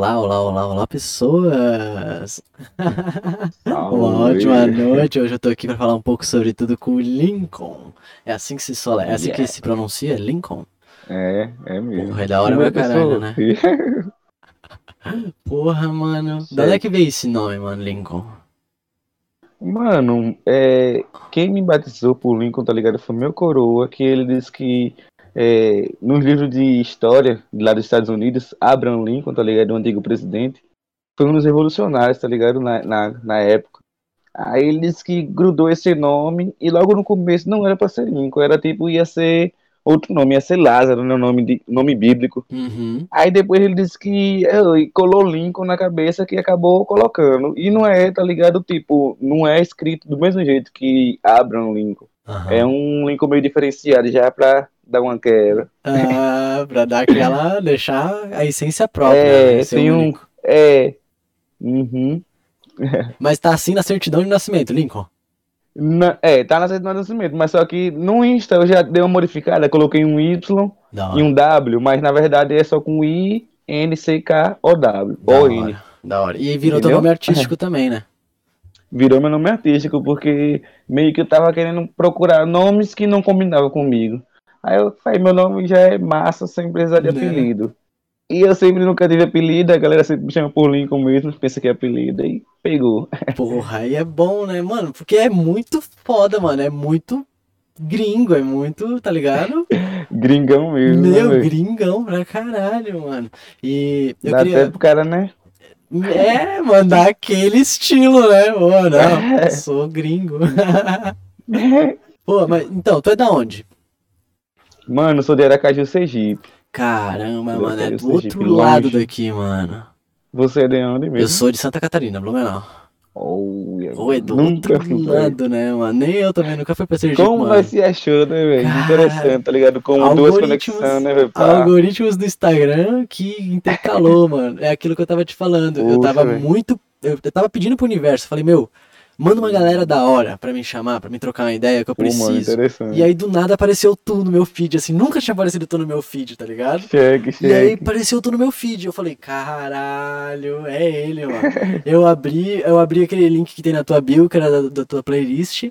Olá, olá, olá, olá, pessoas! Uma ótima noite. Hoje eu tô aqui pra falar um pouco sobre tudo com o Lincoln. É assim que se sola, é assim que Yeah. se pronuncia? Lincoln? É, é mesmo. Porra, é da hora pra caralho, né? Porra, mano. Da onde é que veio esse nome, mano, Lincoln? Mano, é, quem me batizou por Lincoln, tá ligado? Foi meu coroa, que ele disse que é, nos livros de história lá dos Estados Unidos, Abraham Lincoln, tá ligado? O antigo presidente, foi um dos revolucionários, tá ligado? Na, na, na época. Aí ele disse que grudou esse nome e logo no começo não era pra ser Lincoln, era tipo, ia ser outro nome, ia ser Lázaro, né? Nome, de, nome bíblico. Uhum. Aí depois ele disse que colou Lincoln na cabeça que acabou colocando. E não é, tá ligado? Tipo, não é escrito do mesmo jeito que Abraham Lincoln. aham. É um Lincoln meio diferenciado já pra dar uma quebra. Ah, pra dar aquela. deixar a essência própria. É, né? Tem um- único. É. Uhum. Mas tá assim na certidão de nascimento, Lincoln. Na- é, tá na certidão de nascimento, mas só que no Insta eu já dei uma modificada, coloquei um Y Da e um W, mas na verdade é só com I, N, C, K, O, W. Da O, hora, N. da hora. E virou teu Entendeu? nome artístico também, né? virou meu nome artístico, porque meio que eu tava querendo procurar nomes que não combinavam comigo. Aí eu falei, meu nome já é massa sem precisar de Né? apelido. E eu sempre nunca tive apelido, a galera sempre me chama por Lincoln mesmo, pensa que é apelido, aí pegou. Porra, aí é bom, né, mano? Porque é muito foda, mano. É muito gringo, é muito, tá ligado? Gringão mesmo. Meu, né, gringão pra caralho, mano. E eu Dá até queria. pro cara, né? É, mandar aquele estilo, né? Pô, não, É. sou gringo. Pô, mas então, tu é da onde? Mano, eu sou de Aracaju, Sergipe. Caramba, Eu mano, é do outro Sergipe, lado longe. daqui, mano. Você é de onde Eu mesmo? sou de Santa Catarina, Blumenau. Oh, Ou é do nunca outro lado, né, mano? Nem eu também nunca fui pra Sergipe, Como mano. nós se achou, né, velho? Interessante, tá ligado? Como duas conexões, né, velho? Algoritmos do Instagram que intercalou, mano. É aquilo que eu tava te falando. eu Puxa, tava velho. muito. Eu, eu tava pedindo pro universo. Falei, meu, manda uma galera da hora pra me chamar, pra me trocar uma ideia que eu preciso. interessante. E aí do nada apareceu tu no meu feed, assim. Nunca tinha aparecido tu no meu feed, tá ligado? Cheque, E aí cheque. apareceu tu no meu feed. Eu falei, caralho, é ele, mano. eu abri, eu abri aquele link que tem na tua bio, que era da, da tua playlist.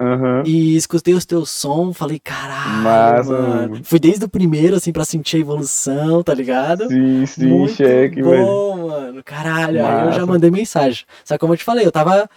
Aham. E escutei os teus sons, falei, caralho, Massa, mano. mano. Fui desde o primeiro, assim, pra sentir a evolução, tá ligado? Sim, sim, Muito cheque, velho. bom, mano. Caralho, aí eu já Massa. mandei mensagem. Só que como eu te falei, eu tava.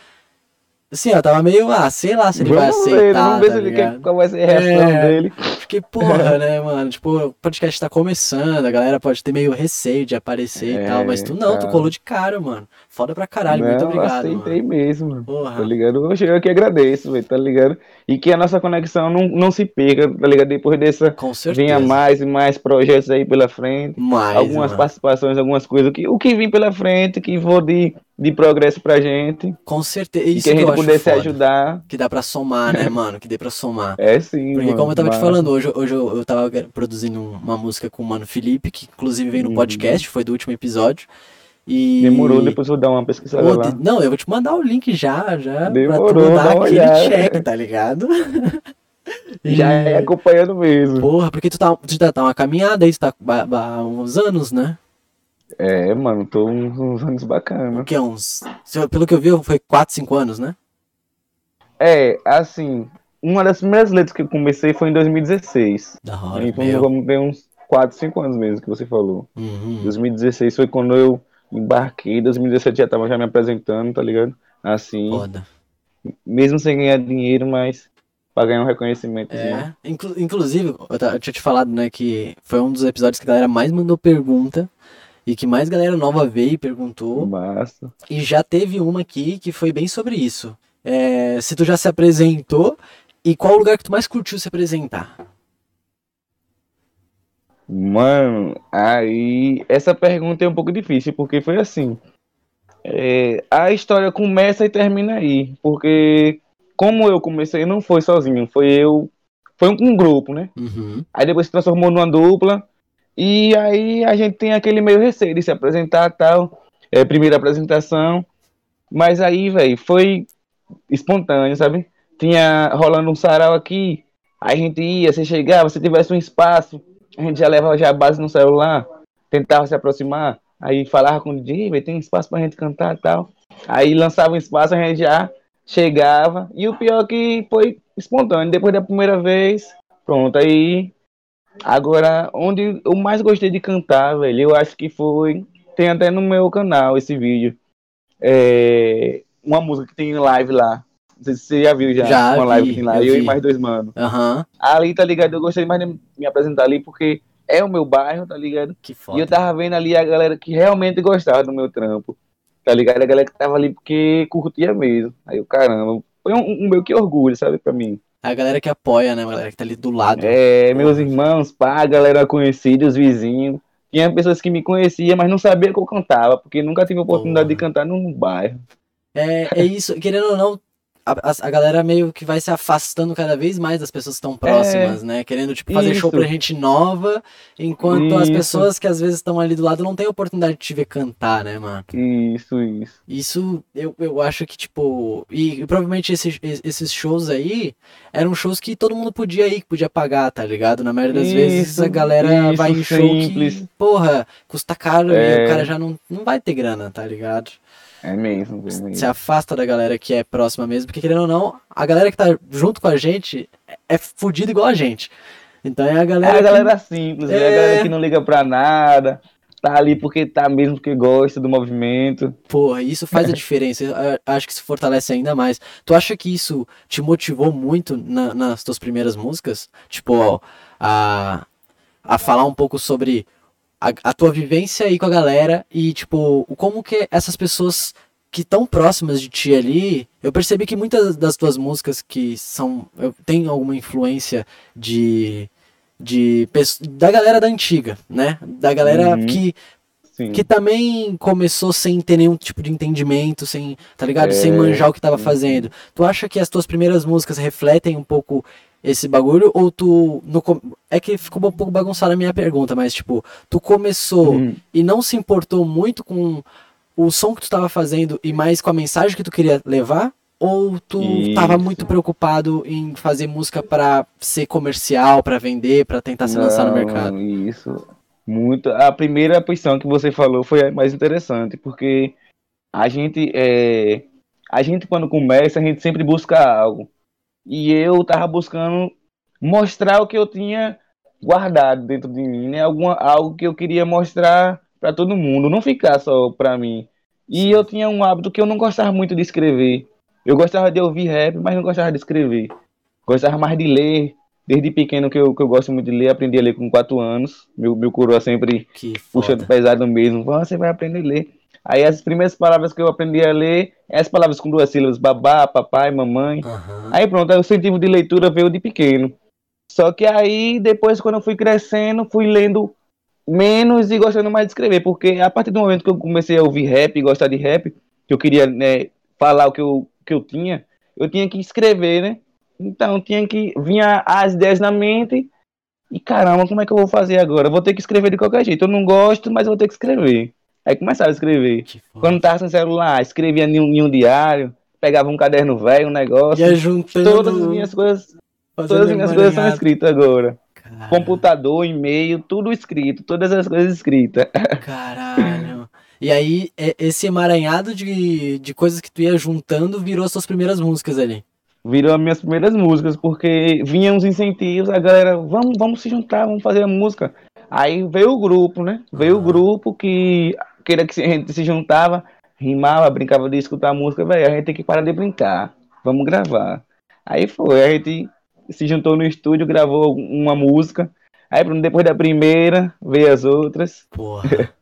Assim, ó, tava meio, ah, sei lá se ele vai Vamos ver, aceitar. vamos ver tá se ele quer, qual vai ser a reação É. dele. Porque, porra, né, mano? Tipo, o podcast tá começando, a galera pode ter meio receio de aparecer e É, tal, mas tu não, tu cara. colou de cara, mano. Foda pra caralho, muito Não, obrigado. aceitei Mano. mesmo, mano. Porra. Tá ligado? Hoje eu que agradeço, velho, tá ligado? E que a nossa conexão não, não se perca, tá ligado? Depois dessa, Com certeza. venha mais e mais projetos aí pela frente. Mais, algumas mano. participações, algumas coisas. O que, o que vem pela frente, que for de, de progresso pra gente. Com certeza. E Isso que a gente acho puder se foda. ajudar. Que dá pra somar, né, mano? Que dê pra somar. É sim, Porque mano. como eu tava te mas- falando, hoje, hoje eu, eu tava produzindo um- uma música com o Mano Felipe, que inclusive veio no Uhum. podcast, foi do último episódio. E... Demorou, depois eu vou dar uma pesquisada Pô, lá. Não, eu vou te mandar o link já, já, pra tu Demorou, dar dá uma aquele olhada. check, tá ligado? E- Já é acompanhando mesmo. Porra, porque tu tá, tu já tá uma caminhada aí, tu tá há uns anos, né? É, mano, tô uns, uns anos bacana. que, uns... se eu- Pelo que eu vi, foi 4, 5 anos, né? É, assim, uma das primeiras letras que eu comecei foi em 2016. Da hora, Então meu. vamos uns 4, 5 anos mesmo que você falou. Uhum. 2016 foi quando eu embarquei, 2017 já tava já me apresentando, tá ligado? Assim, Foda. mesmo sem ganhar dinheiro, mas pra ganhar um reconhecimento. É, inclu- inclusive, eu, eu tinha te falado, né, que foi um dos episódios que a galera mais mandou pergunta e que mais galera nova veio e perguntou. Massa. E já teve uma aqui que foi bem sobre isso. É, se tu já se apresentou e qual o lugar que tu mais curtiu se apresentar? Mano, aí essa pergunta é um pouco difícil, porque foi assim. é, a história começa e termina aí, porque como eu comecei, não foi sozinho, foi eu, foi um, um grupo, né? Uhum. Aí depois se transformou numa dupla, e aí a gente tem aquele meio receio de se apresentar tal, é, primeira apresentação, mas aí, velho, foi espontâneo, sabe? Tinha rolando um sarau aqui, aí a gente ia, você chegava, se tivesse um espaço, a gente já levava já a base no celular, tentava se aproximar, Aí falava com o DJ, vai tem espaço pra gente cantar tal. Aí lançava um espaço, a gente já chegava. E o pior é que foi espontâneo. Depois da primeira vez, pronto, aí. Agora, onde eu mais gostei de cantar, velho, eu acho que foi. Tem até no meu canal esse vídeo. É, uma música que tem live lá. Não sei se você já viu já. Já uma vi, live que tem lá. eu Eu, e mais dois manos. Aham, Ali, tá ligado? Eu gostei mais de me apresentar ali porque é o meu bairro, tá ligado? que E foda. eu tava vendo ali a galera que realmente gostava do meu trampo. Tá ligado? A galera que tava ali porque curtia mesmo. Aí eu, caramba, foi um, um meio que orgulho, sabe, pra mim. A galera que apoia, né? A galera que tá ali do lado. É, meus irmãos, pá, a galera conhecida, os vizinhos. Tinha pessoas que me conheciam, mas não sabia que eu cantava, porque nunca tive oportunidade de cantar num bairro. É, é isso, querendo ou não, a, a- galera meio que vai se afastando cada vez mais das pessoas que estão próximas, né? Querendo, tipo, fazer show Isso. pra gente nova, enquanto as Isso. pessoas que às vezes estão ali do lado não têm a oportunidade de te ver cantar, né, mano? Isso, isso. Isso eu, eu acho que, tipo. E, e provavelmente esses, esses shows aí eram shows que todo mundo podia ir, que podia pagar, tá ligado? Na maioria das vezes Isso, a galera vai em show simples. que, porra, custa caro e É. o cara já não, não vai ter grana, tá ligado? É mesmo, é mesmo. Se afasta da galera que é próxima mesmo, porque querendo ou não, a galera que tá junto com a gente é- é fudida igual a gente. Então é a É galera. a que- galera simples, é a É. galera que não liga pra nada, tá ali porque tá mesmo porque gosta do movimento. Porra, isso faz a diferença. Eu acho que isso fortalece ainda mais. Tu acha que isso te motivou muito na- nas tuas primeiras músicas? Tipo, a, a falar um pouco sobre a, a tua vivência aí com a galera e, tipo, como que essas pessoas que estão próximas de ti ali. Eu percebi que muitas das tuas músicas que são. Eu, tem alguma influência de. De, da galera da antiga, né? Da galera Uhum. que Sim. que também começou sem ter nenhum tipo de entendimento, sem, tá ligado? É, Sem manjar o que tava uhum. fazendo. Tu acha que as tuas primeiras músicas refletem um pouco esse bagulho? Ou tu. No, é que ficou um pouco bagunçada a minha pergunta, mas tipo, tu começou Uhum. e não se importou muito com o som que tu tava fazendo e mais com a mensagem que tu queria levar? Ou tu tava Isso. muito preocupado em fazer música pra ser comercial, pra vender, pra tentar se lançar no mercado? Isso. Muito. A primeira posição que você falou foi a mais interessante, porque a gente é, a gente quando começa, a gente sempre busca algo. E eu tava buscando mostrar o que eu tinha guardado dentro de mim, né? Alguma, algo que eu queria mostrar para todo mundo, não ficar só para mim. E eu tinha um hábito que eu não gostava muito de escrever. Eu gostava de ouvir rap, mas não gostava de escrever. Gostava mais de ler. Desde pequeno que eu, que eu gosto muito de ler, aprendi a ler com 4 anos. Meu, meu coroa sempre puxando pesado mesmo. "Vã, Você vai aprender a ler. Aí as primeiras palavras que eu aprendi a ler, é as palavras com duas sílabas, babá, papai, mamãe. Aham. Aí pronto, aí o incentivo de leitura veio de pequeno. Só que aí, depois, quando eu fui crescendo, fui lendo menos e gostando mais de escrever. Porque a partir do momento que eu comecei a ouvir rap e gostar de rap, que eu queria né, falar o que eu, que eu tinha, eu tinha que escrever, né? Então, tinha que. Vinha as ideias na mente. E caramba, como é que eu vou fazer agora? Eu vou ter que escrever de qualquer jeito. Eu não gosto, mas eu vou ter que escrever. Aí começava a escrever. Quando tava sem celular, escrevia em um, em um diário, pegava um caderno velho, um negócio. Ia juntando. Todas as minhas coisas, todas as minhas coisas são escritas agora. Caralho, Computador, e-mail, tudo escrito, todas as coisas escritas. Caralho. E aí, esse emaranhado de, de coisas que tu ia juntando virou as tuas primeiras músicas ali. Virou as minhas primeiras músicas, porque vinham os incentivos, a galera, vamos, vamos se juntar, vamos fazer a música. Aí veio o grupo, né? Veio o grupo que queria que a gente se juntava, rimava, brincava de escutar a música, velho, a gente tem que parar de brincar, vamos gravar. Aí foi, a gente se juntou no estúdio, gravou uma música. Aí depois da primeira, veio as outras. Porra.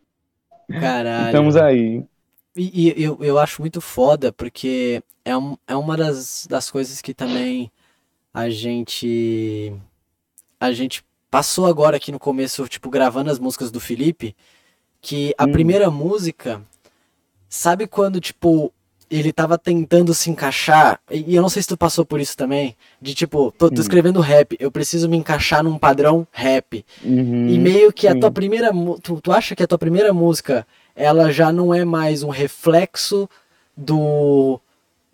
Caralho. Estamos aí. E, e eu, eu acho muito foda, porque é, um, é uma das, das coisas que também a gente. A gente passou agora aqui no começo, tipo, gravando as músicas do Felipe, que a Hum. primeira música, sabe quando, tipo, ele tava tentando se encaixar, e eu não sei se tu passou por isso também, de tipo, tô, tô Hum. escrevendo rap, eu preciso me encaixar num padrão rap. Uhum, E meio que a sim. tua primeira. Tu, tu acha que a tua primeira música ela já não é mais um reflexo do.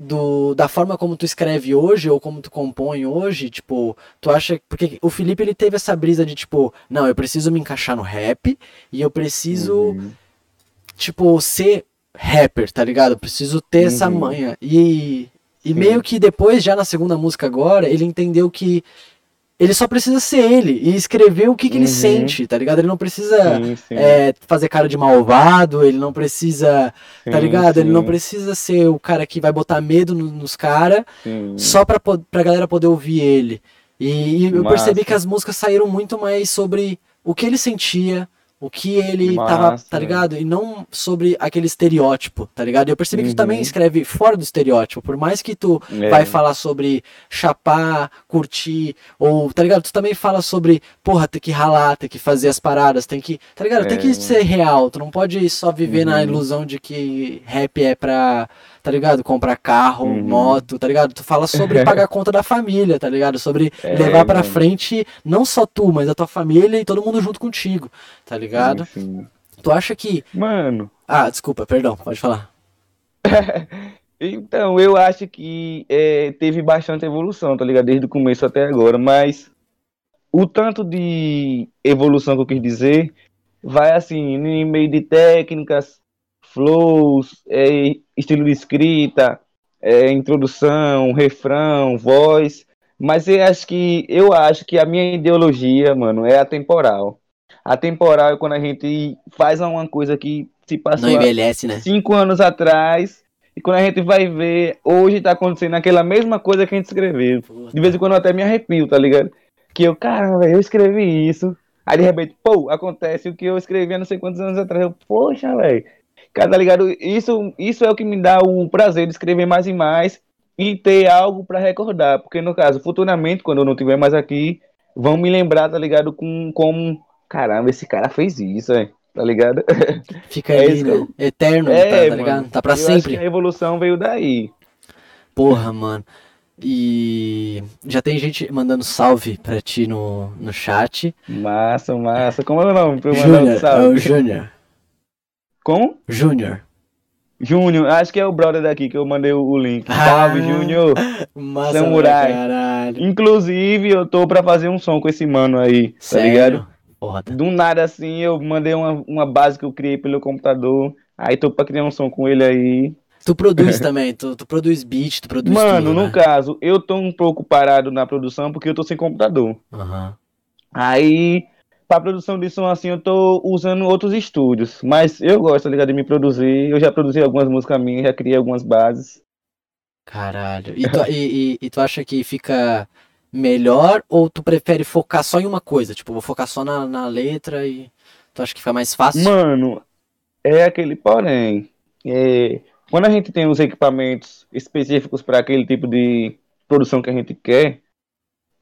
Do, da forma como tu escreve hoje ou como tu compõe hoje, tipo, tu acha. Porque o Felipe ele teve essa brisa de tipo, não, eu preciso me encaixar no rap e eu preciso Uhum. tipo, ser rapper, tá ligado? Eu preciso ter essa Uhum. manha. E, e meio que depois, já na segunda música agora, ele entendeu que ele só precisa ser ele e escrever o que, que ele Uhum. sente, tá ligado? Ele não precisa Sim, sim. é, fazer cara de malvado, ele não precisa, tá sim, ligado? Ele não precisa ser o cara que vai botar medo no- nos caras só pra, pra galera poder ouvir ele. E, e eu Massa. percebi que as músicas saíram muito mais sobre o que ele sentia, o que ele tava, Massa, tá ligado? E não sobre aquele estereótipo, tá ligado? E eu percebi que tu também Uhum. escreve fora do estereótipo, por mais que tu É. vai falar sobre chapar, curtir, ou, tá ligado? Tu também fala sobre, porra, ter que ralar, ter que fazer as paradas, tem que, tá ligado? Tem É, que mano. ser real, tu não pode só viver na Uhum. ilusão de que rap é pra, tá ligado? Comprar carro, Uhum. moto, tá ligado? Tu fala sobre pagar a conta da família, tá ligado? Sobre É, levar pra mano. frente não só tu, mas a tua família e todo mundo junto contigo, tá ligado? Sim, sim. Tu acha que. Mano, Ah, desculpa, perdão, pode falar. então eu acho que é, teve bastante evolução, tá ligado? Desde o começo até agora, mas o tanto de evolução que eu quis dizer vai assim, em meio de técnicas, flows, é, estilo de escrita, é, introdução, refrão, voz. Mas eu acho que eu acho que a minha ideologia, mano, é atemporal. Atemporal é quando a gente faz uma coisa que se Não passou há envelhece, né? cinco anos atrás. E quando a gente vai ver, hoje tá acontecendo aquela mesma coisa que a gente escreveu. De vez em quando eu até me arrepio, tá ligado? Que eu, caramba, eu escrevi isso. Aí de repente, pô, acontece o que eu escrevi há não sei quantos anos atrás. Eu, poxa, velho. Cara, tá ligado? Isso, isso é o que me dá o prazer de escrever mais e mais e ter algo pra recordar. Porque no caso, futuramente, quando eu não estiver mais aqui, vão me lembrar, tá ligado? Com como, caramba, esse cara fez isso, velho. Tá ligado? Fica É que né? eu- Eterno, tá, tá ligado? mano. Tá pra sempre. que a evolução veio daí. Porra, mano. E já tem gente mandando salve pra ti no, no chat. Massa, massa. Como é o nome? Pra eu mandar um Júnior, é o. Júnior. Como? Júnior. Júnior. Acho que é o brother daqui que eu mandei o link. Ah. Salve, Júnior. Samurai. pra caralho. Inclusive, eu tô pra fazer um som com esse mano aí, tá Sério? ligado? Foda. Do nada assim, eu mandei uma, uma base que eu criei pelo computador. Aí tô pra criar um som com ele aí. Tu produz também, tu, tu produz beat, tu produz Mano, tudo, no né? caso, eu tô um pouco parado na produção porque eu tô sem computador. Aham. Aí, pra produção de som assim, eu tô usando outros estúdios. Mas eu gosto, tá ligado, de me produzir. Eu já produzi algumas músicas minhas, já criei algumas bases. Caralho. E tu, e, e- e tu acha que fica melhor ou tu prefere focar só em uma coisa? Tipo, vou focar só na, na letra e tu acha que fica mais fácil? Mano, é aquele porém. É, quando a gente tem os equipamentos específicos para aquele tipo de produção que a gente quer,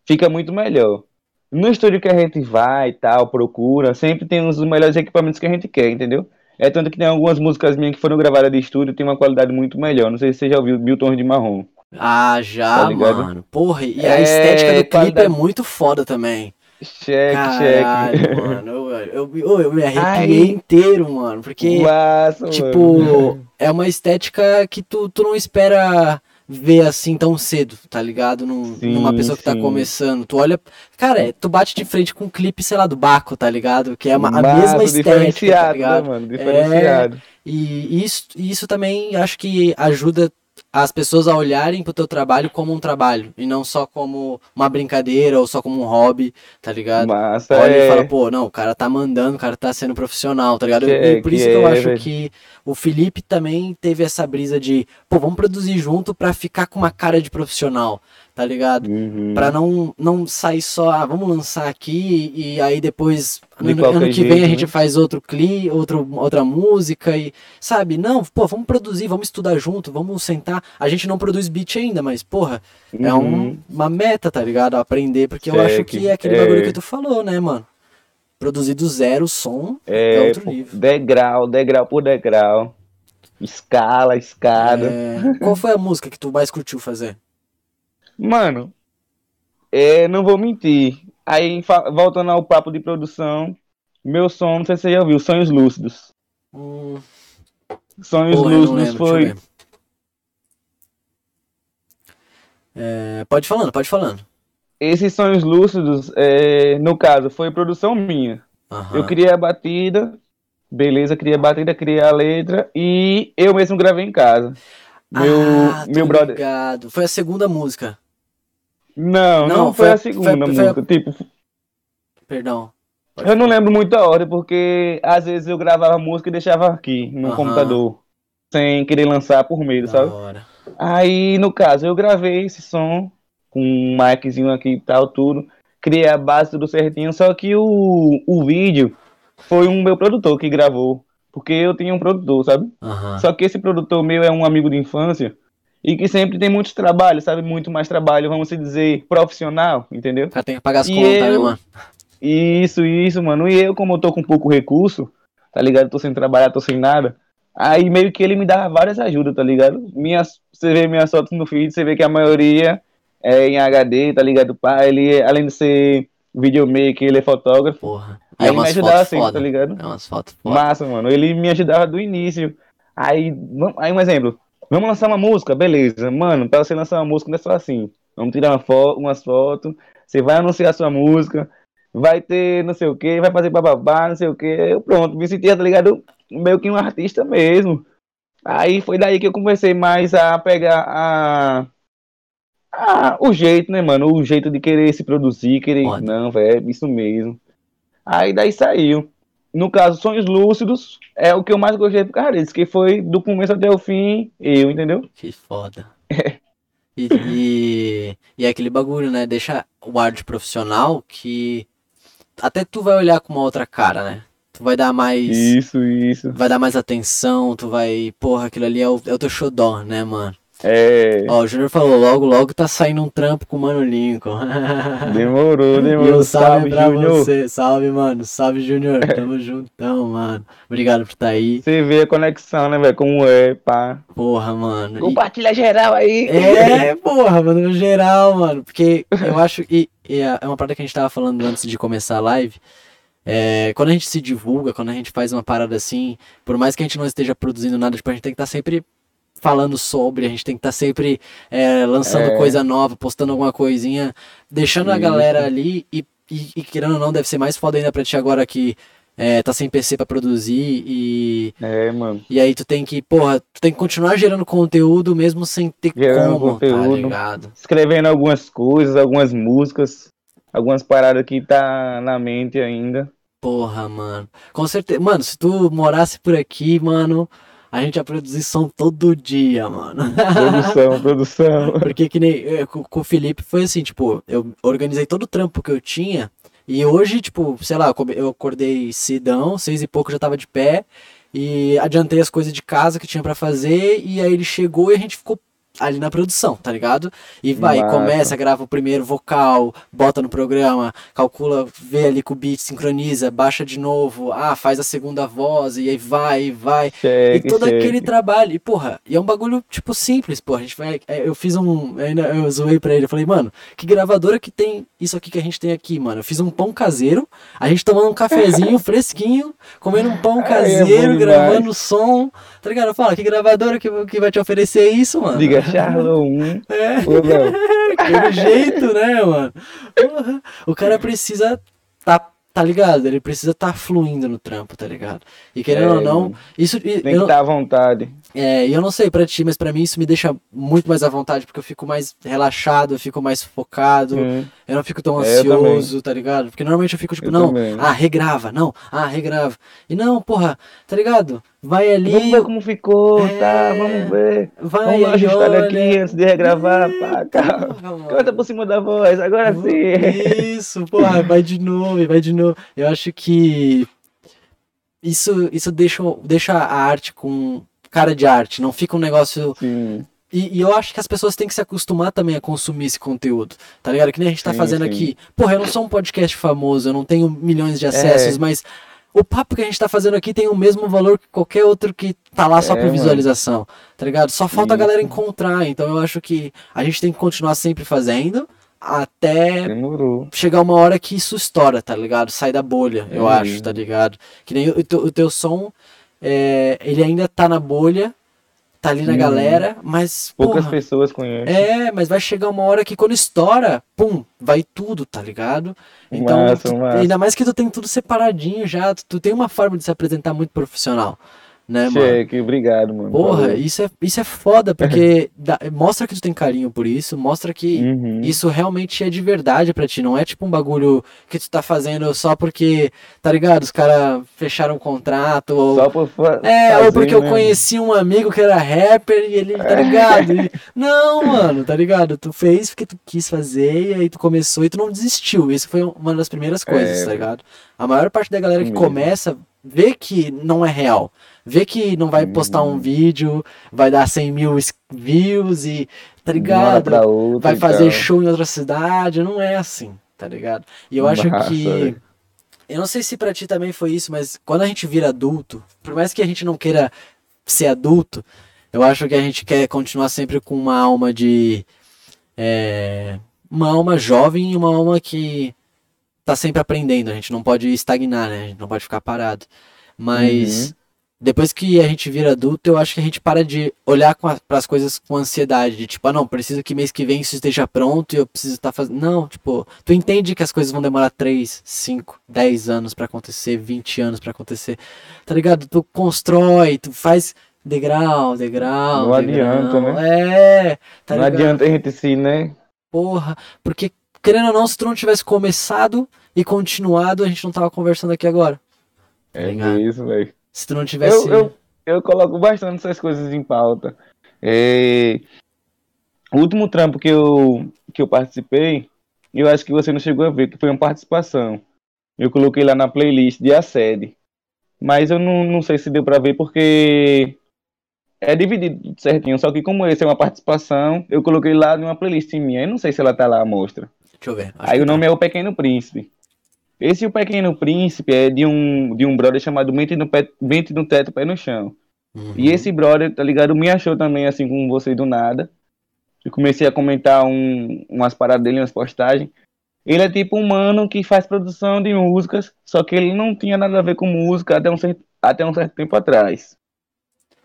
fica muito melhor. No estúdio que a gente vai e tal, procura, sempre tem os melhores equipamentos que a gente quer, entendeu? É tanto que tem algumas músicas minhas que foram gravadas de estúdio tem uma qualidade muito melhor. Não sei se você já ouviu Mil Tons de Marrom. Ah, já, Tá mano. Porra, e a É, estética do clipe é muito foda também. Cheque, Caralho, cheque. mano. Eu, eu, eu, me arrepiei Ai. inteiro, mano. Porque, Massa, mano. tipo, é uma estética que tu, tu não espera ver assim tão cedo, tá ligado? Num- Sim, numa pessoa que tá sim. começando. Tu olha. Cara, é, tu bate de frente com um clipe, sei lá, do Baco, tá ligado? Que é uma, a mesma estética, tá diferenciado, ligado? né, mano? Diferenciado. E isso, isso também acho que ajuda as pessoas a olharem pro teu trabalho como um trabalho e não só como uma brincadeira ou só como um hobby, tá ligado? Massa, Olha é. e fala, pô, não, o cara tá mandando, o cara tá sendo profissional, tá ligado? É, e por isso que que eu é, acho velho. que o Felipe também teve essa brisa de, pô, vamos produzir junto pra ficar com uma cara de profissional, tá ligado? Uhum. Pra não, não sair só, ah, vamos lançar aqui e aí depois, De ano, ano que vem jeito, a gente né? faz outro clipe, outro, outra música e, sabe, não, pô, vamos produzir, vamos estudar junto, vamos sentar. A gente não produz beat ainda, mas, porra, é um- Uhum. uma meta, tá ligado? Aprender, porque eu acho que é aquele é. bagulho que tu falou, né, mano? Produzir do zero o som é, É, outro nível. degrau, degrau por degrau. Escala, escada. É, Qual foi a música que tu mais curtiu fazer? Mano, é, não vou mentir. Aí, voltando ao papo de produção, meu som, não sei se você já ouviu, Sonhos Lúcidos. Hum, Sonhos porra, Lúcidos lembro, foi. É, pode falando, pode falando. Esses Sonhos Lúcidos, é, no caso, foi produção minha. Aham. Eu criei a batida, Beleza, criei a batida, criei a letra e eu mesmo gravei em casa. Meu, ah, meu brother. ligado. Foi a segunda música. Não, não, Não, foi, foi- a segunda foi- foi a- música. Tipo, Perdão. eu não lembro muito a ordem, porque às vezes eu gravava música e deixava aqui no Aham. computador, sem querer lançar por medo, Da sabe? hora. Aí, no caso, eu gravei esse som com um miczinho aqui e tal, tudo. Criei a base tudo certinho, só que o, o vídeo foi um meu produtor que gravou. Porque eu tinha um produtor, sabe? Aham. Só que esse produtor meu é um amigo de infância e que sempre tem muitos trabalhos, sabe? Muito mais trabalho, vamos dizer, profissional, entendeu? Cara tem que pagar as contas, né, eu- mano? Isso, isso, mano. E eu, como eu tô com pouco recurso, tá ligado? Tô sem trabalhar, tô sem nada. Aí meio que ele me dava várias ajudas, tá ligado? Minhas, você vê minhas fotos no feed, você vê que a maioria é em HD, tá ligado? Pá, ele, além de ser videomaker, ele é fotógrafo. Porra. E Aí é ele me umas ajudava sempre, foda. tá ligado? É umas fotos foda. Massa, mano. Ele me ajudava do início. Aí, aí um exemplo. Vamos lançar uma música? Beleza. Mano, pra você lançar uma música não é só assim. Vamos tirar uma fo umas fotos. Você vai anunciar sua música. Vai ter não sei o que, vai fazer bababá, não sei o que. Eu pronto, me sentia, tá ligado? Meio que um artista mesmo. Aí foi daí que eu comecei mais a pegar a. a o jeito, né, mano? O jeito de querer se produzir, querer. Foda. Não, velho, isso mesmo. Aí daí saiu. No caso, Sonhos Lúcidos é o que eu mais gostei por causa disso, que foi do começo até o fim, eu, entendeu? Que foda. E, e, e é aquele bagulho, né? Deixa o arte profissional que até tu vai olhar com uma outra cara, né? Tu vai dar mais. Isso, isso. Vai dar mais atenção, tu vai. Porra, aquilo ali é o, é o teu xodó, né, mano? É. Ó, o Júnior falou, logo, logo tá saindo um trampo com o Mano Lincoln. Demorou, E demorou. um salve Salve, pra Júnior. você. Salve, mano. Salve, Júnior. Tamo juntão, mano. Obrigado por estar aí. Você vê a conexão, né, velho? Como é, pá. Porra, mano. E- Compartilha geral aí. É, porra, mano, no geral, mano. Porque eu acho. E, e é uma parada que a gente tava falando antes de começar a live. É, quando a gente se divulga, quando a gente faz uma parada assim, por mais que a gente não esteja produzindo nada, tipo, a gente tem que estar sempre falando sobre, a gente tem que estar sempre é, lançando É. coisa nova, postando alguma coisinha, deixando a Isso. galera ali e, e, e querendo ou não, deve ser mais foda ainda pra ti agora que é, tá sem PC pra produzir e, É, mano. e aí tu tem que, porra, tu tem que continuar gerando conteúdo mesmo sem ter Gerando como, tá conteúdo. ligado? Escrevendo algumas coisas, algumas músicas, algumas paradas que tá na mente ainda. Porra, mano. Com certeza. Mano, se tu morasse por aqui, mano, a gente ia produzir som todo dia, mano. Produção, produção. Porque que nem eh, com, o Felipe foi assim, tipo, eu organizei todo o trampo que eu tinha. E hoje, tipo, sei lá, eu acordei cedão, seis e pouco já tava de pé. E adiantei as coisas de casa que tinha pra fazer. E aí ele chegou e a gente ficou ali na produção, tá ligado? E vai, Massa. começa, grava o primeiro vocal, bota no programa, calcula, vê ali com o beat, sincroniza, baixa de novo, ah, faz a segunda voz, e aí vai, e vai. E Cheque, todo cheque. aquele trabalho, e porra, e é um bagulho, tipo, simples, porra, a gente vai, é, eu fiz um, eu eu zoei pra ele, eu falei, mano, que gravadora que tem isso aqui que a gente tem aqui, mano, eu fiz um pão caseiro, a gente tomando um cafezinho fresquinho, comendo um pão é caseiro, bom gravando demais. som, tá ligado? Fala, que gravadora que, que vai te oferecer isso, mano? Diga Charlo 1. É, jeito, né, mano? Porra, o cara precisa tá, tá ligado? Ele precisa tá fluindo no trampo, tá ligado? E querendo É, ou não, isso... Tem que estar à vontade. É, e eu não sei pra ti, mas pra mim isso me deixa muito mais à vontade, porque eu fico mais relaxado, eu fico mais focado, eu não fico tão É, ansioso, tá ligado? Porque normalmente eu fico tipo, Eu não, também. ah, regrava, não, ah, regrava. E não, porra, tá ligado? Vai ali, Vamos ver como ficou, É. tá? Vamos ver. vai Vamos ajustar olha. aqui antes de regravar. Pá, mano. Canta por cima da voz, agora sim. Isso, porra, vai de novo, vai de novo. Eu acho que isso, isso deixa, deixa a arte com cara de arte, não fica um negócio Sim. E, e eu acho que as pessoas têm que se acostumar também a consumir esse conteúdo, tá ligado? Que nem a gente tá Sim, fazendo sim. aqui. Porra, eu não sou um podcast famoso, eu não tenho milhões de acessos, É. mas o papo que a gente tá fazendo aqui tem o mesmo valor que qualquer outro que tá lá só É, por mano. visualização, tá ligado? Só falta a galera encontrar, então eu acho que a gente tem que continuar sempre fazendo até Demorou. chegar uma hora que isso estoura, tá ligado? Sai da bolha, eu É. acho, tá ligado? Que nem o teu, o teu som, é, ele ainda tá na bolha, tá ali na Uhum. galera, mas. Poucas porra, pessoas conhecem. É, mas vai chegar uma hora que quando estoura, pum, vai tudo, tá ligado? Então, Massa, tu- massa. ainda mais que tu tem tudo separadinho já, tu, tu tem uma forma de se apresentar muito profissional, né, mano? Cheque, obrigado, mano. Porra, Valeu. isso é, isso é foda, porque dá- mostra que tu tem carinho por isso, mostra que Uhum. isso realmente é de verdade pra ti, não é tipo um bagulho que tu tá fazendo só porque, tá ligado? Os caras fecharam um contrato, ou Só por fa- é, ou porque eu né? conheci um amigo que era rapper e ele, tá ligado? E- não, mano, tá ligado? Tu fez porque tu quis fazer e aí tu começou e tu não desistiu. Isso foi uma das primeiras coisas, É. tá ligado? A maior parte da galera que Mesmo. começa vê que não é real. Vê que não vai postar um Hum. vídeo, vai dar 100 mil views e, tá ligado? outra Vai fazer tal. show em outra cidade. Não é assim, tá ligado? E eu acho Massa, que. velho. Eu não sei se pra ti também foi isso, mas quando a gente vira adulto, por mais que a gente não queira ser adulto, eu acho que a gente quer continuar sempre com uma alma de. é, uma alma jovem e uma alma que tá sempre aprendendo. A gente não pode estagnar, né? A gente não pode ficar parado. Mas Uhum. Depois que a gente vira adulto, eu acho que a gente para de olhar para as coisas com ansiedade. De tipo, ah, não, preciso que mês que vem isso esteja pronto e eu preciso estar fazendo. Não, tipo, tu entende que as coisas vão demorar 3, 5, 10 anos pra acontecer, 20 anos pra acontecer. Tá ligado? Tu constrói, tu faz degrau, degrau. Não degrau. adianta, É, tá não ligado? adianta a gente se, né? Porra, porque querendo ou não, se tu não tivesse começado e continuado, a gente não tava conversando aqui agora. Tá É ligado? isso, velho. Se tu não tivesse. Eu, eu, eu coloco bastante essas coisas em pauta. É, O último trampo que eu, que eu participei, eu acho que você não chegou a ver, que foi uma participação. Eu coloquei lá na playlist de Assede. Mas eu não, não sei se deu pra ver porque é dividido certinho. Só que como esse é uma participação, eu coloquei lá numa playlist minha. Eu não sei se ela tá lá à mostra. Deixa eu ver. Aí o tá. nome é O Pequeno Príncipe. Esse O Pequeno Príncipe é de um, de um brother chamado Mente no, Pé, Mente no Teto, Pé no Chão. Uhum. E esse brother, tá ligado, me achou também, assim como você do nada. Eu comecei a comentar um, umas paradas dele, umas postagens. Ele é tipo um mano que faz produção de músicas, só que ele não tinha nada a ver com música até um certo, até um certo tempo atrás.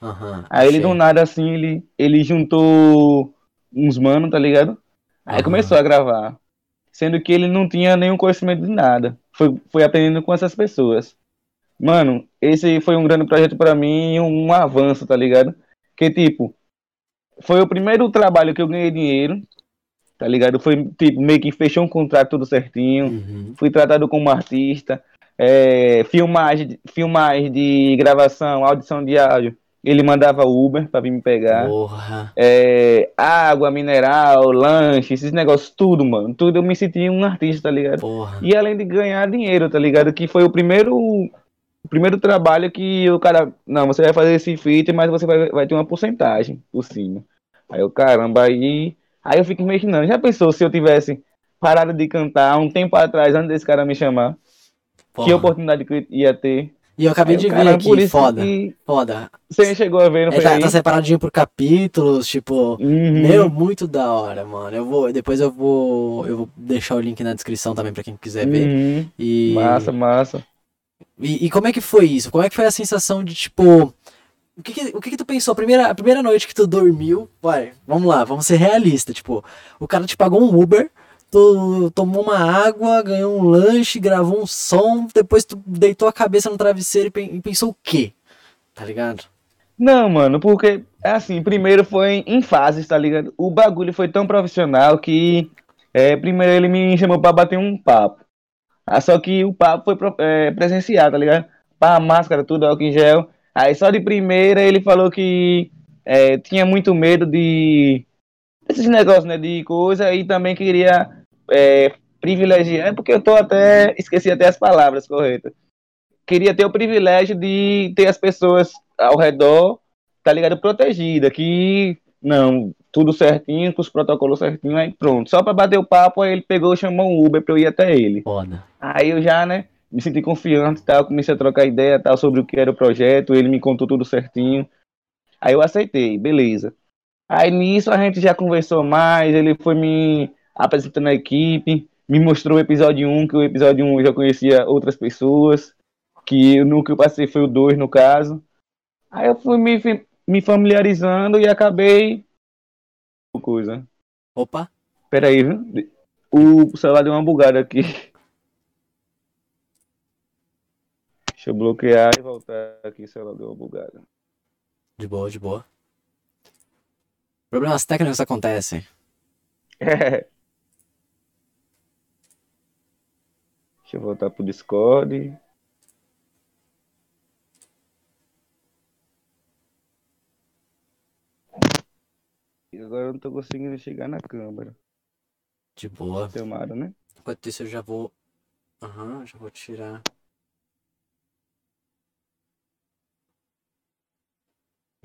Aham, Aí ele achei. do nada, assim, ele, ele juntou uns manos, tá ligado? Aí Aham. começou a gravar. Sendo que ele não tinha nenhum conhecimento de nada. Foi, foi aprendendo com essas pessoas. Mano, esse foi um grande projeto pra mim e um avanço, tá ligado? Que tipo, foi o primeiro trabalho que eu ganhei dinheiro, tá ligado? Foi tipo, meio que fechou um contrato tudo certinho Uhum. fui tratado como artista, é, filmagem, filmagem de gravação, audição de áudio, ele mandava Uber pra vir me pegar, Porra. é, água, mineral, lanche, esses negócios, tudo, mano, tudo eu me senti um artista, tá ligado? Porra. E além de ganhar dinheiro, tá ligado? Que foi o primeiro, o primeiro trabalho que o cara, não, você vai fazer esse feat, mas você vai, vai ter uma porcentagem por cima. Aí eu, caramba, aí, aí eu fico imaginando, já pensou se eu tivesse parado de cantar um tempo atrás, antes desse cara me chamar, porra. que oportunidade que eu ia ter? E eu acabei Aí de ver por aqui, foda. que Foda. Você chegou a ver, não É, foi tá, tá separadinho por capítulos, tipo. Uhum. Meu, muito da hora, mano. Eu vou, depois eu vou, eu vou deixar o link na descrição também pra quem quiser ver. Uhum. E, Massa, massa. e, e como é que foi isso? Como é que foi a sensação de tipo, o que que, o que, que tu pensou a primeira, a primeira noite que tu dormiu? Vai, vamos lá, vamos ser realistas. Tipo, o cara te pagou um Uber, tomou uma água, ganhou um lanche, gravou um som, depois tu deitou a cabeça no travesseiro e, pen- pensou o quê? Tá ligado? Não, mano, porque, assim, primeiro foi em fases, tá ligado? O bagulho foi tão profissional que, é, primeiro ele me chamou pra bater um papo. Ah, só que o papo foi é, presencial, tá ligado? Pá, máscara, tudo, álcool em gel. Aí só de primeira ele falou que é, tinha muito medo de esses negócios, né, de coisa e também queria é, privilegiar, porque eu tô até, esqueci até as palavras corretas. Queria ter o privilégio de ter as pessoas ao redor, tá ligado, protegida, que não, tudo certinho, com os protocolos certinho, aí pronto. Só pra bater o papo, aí ele pegou e chamou um Uber pra eu ir até ele. Foda. Aí eu já, né, me senti confiante e tal, comecei a trocar ideia tal sobre o que era o projeto, ele me contou tudo certinho. Aí eu aceitei, beleza. Aí nisso a gente já conversou mais, ele foi me apresentando a equipe, me mostrou o episódio 1, que o episódio 1 eu já conhecia outras pessoas, que no que eu passei foi o 2 no caso. Aí eu fui me, me familiarizando e acabei. Coisa. Opa, Pera aí, viu? O celular deu uma bugada aqui. Deixa eu bloquear e voltar aqui. O celular deu uma bugada. de boa, de boa. Problemas técnicos acontecem. Deixa eu voltar pro Discord. E agora eu não tô conseguindo chegar na câmera. De boa. Tomara, né? Enquanto isso eu já vou. Aham, já vou tirar.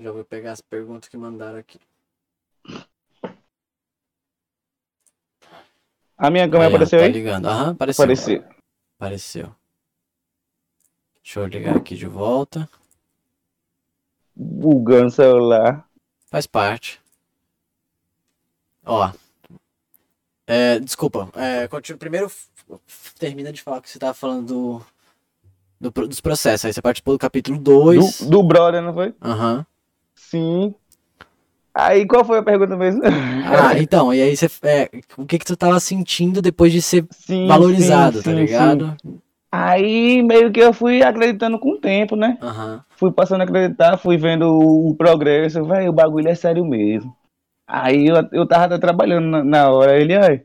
Já vou pegar as perguntas que mandaram aqui. A minha câmera Aí, apareceu tá aí? ligando. Aham, apareceu. Apareceu. Apareceu. Deixa eu ligar aqui de volta. Bugando celular. Faz parte. Ó. É, desculpa. É, continua, primeiro termina de falar que você tava falando do, do dos processos. Aí você participou do capítulo 2. Do, do brother, não foi? Aham. Sim. Aí qual foi a pergunta mesmo? Ah, então, e aí você. É, o que que tu tava sentindo depois de ser Sim, valorizado, sim, tá sim, ligado? Aí meio que eu fui acreditando com o tempo, né? Aham. Fui passando a acreditar, fui vendo o, o progresso, velho, o bagulho é sério mesmo. Aí eu, eu tava trabalhando na, na hora, ele, ai,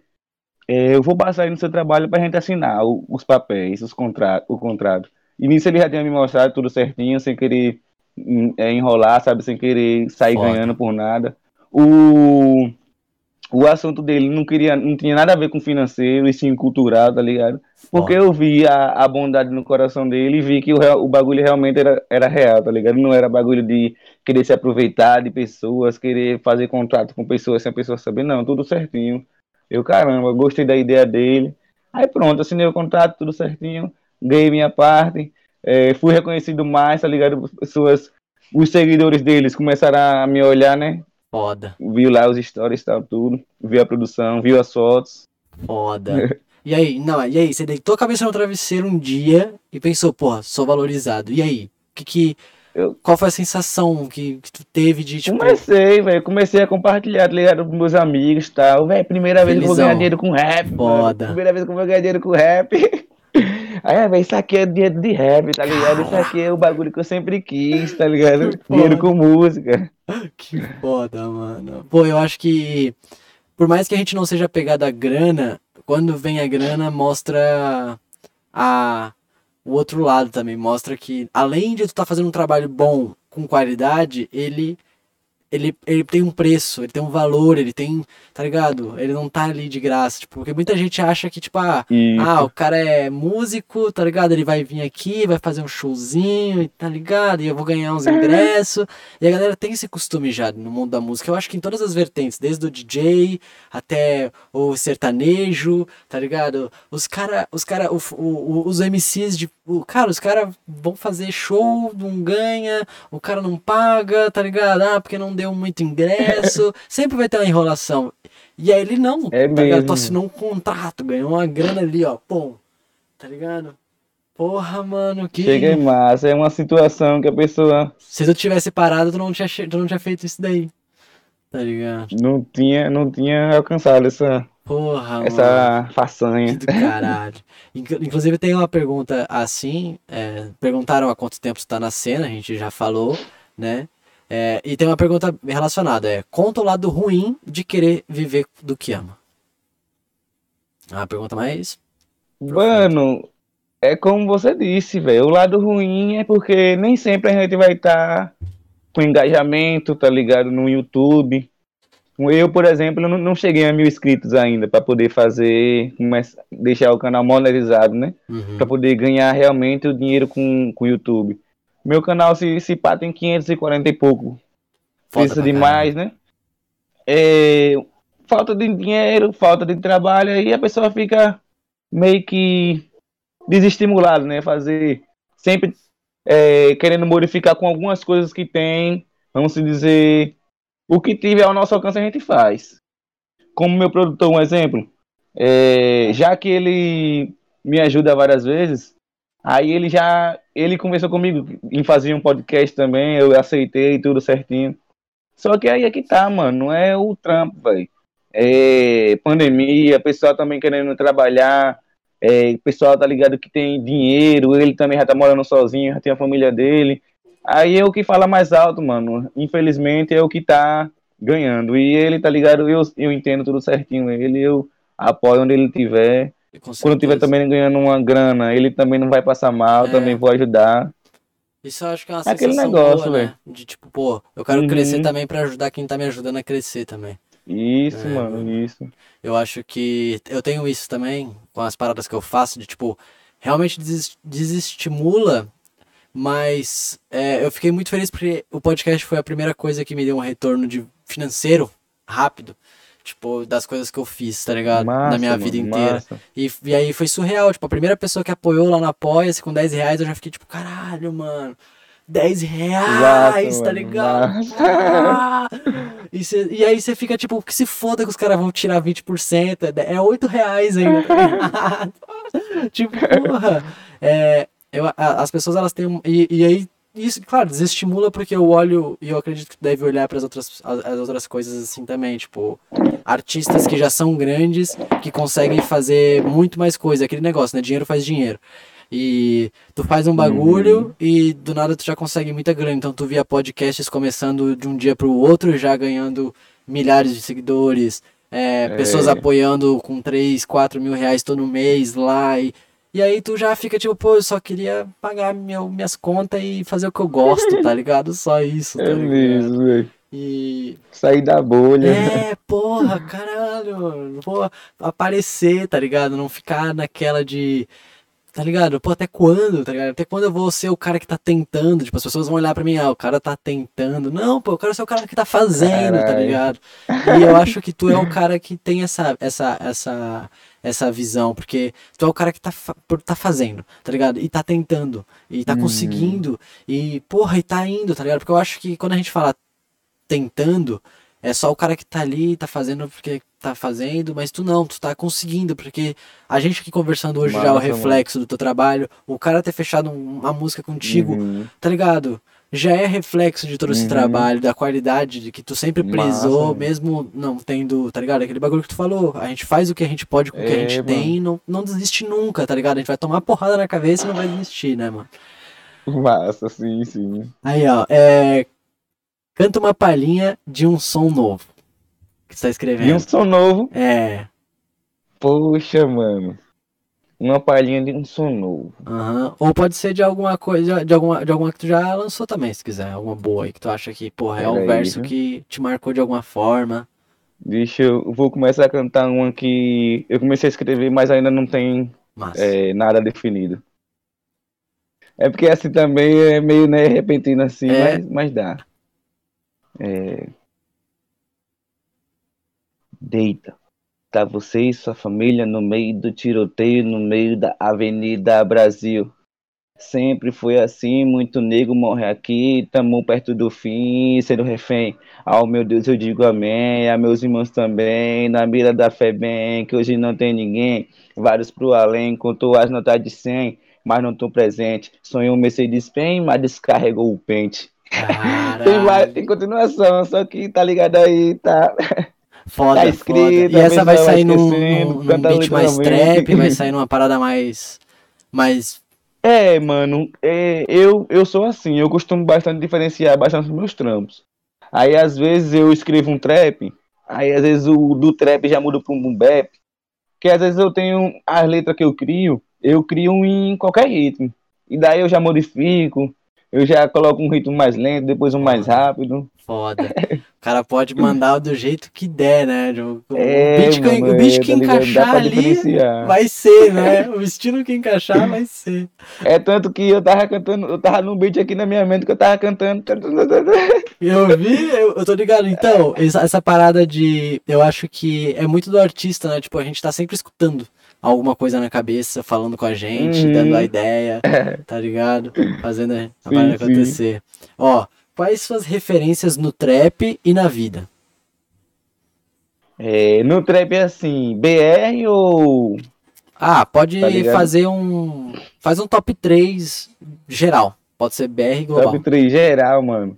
é, eu vou passar aí no seu trabalho pra gente assinar o- os papéis, os contratos, o contrato. E nisso ele já tinha me mostrado tudo certinho, sem querer enrolar, sabe, sem querer sair Foda. ganhando por nada. O, o assunto dele não queria, não tinha nada a ver com financeiro e sim cultural, tá ligado? Porque Foda. eu vi a, a bondade no coração dele e vi que o, o bagulho realmente era, era real, tá ligado? Não era bagulho de querer se aproveitar de pessoas, querer fazer contrato com pessoas sem a pessoa saber, não, tudo certinho. Eu, caramba, gostei da ideia dele. Aí pronto, assinei o contrato, tudo certinho, ganhei minha parte, eh, fui reconhecido mais, tá ligado? Pessoas, os seguidores deles começaram a me olhar, né? Foda. Viu lá os stories e tal, tudo, viu a produção, viu as fotos. Foda. E aí, não, e aí, você deitou a cabeça no travesseiro um dia e pensou, porra, sou valorizado. E aí? Que que. Eu- Qual foi a sensação que, que tu teve de, tipo. Comecei, velho. Comecei a compartilhar, tá ligado? Com meus amigos e tal. Velho, primeira vez que eu vou Felizão. ganhar dinheiro com rap. mano. Foda. Primeira vez que eu vou ganhar dinheiro com rap. Aí, velho, isso aqui é dinheiro de rap, tá ligado? Isso aqui é o bagulho que eu sempre quis, tá ligado? Que Dinheiro foda. com música. Que foda, mano. Pô, eu acho que. Por mais que a gente não seja pegado a grana, quando vem a grana, mostra a, o outro lado também. Mostra que, além de tu estar fazendo um trabalho bom, com qualidade, ele. Ele, ele tem um preço, ele tem um valor, ele tem, tá ligado? Ele não tá ali de graça, tipo, porque muita gente acha que, tipo, ah, ah, o cara é músico, tá ligado? Ele vai vir aqui, vai fazer um showzinho, tá ligado? E eu vou ganhar uns ingressos. E a galera tem esse costume já no mundo da música. Eu acho que em todas as vertentes, desde o DJ até o sertanejo, tá ligado? Os cara, os cara, o, o- os MCs de, o, cara, os cara vão fazer show, não ganha, o cara não paga, tá ligado? Ah, porque não deu muito ingresso. Sempre vai ter uma enrolação. E aí ele não, É tá? Tu mesmo. assinou um contrato, ganhou uma grana ali, ó, pum. Tá ligado? Porra, mano, que. chega em massa. É uma situação que a pessoa Se tu tivesse parado, tu não tinha, tu não tinha feito isso daí. Tá ligado? não tinha, não tinha alcançado essa, Porra, mano. essa façanha. Que do caralho. Inclu- Inclusive tem uma pergunta assim, é, perguntaram há quanto tempo você tá na cena, a gente já falou, né? É, e tem uma pergunta relacionada, é, conta o lado ruim de querer viver do que ama. É uma pergunta mais... Mano, é como você disse, velho. O lado ruim é porque nem sempre a gente vai estar com engajamento, tá ligado? No YouTube. Eu, por exemplo, não, não cheguei a mil inscritos ainda para poder fazer, deixar o canal monetizado, né? Uhum. Para poder ganhar realmente o dinheiro com o YouTube. Meu canal se, se pá tem 540 e pouco. Pra demais, né? É, falta de dinheiro, falta de trabalho, aí a pessoa fica meio que desestimulada, né? Fazer sempre é, querendo modificar com algumas coisas que tem, vamos dizer, o que tiver ao nosso alcance a gente faz. Como meu produtor, um exemplo, é, já que ele me ajuda várias vezes, Aí ele já, ele conversou comigo em fazer um podcast também, eu aceitei tudo certinho. Só que aí é que tá, mano, não é o trampo, velho. É pandemia, pessoal também querendo trabalhar, é, pessoal tá ligado que tem dinheiro, ele também já tá morando sozinho, já tem a família dele. Aí é o que fala mais alto, mano. Infelizmente é o que tá ganhando. E ele, tá ligado? Eu, eu entendo tudo certinho. Ele, eu apoio onde ele tiver. Quando tiver também ganhando uma grana, ele também não vai passar mal, é. também vou ajudar. Isso eu acho que é uma Aquele negócio, boa, né? De tipo, pô, eu quero uhum. crescer também para ajudar quem tá me ajudando a crescer também. Isso, é, mano, isso. Eu acho que eu tenho isso também com as paradas que eu faço, de tipo, realmente desestimula, mas é, eu fiquei muito feliz porque o podcast foi a primeira coisa que me deu um retorno de financeiro rápido. Tipo, das coisas que eu fiz, tá ligado? Massa, Na minha mano, vida inteira. E, e aí foi surreal. Tipo, a primeira pessoa que apoiou lá no Apoia-se com 10 reais, eu já fiquei tipo, caralho, mano. 10 reais, tá ligado? Ah! E, cê, e aí você fica tipo, que se foda que os caras vão tirar 20%, é 8 reais ainda, tá tipo, porra. É, eu, as pessoas elas têm. E, e aí isso, claro, desestimula porque eu olho e eu acredito que deve olhar para as outras, as outras coisas assim também, tipo, artistas que já são grandes, que conseguem fazer muito mais coisa, aquele negócio, né? Dinheiro faz dinheiro. E tu faz um bagulho uhum. e do nada tu já consegue muita grana. Então tu via podcasts começando de um dia pro outro, já ganhando milhares de seguidores, é, é. pessoas apoiando com 3, 4 mil reais todo mês lá. E, e aí tu já fica tipo, pô, eu só queria pagar meu, minhas contas e fazer o que eu gosto, tá ligado? Só isso, tá é ligado? mesmo, velho. E. Sair da bolha. É, porra, caralho. Porra, aparecer, tá ligado? Não ficar naquela de. Tá ligado? Pô, até quando, tá ligado? Até quando eu vou ser o cara que tá tentando? Tipo, as pessoas vão olhar pra mim, ah, o cara tá tentando. Não, pô, eu quero ser o cara que tá fazendo, tá ligado? E eu acho que tu é o cara que tem essa, essa, essa, essa visão, porque tu é o cara que tá, tá fazendo, tá ligado? E tá tentando, e tá hum. conseguindo, e porra, e tá indo, tá ligado? Porque eu acho que quando a gente fala tentando, é só o cara que tá ali, tá fazendo porque tá fazendo, mas tu não, tu tá conseguindo, porque a gente aqui conversando hoje já é o reflexo do teu trabalho, o cara ter fechado uma música contigo, uhum. tá ligado? Já é reflexo de todo esse uhum. trabalho, da qualidade de que tu sempre prezou, Massa, mesmo não tendo, tá ligado? Aquele bagulho que tu falou, a gente faz o que a gente pode com o que a é, gente mano. tem e não, não desiste nunca, tá ligado? A gente vai tomar porrada na cabeça e não vai desistir, né, mano? Massa, sim, sim. Aí, ó, é, Canta uma palhinha de um som novo. Que você tá escrevendo. De um som novo? É. Poxa, mano. Uma palhinha de um som novo. Uhum. Ou pode ser de alguma coisa, de alguma, de alguma que tu já lançou também, se quiser. Alguma boa aí que tu acha que, porra, é um verso né? que te marcou de alguma forma. Deixa eu. Vou começar a cantar uma que eu comecei a escrever, mas ainda não tem é, nada definido. É porque assim também é meio né, repentino assim, é. mas, mas dá. É... Deita. Tá você e sua família no meio do tiroteio, no meio da Avenida Brasil. Sempre foi assim, muito nego morre aqui, tamo perto do fim, sendo refém. Ao meu Deus eu digo amém, a meus irmãos também, na mira da fé bem, que hoje não tem ninguém. Vários pro além, contou as notas de 100, mas não tô presente. Sonhou um Mercedes-Benz, mas descarregou o pente. Tem, mais, tem continuação, só que tá ligado aí, tá. Foda, tá escrito, foda. E essa vai sair num, num, num beat mais trap, vai sair numa parada mais. mais. É, mano, é, eu, eu sou assim, eu costumo bastante diferenciar bastante os meus trampos. Aí às vezes eu escrevo um trap, aí às vezes o do trap já muda para um boom bap, que às vezes eu tenho as letras que eu crio, eu crio em qualquer ritmo. E daí eu já modifico, eu já coloco um ritmo mais lento, depois um mais rápido. Foda. O cara pode mandar do jeito que der, né? O, é, beat, que, mano, o beat que tá encaixar ali vai ser, né? O estilo que encaixar vai ser. É tanto que eu tava cantando, eu tava num beat aqui na minha mente que eu tava cantando. Eu vi, eu, eu tô ligado. Então, essa, essa parada de. Eu acho que é muito do artista, né? Tipo, a gente tá sempre escutando alguma coisa na cabeça, falando com a gente, uhum. dando a ideia, tá ligado? Fazendo a parada acontecer. Ó, quais suas referências no trap e na vida? É, no trap é assim, BR ou Ah, pode Tá fazer um. Faz um top 3 geral. Pode ser BR global. Top 3 geral, mano.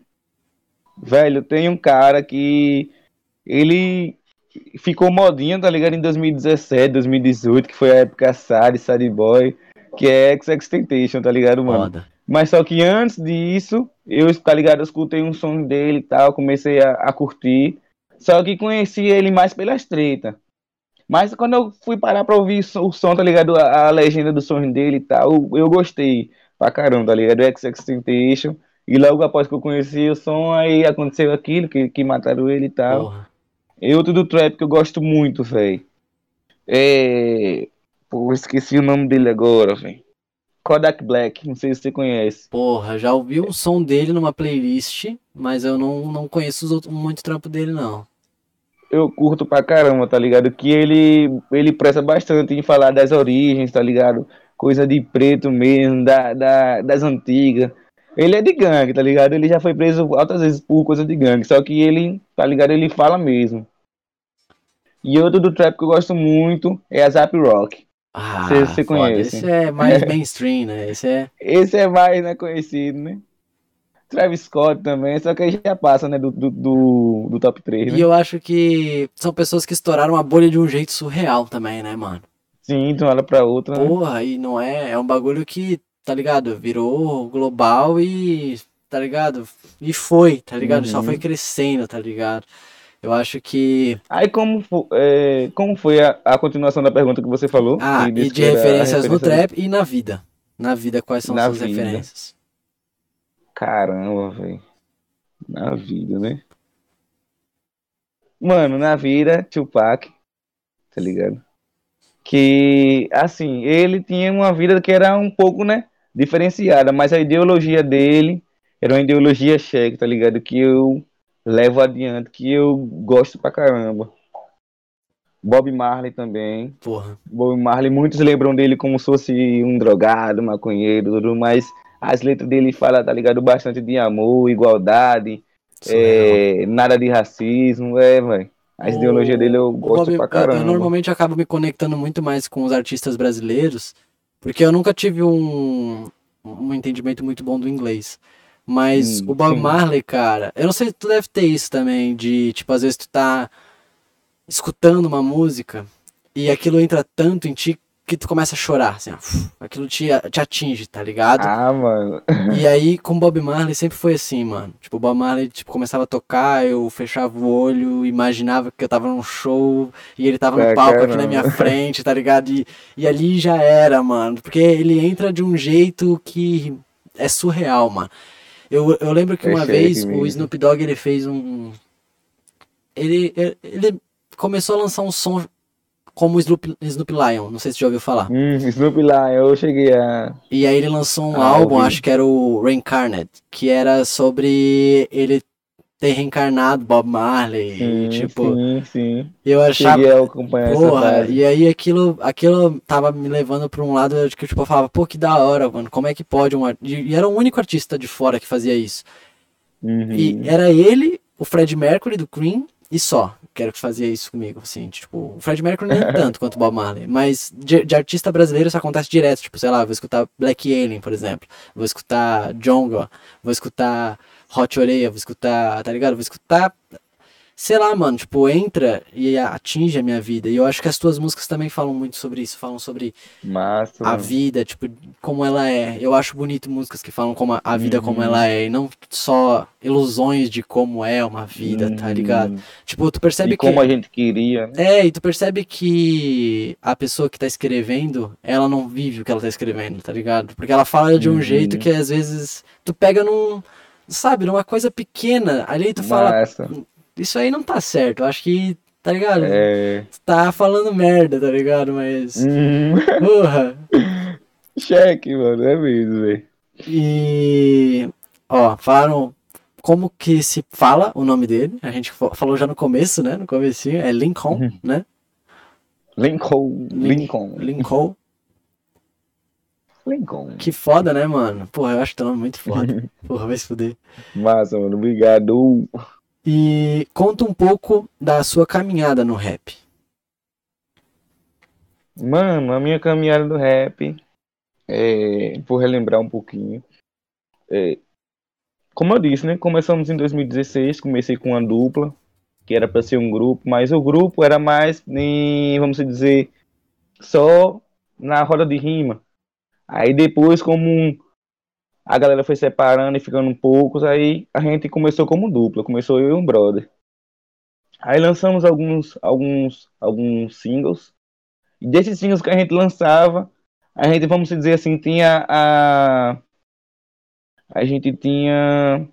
Velho, tem um cara que ele ficou modinha, tá ligado? Em 2017, 2018, que foi a época Sad, Sad Boy, que é XXXTentacion, tá ligado, mano? Foda. Mas só que antes disso, eu, tá ligado, eu escutei um som dele e tal, comecei a, a curtir. Só que conheci ele mais pelas tretas. Mas quando eu fui parar pra ouvir o som, tá ligado? A, a legenda do som dele e tal, eu gostei pra caramba, tá ligado? XXXTentacion. E logo após que eu conheci o som, aí aconteceu aquilo, que, que mataram ele e tal. Porra. E outro do trap que eu gosto muito, velho. É. Pô, esqueci o nome dele agora, velho. Kodak Black, não sei se você conhece. Porra, já ouvi um som dele numa playlist, mas eu não, não conheço os outros, muito trampo dele, não. Eu curto pra caramba, tá ligado? Que ele, ele presta bastante em falar das origens, tá ligado? Coisa de preto mesmo, da, da, das antigas. Ele é de gangue, tá ligado? Ele já foi preso altas vezes por coisa de gangue, só que ele, tá ligado? Ele fala mesmo. E outro do trap que eu gosto muito é a Zap Rock. Ah, Cê- cê foda. conhece? Esse é mais mainstream, né? Esse é. Esse é mais né, conhecido, né? Travis Scott também, só que aí já passa, né, do, do, do, do top 3, né? E eu acho que são pessoas que estouraram a bolha de um jeito surreal também, né, mano? Sim, de uma hora pra outra, né? Porra, e não é. É um bagulho que, tá ligado? Virou global e. Tá ligado? E foi, tá ligado? Só Uhum. foi crescendo, tá ligado? Eu acho que. Aí como, é, como foi a, a continuação da pergunta que você falou? Ah, e de referências no trap e na vida. Na vida, quais são vida. referências? Caramba, velho. Na vida, né? Mano, na vida, Tupac, tá ligado? Que, assim, ele tinha uma vida que era um pouco, né, diferenciada, mas a ideologia dele era uma ideologia cheque, tá ligado? Que eu levo adiante, que eu gosto pra caramba. Bob Marley também. Porra. Bob Marley, muitos lembram dele como se fosse um drogado, maconheiro, tudo, mas as letras dele falam, tá ligado, bastante de amor, igualdade, é, nada de racismo, é, velho. A ideologia dele eu gosto Bob- pra eu- caramba. Eu, normalmente acabo me conectando muito mais com os artistas brasileiros, porque eu nunca tive um, um entendimento muito bom do inglês. Mas Hum, o Bob. Marley, cara, eu não sei se tu deve ter isso também, de tipo, às vezes tu tá escutando uma música e aquilo entra tanto em ti que tu começa a chorar, assim, ó, aquilo te, te atinge, tá ligado? Ah, mano. E aí, com o Bob Marley, sempre foi assim, mano. Tipo, o Bob Marley, tipo, começava a tocar, eu fechava o olho, imaginava que eu tava num show e ele tava no É, palco aqui na minha frente, tá ligado? E, e ali já era, mano. Porque ele entra de um jeito que é surreal, mano. Eu, eu lembro que uma shake vez o. Snoop Dogg, ele fez um... Ele, ele começou a lançar um som como o Snoop, Snoop Lion, não sei se você já ouviu falar. Hum, Snoop lá, eu cheguei a. E aí ele lançou um Ah, álbum, acho que era o Reincarnate, que era sobre ele ter reencarnado Bob Marley. e, Sim, tipo, sim, sim. eu achava. Porra, e aí aquilo, aquilo tava me levando pra um lado de que tipo, eu falava, pô, que da hora, mano, como é que pode um E e era o único artista de fora que fazia isso. Uhum. E era ele, o Fred Mercury do Cream e só. Que era que fazia isso comigo, assim, tipo, o Fred Mercury nem tanto quanto o Bob Marley, mas de, de artista brasileiro isso acontece direto, tipo, sei lá, vou escutar Black Alien, por exemplo, vou escutar Jonga, vou escutar Hot Oreia, vou escutar, tá ligado? Vou escutar, sei lá, mano, tipo, entra e atinge a minha vida, e eu acho que as tuas músicas também falam muito sobre isso, falam sobre Massa. a mano. vida, tipo, como ela é. Eu acho bonito músicas que falam como a, vida como Uhum. ela é, e não só ilusões de como é uma vida, tá Uhum. ligado? Tipo, tu percebe E que. como a gente queria, né? É, e tu percebe que a pessoa que tá escrevendo, ela não vive o que ela tá escrevendo, tá ligado? Porque ela fala de um Uhum. jeito que às vezes tu pega num. Sabe, numa coisa pequena, ali tu fala, Massa. Isso aí não tá certo, eu acho que, tá ligado? É. Tá falando merda, tá ligado? Mas. Hum, Porra. cheque, mano. É mesmo, velho. E ó, falaram como que se fala o nome dele. A gente fa- falou já no começo, né? No comecinho, é Lincoln, Uhum. né? Lincoln. Lincoln. Lincoln. Lincoln. Que foda, né, mano? Porra, eu acho teu nome muito foda. Porra, vai se fuder. Massa, mano. Obrigado. E conta um pouco da sua caminhada no rap. Mano, a minha caminhada do rap, é, vou relembrar um pouquinho. É, como eu disse, né? Começamos em 2016, comecei com uma dupla, que era para ser um grupo, mas o grupo era mais, em, vamos dizer, só na roda de rima. Aí depois, como a galera foi separando e ficando poucos, aí a gente começou como dupla, começou eu e um brother. Aí lançamos alguns, alguns, alguns singles. E desses singles que a gente lançava, a gente, vamos dizer assim, tinha a. A gente tinha.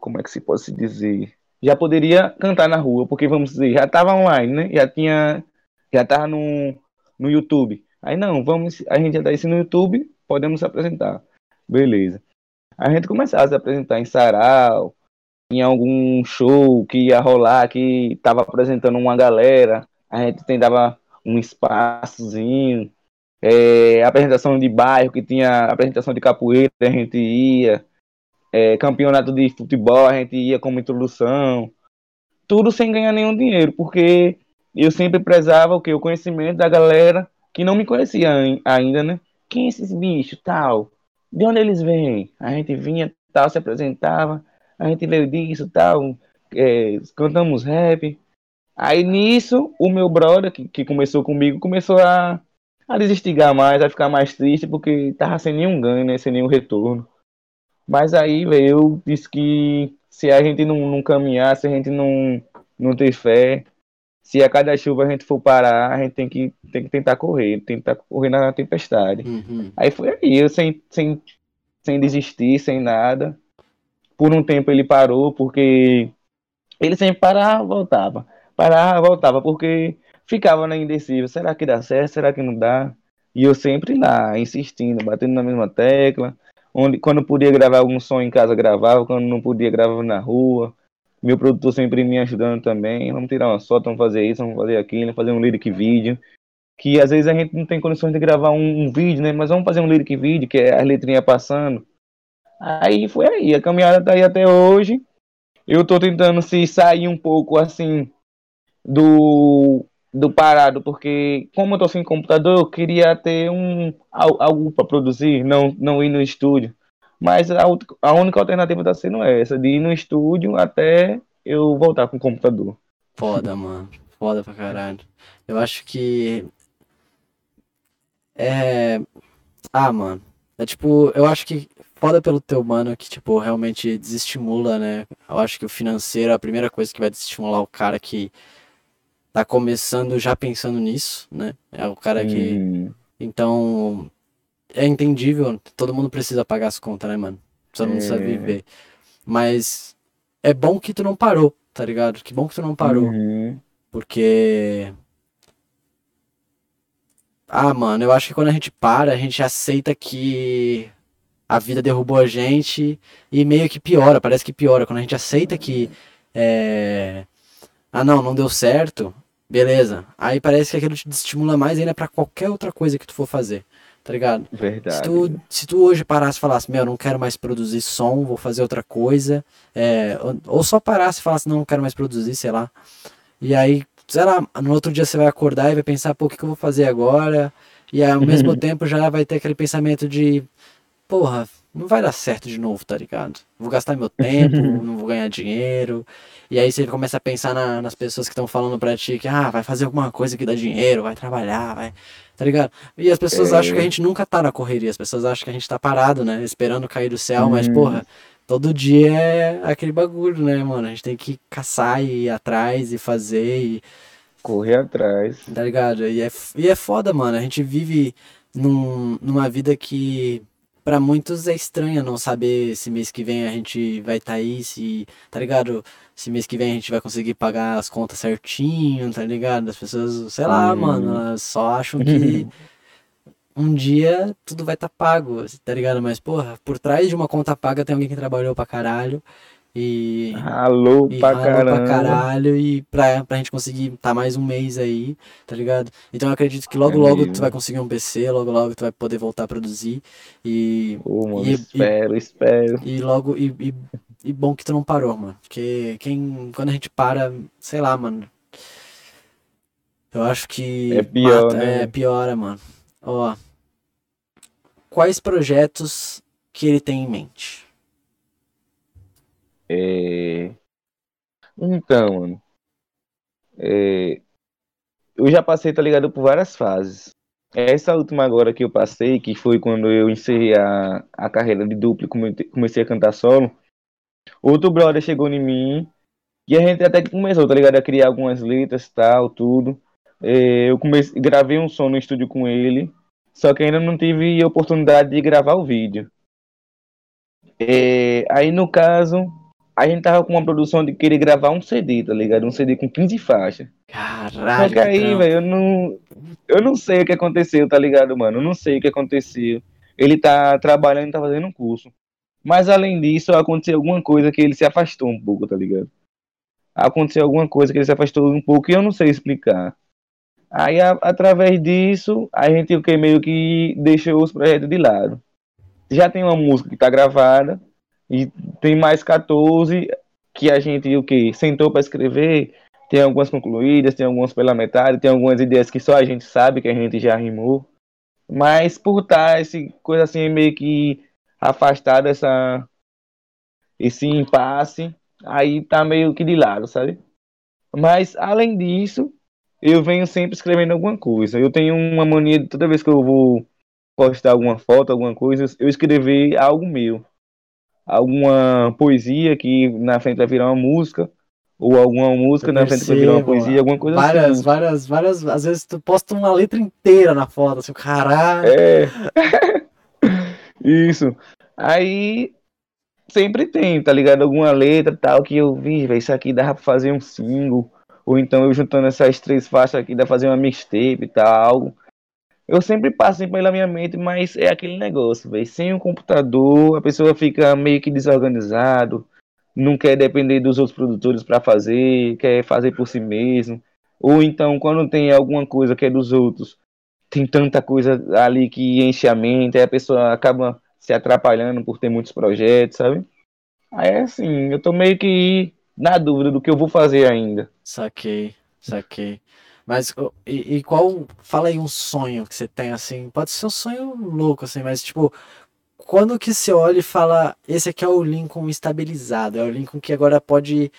Como é que se pode se dizer? Já poderia cantar na rua, porque vamos dizer, já estava online, né? Já tinha. Já estava no, no YouTube. Aí não, vamos. A gente já tá isso no YouTube, podemos se apresentar. Beleza. A gente começava a se apresentar em sarau, em algum show que ia rolar, que estava apresentando uma galera, a gente tentava um espaçozinho, é, apresentação de bairro, que tinha apresentação de capoeira, a gente ia, é, campeonato de futebol, a gente ia como introdução, tudo sem ganhar nenhum dinheiro, porque eu sempre prezava o que? O conhecimento da galera que não me conhecia ainda, né? Quem é esses bichos, tal? De onde eles vêm? A gente vinha, tal, se apresentava, a gente veio disso, tal, é, cantamos rap. Aí nisso, o meu brother, que, que começou comigo, começou a, a desinstigar mais, a ficar mais triste, porque tava sem nenhum ganho, né, sem nenhum retorno. Mas aí eu disse que se a gente não, não caminhar, se a gente não, não ter fé, se a cada chuva a gente for parar, a gente tem que, tem que tentar correr, tentar correr na tempestade. Uhum. Aí foi aí, eu sem, sem, sem desistir, sem nada por um tempo ele parou, porque ele sempre parava, voltava. Parava, voltava, porque ficava na indecível. Será que dá certo? Será que não dá? E eu sempre lá, insistindo, batendo na mesma tecla. Onde, quando podia gravar algum som em casa, gravava. Quando não podia, gravava na rua. Meu produtor sempre me ajudando também. Vamos tirar uma foto, vamos fazer isso, vamos fazer aquilo, fazer um lyric vídeo. Que às vezes a gente não tem condições de gravar um, um vídeo, né? Mas vamos fazer um lyric vídeo, que é as letrinhas passando. Aí foi aí, a caminhada tá aí até hoje. Eu tô tentando se sair um pouco assim do do parado, porque como eu tô sem computador, eu queria ter um algo para produzir, não não ir no estúdio. Mas a, a única alternativa tá sendo essa, de ir no estúdio até eu voltar com o computador. Foda, mano. Foda pra caralho. Eu acho que é ah, mano. É tipo, eu acho que foda pelo teu mano que, tipo, realmente desestimula, né? Eu acho que o financeiro é a primeira coisa que vai desestimular o cara que tá começando já pensando nisso, né? É o cara que. Hum. Então, é entendível, todo mundo precisa pagar as contas, né, mano? Todo mundo é. precisa viver. Mas é bom que tu não parou, tá ligado? Que bom que tu não parou. Uhum. Porque. Ah, mano, eu acho que quando a gente para, a gente aceita que a vida derrubou a gente e meio que piora, parece que piora. Quando a gente aceita que. É... Ah, não, não deu certo, beleza. Aí parece que aquilo te estimula mais ainda para qualquer outra coisa que tu for fazer, tá ligado? Verdade. Se tu, se tu hoje parasse e falasse, meu, não quero mais produzir som, vou fazer outra coisa, é... ou só parasse e falasse, não, não quero mais produzir, sei lá. E aí, sei lá, no outro dia você vai acordar e vai pensar, pô, o que, que eu vou fazer agora? E ao mesmo tempo já vai ter aquele pensamento de porra, não vai dar certo de novo, tá ligado? Vou gastar meu tempo, não vou ganhar dinheiro. E aí você começa a pensar na, nas pessoas que estão falando pra ti que, ah, vai fazer alguma coisa que dá dinheiro, vai trabalhar, vai. Tá ligado? E as pessoas é. acham que a gente nunca tá na correria, as pessoas acham que a gente tá parado, né? Esperando cair do céu, mas, uhum. porra, todo dia é aquele bagulho, né, mano? A gente tem que caçar e ir atrás e fazer e. Correr atrás. Tá ligado? E é, e é foda, mano. A gente vive num, numa vida que para muitos é estranho não saber se mês que vem a gente vai estar tá aí, se, tá ligado? Se mês que vem a gente vai conseguir pagar as contas certinho, tá ligado? As pessoas, sei lá, hum. mano, elas só acham que um dia tudo vai estar tá pago, tá ligado? Mas, porra, por trás de uma conta paga tem alguém que trabalhou pra caralho e. Ralou pra caralho. pra caralho. E pra, pra gente conseguir tá mais um mês aí, tá ligado? Então eu acredito que logo, é logo tu vai conseguir um PC, logo, logo tu vai poder voltar a produzir. E. mano, e, espero, e, espero. E logo. E, e, e bom que tu não parou, mano. Porque quem. Quando a gente para, sei lá, mano. Eu acho que. É pior, mata- né? É, piora, mano. Ó. Quais projetos que ele tem em mente? É... Então, mano. é, Eu já passei, tá ligado, por várias fases. Essa última agora que eu passei, que foi quando eu encerrei a, a carreira de duplo e come- comecei a cantar solo, outro brother chegou em mim e a gente até que começou, tá ligado, a criar algumas letras tal, tudo. É, Eu comecei, gravei um som no estúdio com ele, só que ainda não tive oportunidade de gravar o vídeo. É, Aí no caso, a gente tava com uma produção de querer gravar um CD, tá ligado? Um CD com 15 faixas. Só Caralho. que aí, trampo. velho, eu não. Eu não sei o que aconteceu, tá ligado, mano? Eu não sei o que aconteceu. Ele tá trabalhando, tá fazendo um curso. Mas além disso, aconteceu alguma coisa que ele se afastou um pouco, tá ligado? Aconteceu alguma coisa que ele se afastou um pouco e eu não sei explicar. Aí, a- através disso, a gente o que meio que deixou os projetos de lado. Já tem uma música que tá gravada e tem mais 14 que a gente o que sentou para escrever tem algumas concluídas, tem algumas pela metade, tem algumas ideias que só a gente sabe que a gente já rimou. Mas por estar esse coisa assim meio que afastada essa esse impasse, aí tá meio que de lado, sabe? Mas além disso, eu venho sempre escrevendo alguma coisa. Eu tenho uma mania de toda vez que eu vou postar alguma foto, alguma coisa, eu escrever algo meu. Alguma poesia que na frente vai virar uma música, ou alguma música Eu na frente vai virar uma poesia, alguma coisa várias, assim. várias, várias. Às vezes tu posta uma letra inteira na foto, assim, caralho. É. Isso. Aí sempre tem, tá ligado? Alguma letra tal que eu vi, velho, isso aqui dá pra fazer um single. Ou então eu juntando essas três faixas aqui, dá pra fazer uma mixtape e tal. Eu sempre passo assim pela minha mente, mas é aquele negócio, velho. Sem o computador, a pessoa fica meio que desorganizado, não quer depender dos outros produtores pra fazer, quer fazer por si mesmo. Ou então, quando tem alguma coisa que é dos outros, tem tanta coisa ali que enche a mente, aí a pessoa acaba se atrapalhando por ter muitos projetos, sabe? Aí assim, eu tô meio que na dúvida do que eu vou fazer ainda. Saquei, saquei. Mas e, e qual. Fala aí um sonho que você tem, assim. Pode ser um sonho louco, assim, mas tipo. Quando que você olha e fala, esse aqui é o Lincoln estabilizado, é o Lincoln que agora pode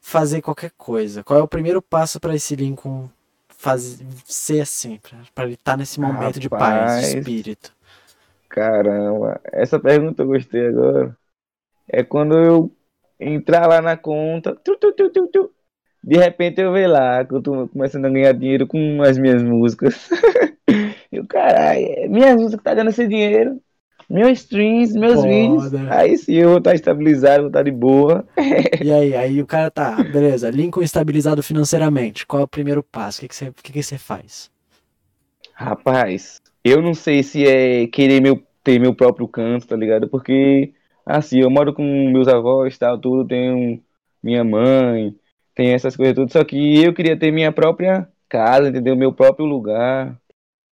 fazer qualquer coisa. Qual é o primeiro passo para esse Lincoln faz, ser assim, pra- pra ele estar nesse momento de paz, de Rapaz. espírito? Caramba, essa pergunta eu gostei agora. É quando eu entrar lá na conta, tu, tu, tu, de repente eu ver lá que eu tô começando a ganhar dinheiro com as minhas músicas. E o caralho, minhas músicas tá dando esse dinheiro, meus streams, meus Foda. vídeos. Aí sim eu vou estar estabilizado, vou estar de boa. E aí, aí o cara tá, beleza, Lincoln estabilizado financeiramente. Qual é o primeiro passo? O que, você, que, que você faz? Rapaz, eu não sei se é querer meu, ter meu próprio canto, tá ligado? Porque, assim, eu moro com meus avós, tal, tudo, tenho minha mãe, tem essas coisas tudo, só que eu queria ter minha própria casa, entendeu? Meu próprio lugar.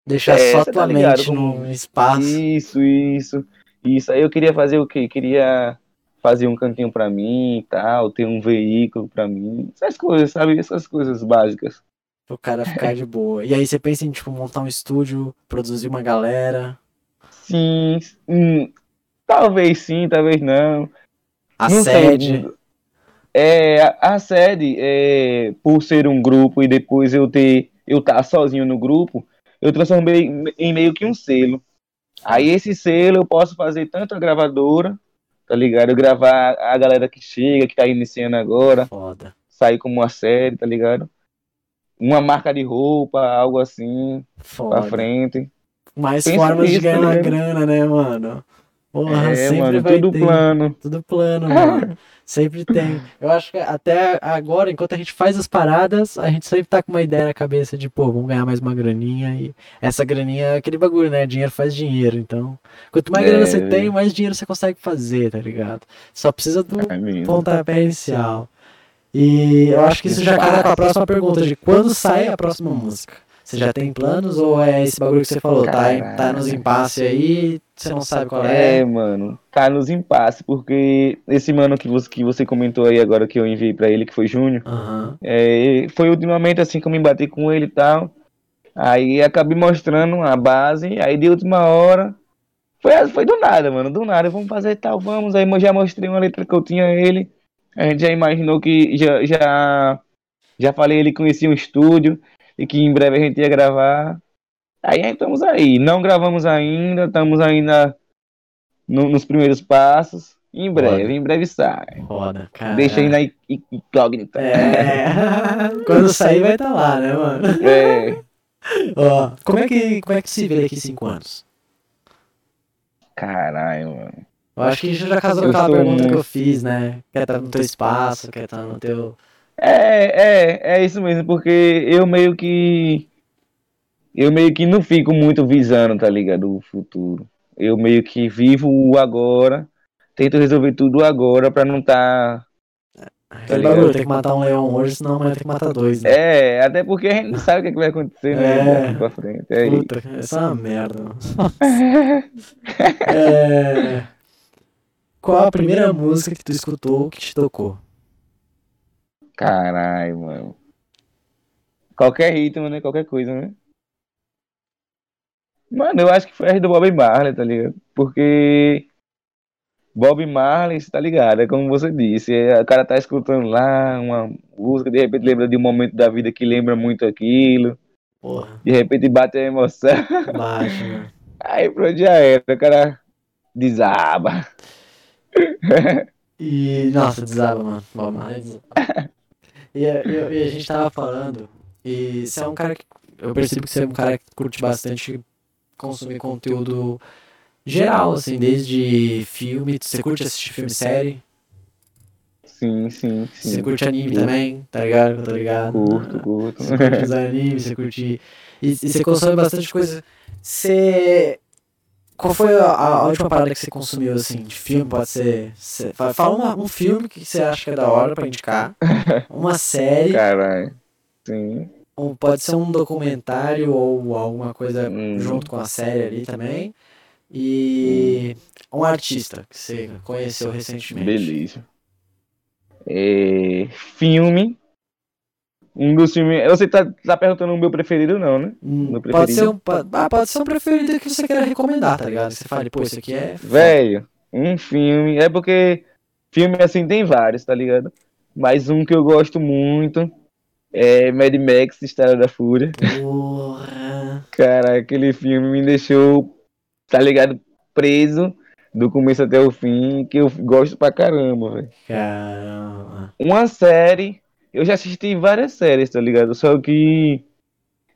Deixar É, só cê tua tá mente como- no espaço. Isso, isso, isso. Aí eu queria fazer o quê? Queria fazer um cantinho pra mim e tal, ter um veículo pra mim, essas coisas, sabe? Essas coisas básicas. o cara ficar de boa. E aí você pensa em, tipo, montar um estúdio, produzir uma galera, Sim, hum, talvez sim, talvez não. a Não sei, sede. É, a, a sede, é, por ser um grupo e depois eu ter eu estar sozinho no grupo, eu transformei em- meio que um selo. Aí esse selo eu posso fazer tanto a gravadora, tá ligado? Eu gravar a galera que chega, que tá iniciando agora, Foda. sair como uma série, tá ligado? Uma marca de roupa, algo assim, pra Foda. frente. Mais Pensa formas de nisso, tá ganhar ligado? grana, né, mano? Porra, É, sempre mano, vai tudo ter. plano. Tudo plano, mano. Sempre tem. Eu acho que até agora, enquanto a gente faz as paradas, a gente sempre tá com uma ideia na cabeça de, pô, vamos ganhar mais uma graninha. E essa graninha é aquele bagulho, né? Dinheiro faz dinheiro. Então, quanto mais É. grana você tem, mais dinheiro você consegue fazer, tá ligado? Só precisa do É mesmo. pontapé inicial. E eu acho que isso já casa com a próxima pergunta de quando sai a próxima música. Você já tem planos ou é esse bagulho que você falou? Tá, em- tá nos impasse aí, você não sabe qual é? É, mano, tá nos impasse, porque esse mano que você, que você comentou aí agora que eu enviei pra ele, que foi Júnior, Aham. é, foi ultimamente assim que eu me bati com ele e tal. Aí acabei mostrando a base, aí de última hora. Foi, foi do nada, mano, do nada, vamos fazer tal, vamos. Aí eu já mostrei uma letra que eu tinha a ele. A gente já imaginou que já, já, já falei ele conhecia um estúdio e que em breve a gente ia gravar. Aí estamos aí. Não gravamos ainda, estamos ainda no- nos primeiros passos. Em breve, Olha. em breve sai. Foda, cara. Deixa aí na in- in- incógnita. É. Quando sair vai estar lá, né, mano? É. Ó, como é que, como é que se vê daqui cinco anos? Caralho, mano. Eu acho que já casou com Eu aquela sou pergunta que muito- eu fiz, né? Quer estar no teu espaço, quer estar no teu. É, é, é isso mesmo, porque eu meio que. Eu meio que não fico muito visando, tá ligado? O futuro. Eu meio que vivo o agora, tento resolver tudo agora pra não tá. Aquele ligado? bagulho, tem que matar um leão hoje, senão amanhã tem que matar dois, né? É, até porque a gente não sabe o que, é que vai acontecer, né? É. Pra frente. É isso. Puta, essa é uma merda. É... Qual a primeira música que tu escutou que te tocou? Caralho, mano. Qualquer ritmo, né? Qualquer coisa, né? Mano, eu acho que foi a do Bob Marley, tá ligado? Porque Bob Marley, você tá ligado? É como você disse, é, o cara tá escutando lá uma música, de repente lembra de um momento da vida que lembra muito aquilo, Porra, de repente bate a emoção, baixo, né? aí pronto, já era, o cara desaba. E, nossa, desaba, mano. Bob Marley desaba. E, a- e- e a gente tava falando, e você é um cara que. Eu percebo que você é um cara que curte bastante consumir conteúdo geral, assim, desde filme. Você curte assistir filme e série? Sim, sim, Você sim. curte anime também, tá ligado? Tá ligado? Curto, curto. Você curte os animes, você curte. E, e você consome bastante coisa. Você. Qual foi a, a última parada que você consumiu, assim, de filme? Pode ser. fa- Fala uma- um filme que você acha que é da hora pra indicar. Uma série. Caralho. Sim. Ou pode ser um documentário ou alguma coisa Hum. junto com a série ali também. E. Um artista que você conheceu recentemente. Beleza. É, filme. Um dos filmes. Você tá, tá perguntando o meu preferido, não, né? Hum, Meu Pode ser, preferido? um, pa- ah, pode ser um preferido que você queira recomendar, tá ligado? Você fale, pô, isso aqui é. Velho, um filme. É porque filme assim tem vários, tá ligado? Mas um que eu gosto muito é Mad Max Estrada da Fúria. Porra. Cara, aquele filme me deixou, tá ligado? Preso do começo até o fim, que eu gosto pra caramba, velho. Caramba. Uma série, eu já assisti várias séries, tá ligado? Só que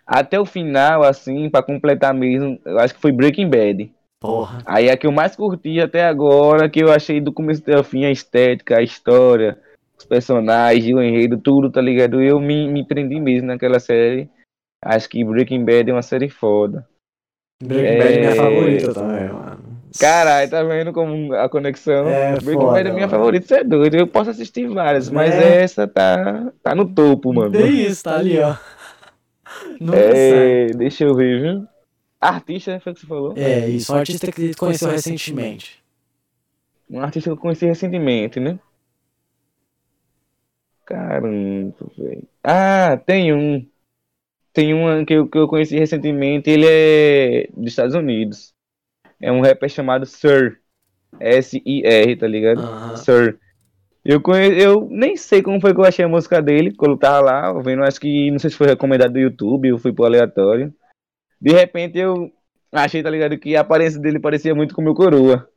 até o final, assim, pra completar mesmo, eu acho que foi Breaking Bad. Porra. Aí a que eu mais curti até agora, que eu achei do começo até o fim, a estética, a história, os personagens, o enredo, tudo, tá ligado? Eu me, me prendi mesmo naquela série. Acho que Breaking Bad é uma série foda. Breaking Bad é minha É. favorita também, mano. Caralho, tá vendo como a conexão? É Breaking foda, Bad é minha favorita, você é doido. Eu posso assistir várias, mas É. essa tá, tá no topo, mano. É isso, tá ali, ó. Nunca sai. É, deixa eu ver, viu? Artista, foi o que você falou? É isso, um artista que conheceu recentemente. Um artista que eu conheci recentemente, né? Caramba, velho. Ah, tem um. Tem um que eu, que eu conheci recentemente, ele é dos Estados Unidos. É um rapper chamado Sir. S-I-R, tá ligado? Sir. Eu, conhe... eu nem sei como foi que eu achei a música dele, quando eu tava lá, vendo, acho que, não sei se foi recomendado do YouTube, eu fui pro aleatório. De repente eu achei, tá ligado, que a aparência dele parecia muito com o meu coroa.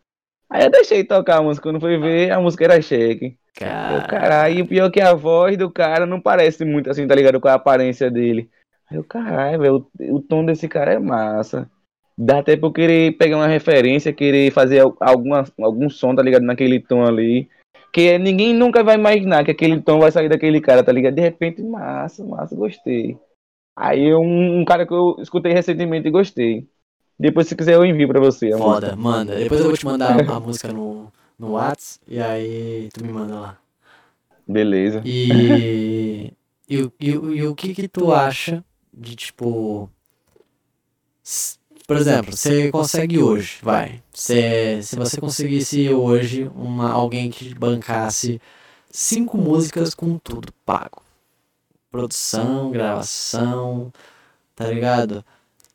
Aí eu deixei tocar a música, quando fui ver, a música era cheque. Eu, Cara, caralho, e o pior é que a voz do cara não parece muito assim, tá ligado, com a aparência dele. Aí eu, caralho, velho, o, o tom desse cara é massa. Dá até pra eu querer pegar uma referência, querer fazer al- alguma, algum som, tá ligado, naquele tom ali. Que ninguém nunca vai imaginar que aquele tom vai sair daquele cara, tá ligado? De repente, massa, massa, gostei. Aí um, um cara que eu escutei recentemente e gostei. Depois, se quiser, eu envio pra você. a música. foda, manda. Depois eu vou te mandar a música no, no Whats e aí tu me manda lá. Beleza. E, e, o- e, o- e o que que tu acha de tipo. Por exemplo, você consegue hoje, vai. Se, se você conseguisse hoje uma, alguém que bancasse cinco músicas com tudo pago. Produção, gravação, tá ligado?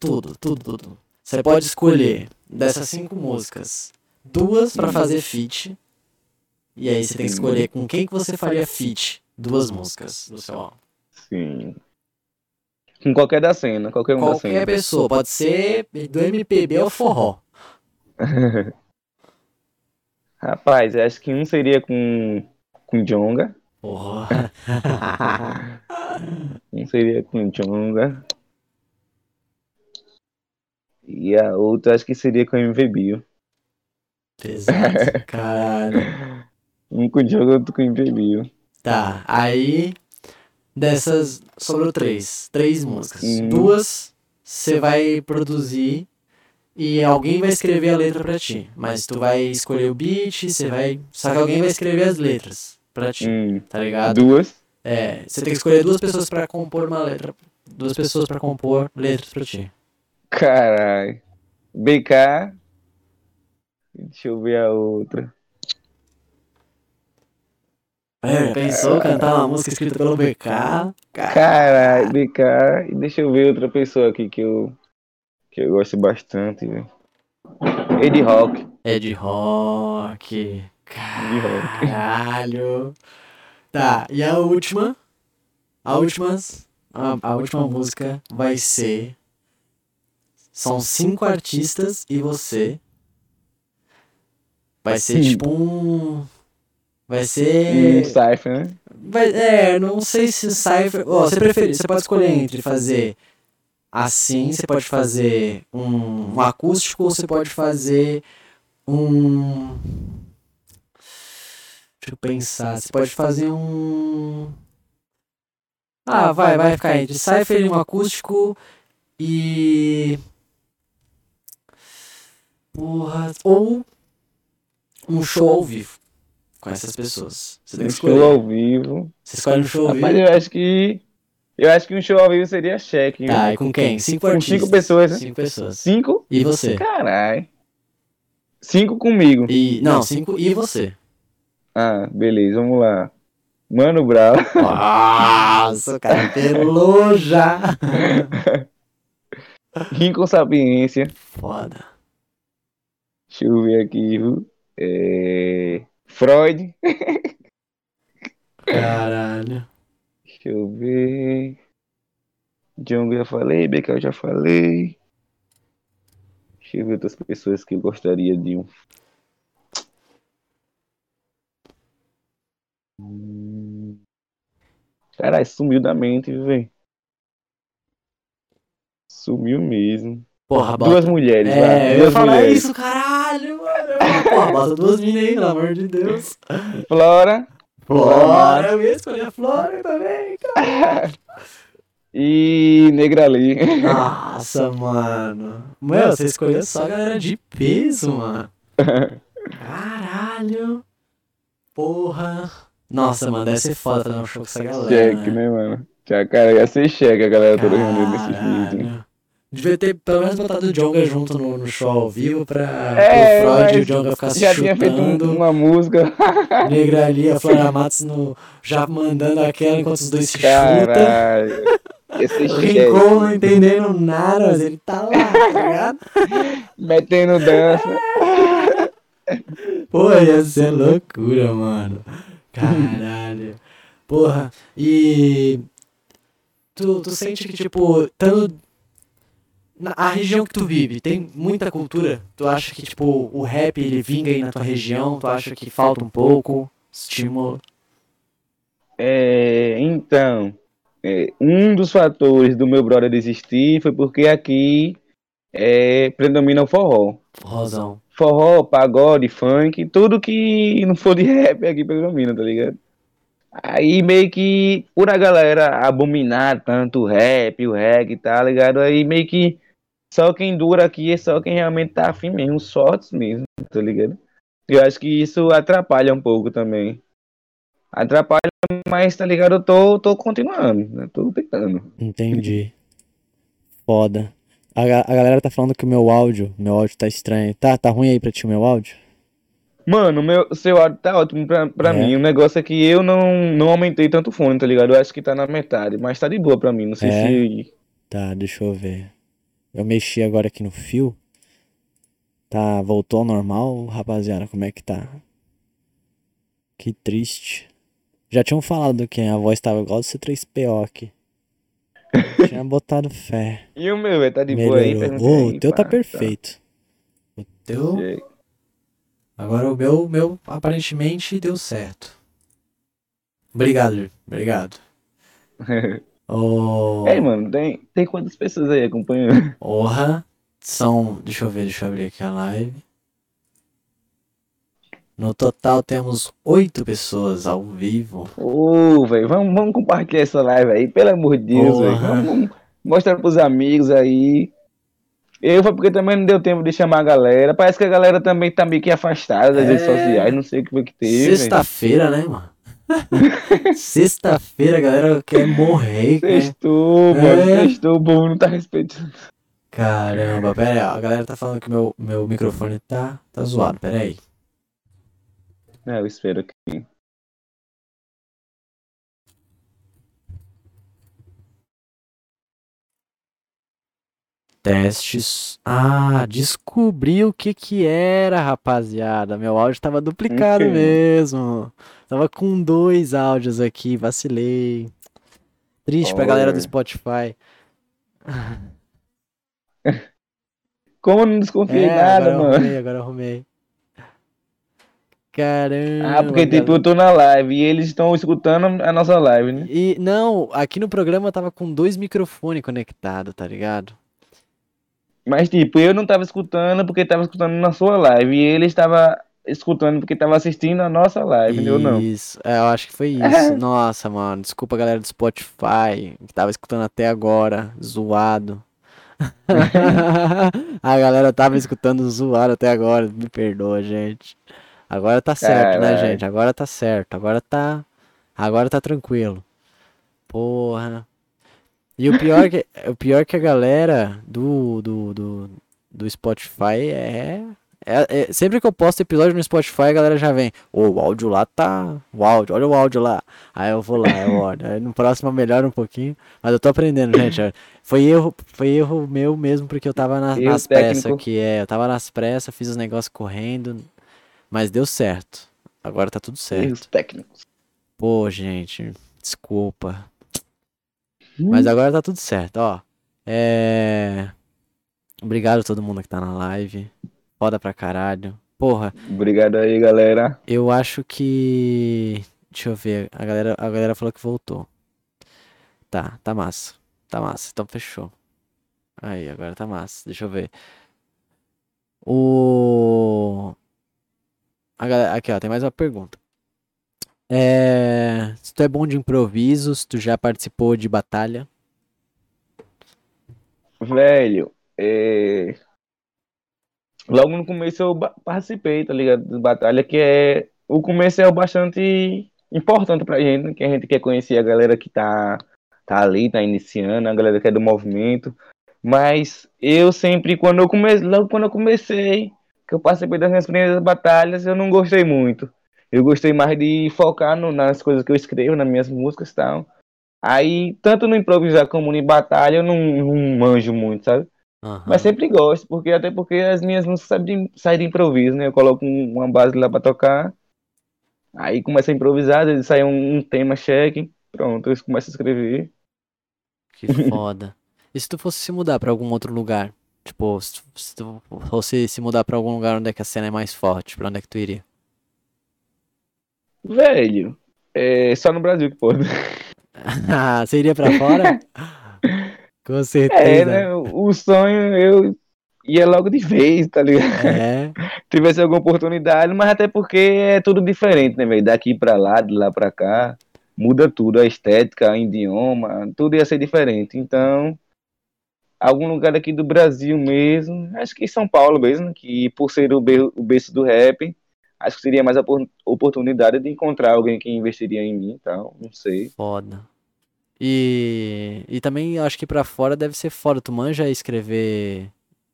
Tudo, tudo, tudo. Você pode escolher dessas cinco músicas duas para fazer feat. E aí você tem que escolher com quem que você faria feat duas músicas do seu álbum. Sim. Com qualquer da cena, qualquer um Qualquer da cena. pessoa, pode ser do MPB ou forró. Rapaz, eu acho que um seria com com Jonga. Porra. Um seria com Jonga. E a outra acho que seria com MV Bio. Pesado, caralho. Um com Jonga, outro com MV Bio. Tá, aí dessas sobrou três. Três músicas. Hum. Duas você vai produzir e alguém vai escrever a letra pra ti. Mas tu vai escolher o beat, você vai. Só que alguém vai escrever as letras pra ti, Hum, tá ligado? duas. É, você tem que escolher duas pessoas pra compor uma letra. Duas pessoas pra compor letras pra ti. Caralho. BK. Deixa eu ver a outra. É, pensou cantar uma música escrita pelo BK? Cara, Caralho, BK. E deixa eu ver outra pessoa aqui que eu, que eu gosto bastante, velho. Ed Rock. é rock. rock. Caralho. Tá, e a última? A última, a, a última música vai ser. São cinco artistas e você. Vai ser Sim. tipo um. Vai Um ser. Cypher, né? Vai, é, não sei se Cypher. Ó, você prefere, você pode escolher entre fazer assim, você pode fazer um, um acústico ou você pode fazer um. Deixa eu pensar, você pode fazer um. Ah, vai, vai ficar entre Cypher e um acústico e. Porra. Ou um show ao vivo com essas pessoas. Você tem que Um show escolher. ao vivo. Você escolhe um show ao vivo. eu acho que. Eu acho que um show ao vivo seria cheque. Tá, viu? e com quem? Cinco Com artistas. cinco pessoas, né? Cinco pessoas. Cinco? E você? Caralho. Cinco comigo. E, não, cinco e você. Ah, beleza, vamos lá. Mano Brown. Nossa, o cara pelou já. Rincon Sapiência. Foda. Deixa eu ver aqui? É... Freud. Caralho. Deixa eu ver. Django já falei, BK eu já falei. Deixa eu ver outras pessoas que eu gostaria de um. Caralho, sumiu da mente, viu, velho? Sumiu mesmo. Porra, bota. Duas mulheres, É, vai. eu ia Duas falar mulheres. isso, caralho, mano. Falar, Porra, bota duas minas aí, pelo amor de Deus. Flora Flora, eu ia escolher a Flora também, cara. e Negra Lee. Nossa, mano. Mano, você escolheu só a galera de peso, mano. Caralho. Porra. Nossa, mano, deve ser foda fazer um show com essa galera. Cheque, né, mano? Já, cara, ia ser cheque a galera toda reunida nesse vídeo. Devia ter pelo menos botado o Jonga junto no, no show ao vivo pra É, o Freud e o mas Jonga ficar se Já tinha feito um- chutando. uma música. Negra ali, a Flora Matos no, já mandando aquela enquanto os dois se chutam. Caralho. O cheque. Rincon não entendendo nada, mas ele tá lá, tá ligado? Metendo dança. Pô, ia ser loucura, mano. Caralho. Porra, e. Tu, tu sente que, tipo, tanto. Na, a região que tu vive, tem muita cultura? Tu acha que, tipo, o rap ele vinga aí na tua região? Tu acha que falta um pouco? Estímulo? É, então, é, um dos fatores do meu brother desistir foi porque aqui é, predomina o forró. Rosão. Forró, pagode, funk, tudo que não for de rap aqui predomina, tá ligado? Aí meio que, por a galera abominar tanto o rap, o reggae, tá ligado? Aí meio que só quem dura aqui é só quem realmente tá afim mesmo, os sortes mesmo, tá ligado? Eu acho que isso atrapalha um pouco também. Atrapalha, mas tá ligado? Eu tô, tô continuando, né? Tô tentando. Entendi. foda. A, a galera tá falando que o meu áudio, meu áudio tá estranho. Tá, tá ruim aí pra ti o meu áudio? Mano, meu, seu áudio tá ótimo pra, pra É. mim. O negócio é que eu não, não aumentei tanto o fone, tá ligado? Eu acho que tá na metade, mas tá de boa pra mim. Não sei É. se. Tá, deixa eu ver. Eu mexi agora aqui no fio. Tá, voltou ao normal, rapaziada, como é que tá? Que triste. Já tinham falado que a voz tava igual do C3PO aqui. Tinha botado fé. E o meu, tá de boa aí? Melhorou. Ô, aí, o teu tá pá, perfeito. O teu. Agora o meu, meu aparentemente deu certo. Obrigado, obrigado. Ô, Ei, mano, tem, tem quantas pessoas aí acompanhando? Porra, são. Deixa eu ver, deixa eu abrir aqui a live. No total temos oito pessoas ao vivo. Ô, velho, vamos, vamos compartilhar essa live aí, pelo amor de Deus, velho. Vamos, vamos mostrar pros amigos aí. Eu foi porque também não deu tempo de chamar a galera. Parece que a galera também tá meio que afastada das É. redes sociais, não sei o que foi que teve. Sexta-feira, né, mano? Sexta-feira a galera quer morrer? Sextou, mano, É. sextou, o povo não tá respeitando. Caramba, pera aí, a galera tá falando que meu, meu microfone tá, tá zoado, pera aí. É, eu espero que. Testes. Ah, descobri o que que era, rapaziada. Meu áudio tava duplicado O quê? mesmo. Tava com dois áudios aqui, vacilei. Triste pra galera do Olha. Spotify. Como não desconfiei É, nada, mano? arrumei, agora arrumei. Caramba. Ah, porque tipo, eu tô na live e eles estão escutando a nossa live, né? E não, aqui no programa eu tava com dois microfones conectados, tá ligado? Mas tipo, eu não tava escutando porque tava escutando na sua live e ele estava escutando porque tava assistindo a nossa live, entendeu? Não. Isso, é, eu acho que foi isso. Nossa, mano, desculpa a galera do Spotify que tava escutando até agora, zoado. A galera tava escutando zoado até agora, me perdoa, gente. Agora tá certo, né, gente? Agora tá certo, agora tá, agora tá tranquilo. Porra. E o pior que, o pior que a galera do, do, do, do Spotify é, é, é- Sempre que eu posto episódio no Spotify, a galera já vem. Ô, o áudio lá tá. O áudio, olha o áudio lá. Aí eu vou lá, eu olho. Aí no próximo melhora um pouquinho. Mas eu tô aprendendo, gente. Foi erro, foi erro meu mesmo, porque eu tava na- nas pressas aqui. É, eu tava nas pressas, fiz os negócios correndo. Mas deu certo. Agora tá tudo certo. Erros técnicos. Pô, gente, desculpa. Mas agora tá tudo certo, ó. É. Obrigado a todo mundo que tá na live. Foda pra caralho. Porra, Obrigado aí, galera. eu acho que. Deixa eu ver. A galera, a galera falou que voltou. Tá, tá massa. Tá massa, então fechou. Aí, agora tá massa. Deixa eu ver. O. A galera... Aqui, ó, tem mais uma pergunta. É... Se tu é bom de improviso, se tu já participou de batalha. Velho, é... logo no começo eu participei, tá ligado? De batalha, que é. O começo é bastante importante pra gente, né? que a gente quer conhecer a galera que tá, tá ali, tá iniciando, a galera que é do movimento. Mas eu sempre, quando eu comecei, logo quando eu comecei, que eu participei das minhas primeiras batalhas, eu não gostei muito. Eu gostei mais de focar no- nas coisas que eu escrevo, nas minhas músicas e tal. Aí, tanto no improvisar como em batalha, eu não, não manjo muito, sabe? Aham. Mas sempre gosto, porque até porque as minhas músicas saem de, saem de improviso, né? Eu coloco um- uma base lá pra tocar, aí começa a improvisar, vezes sai um, um tema cheque, pronto, eu começo a escrever. Que foda. E se tu fosse se mudar pra algum outro lugar? Tipo, se tu, se tu fosse se mudar pra algum lugar onde é que a cena é mais forte, pra onde é que tu iria? Velho, é só no Brasil que pode. Ah, você iria pra fora? Com É, certeza. né? O sonho eu ia logo de vez, tá ligado? É, Tivesse alguma oportunidade, mas até porque é tudo diferente, né, velho? Daqui pra lá, de lá pra cá, muda tudo, a estética, o idioma, tudo ia ser diferente. Então, algum lugar aqui do Brasil mesmo, acho que São Paulo mesmo, que por ser o berço do rap, acho que seria mais a opor- oportunidade de encontrar alguém que investiria em mim e tal, não sei. foda. E, e também acho que pra fora deve ser foda. Tu manja escrever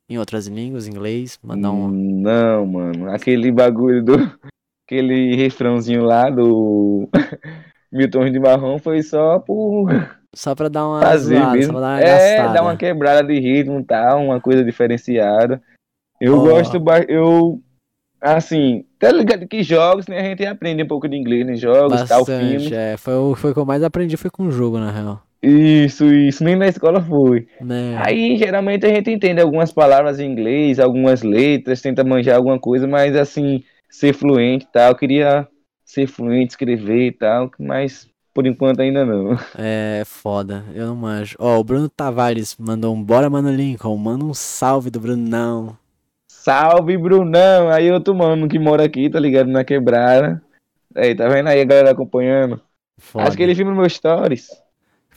em outras línguas, inglês, mandar um. Não, mano. Aquele bagulho do. Aquele refrãozinho lá do. Milton de Marrom foi só por Só pra dar uma fazer zoada, só mesmo. pra dar uma É, gastada. dar uma quebrada de ritmo e tal, uma coisa diferenciada. Eu Ó. gosto, eu. Assim, tá ligado que jogos, né? A gente aprende um pouco de inglês nos jogos, tal, Bastante, filmes. é. Foi o, foi o que eu mais aprendi, foi com o jogo, na real. Isso, isso, nem na escola foi. Né? Aí, geralmente, a gente entende algumas palavras em inglês, algumas letras, tenta manjar alguma coisa, mas assim, ser fluente e tal. Eu queria ser fluente, escrever e tal, mas por enquanto ainda não. É foda, eu não manjo. Ó, o Bruno Tavares mandou um bora, mano Lincoln. Manda um salve do Brunão. Salve, Brunão! Aí, outro mano que mora aqui, tá ligado? Na quebrada. Aí, tá vendo aí a galera acompanhando? Foda, Acho que ele filma meus stories.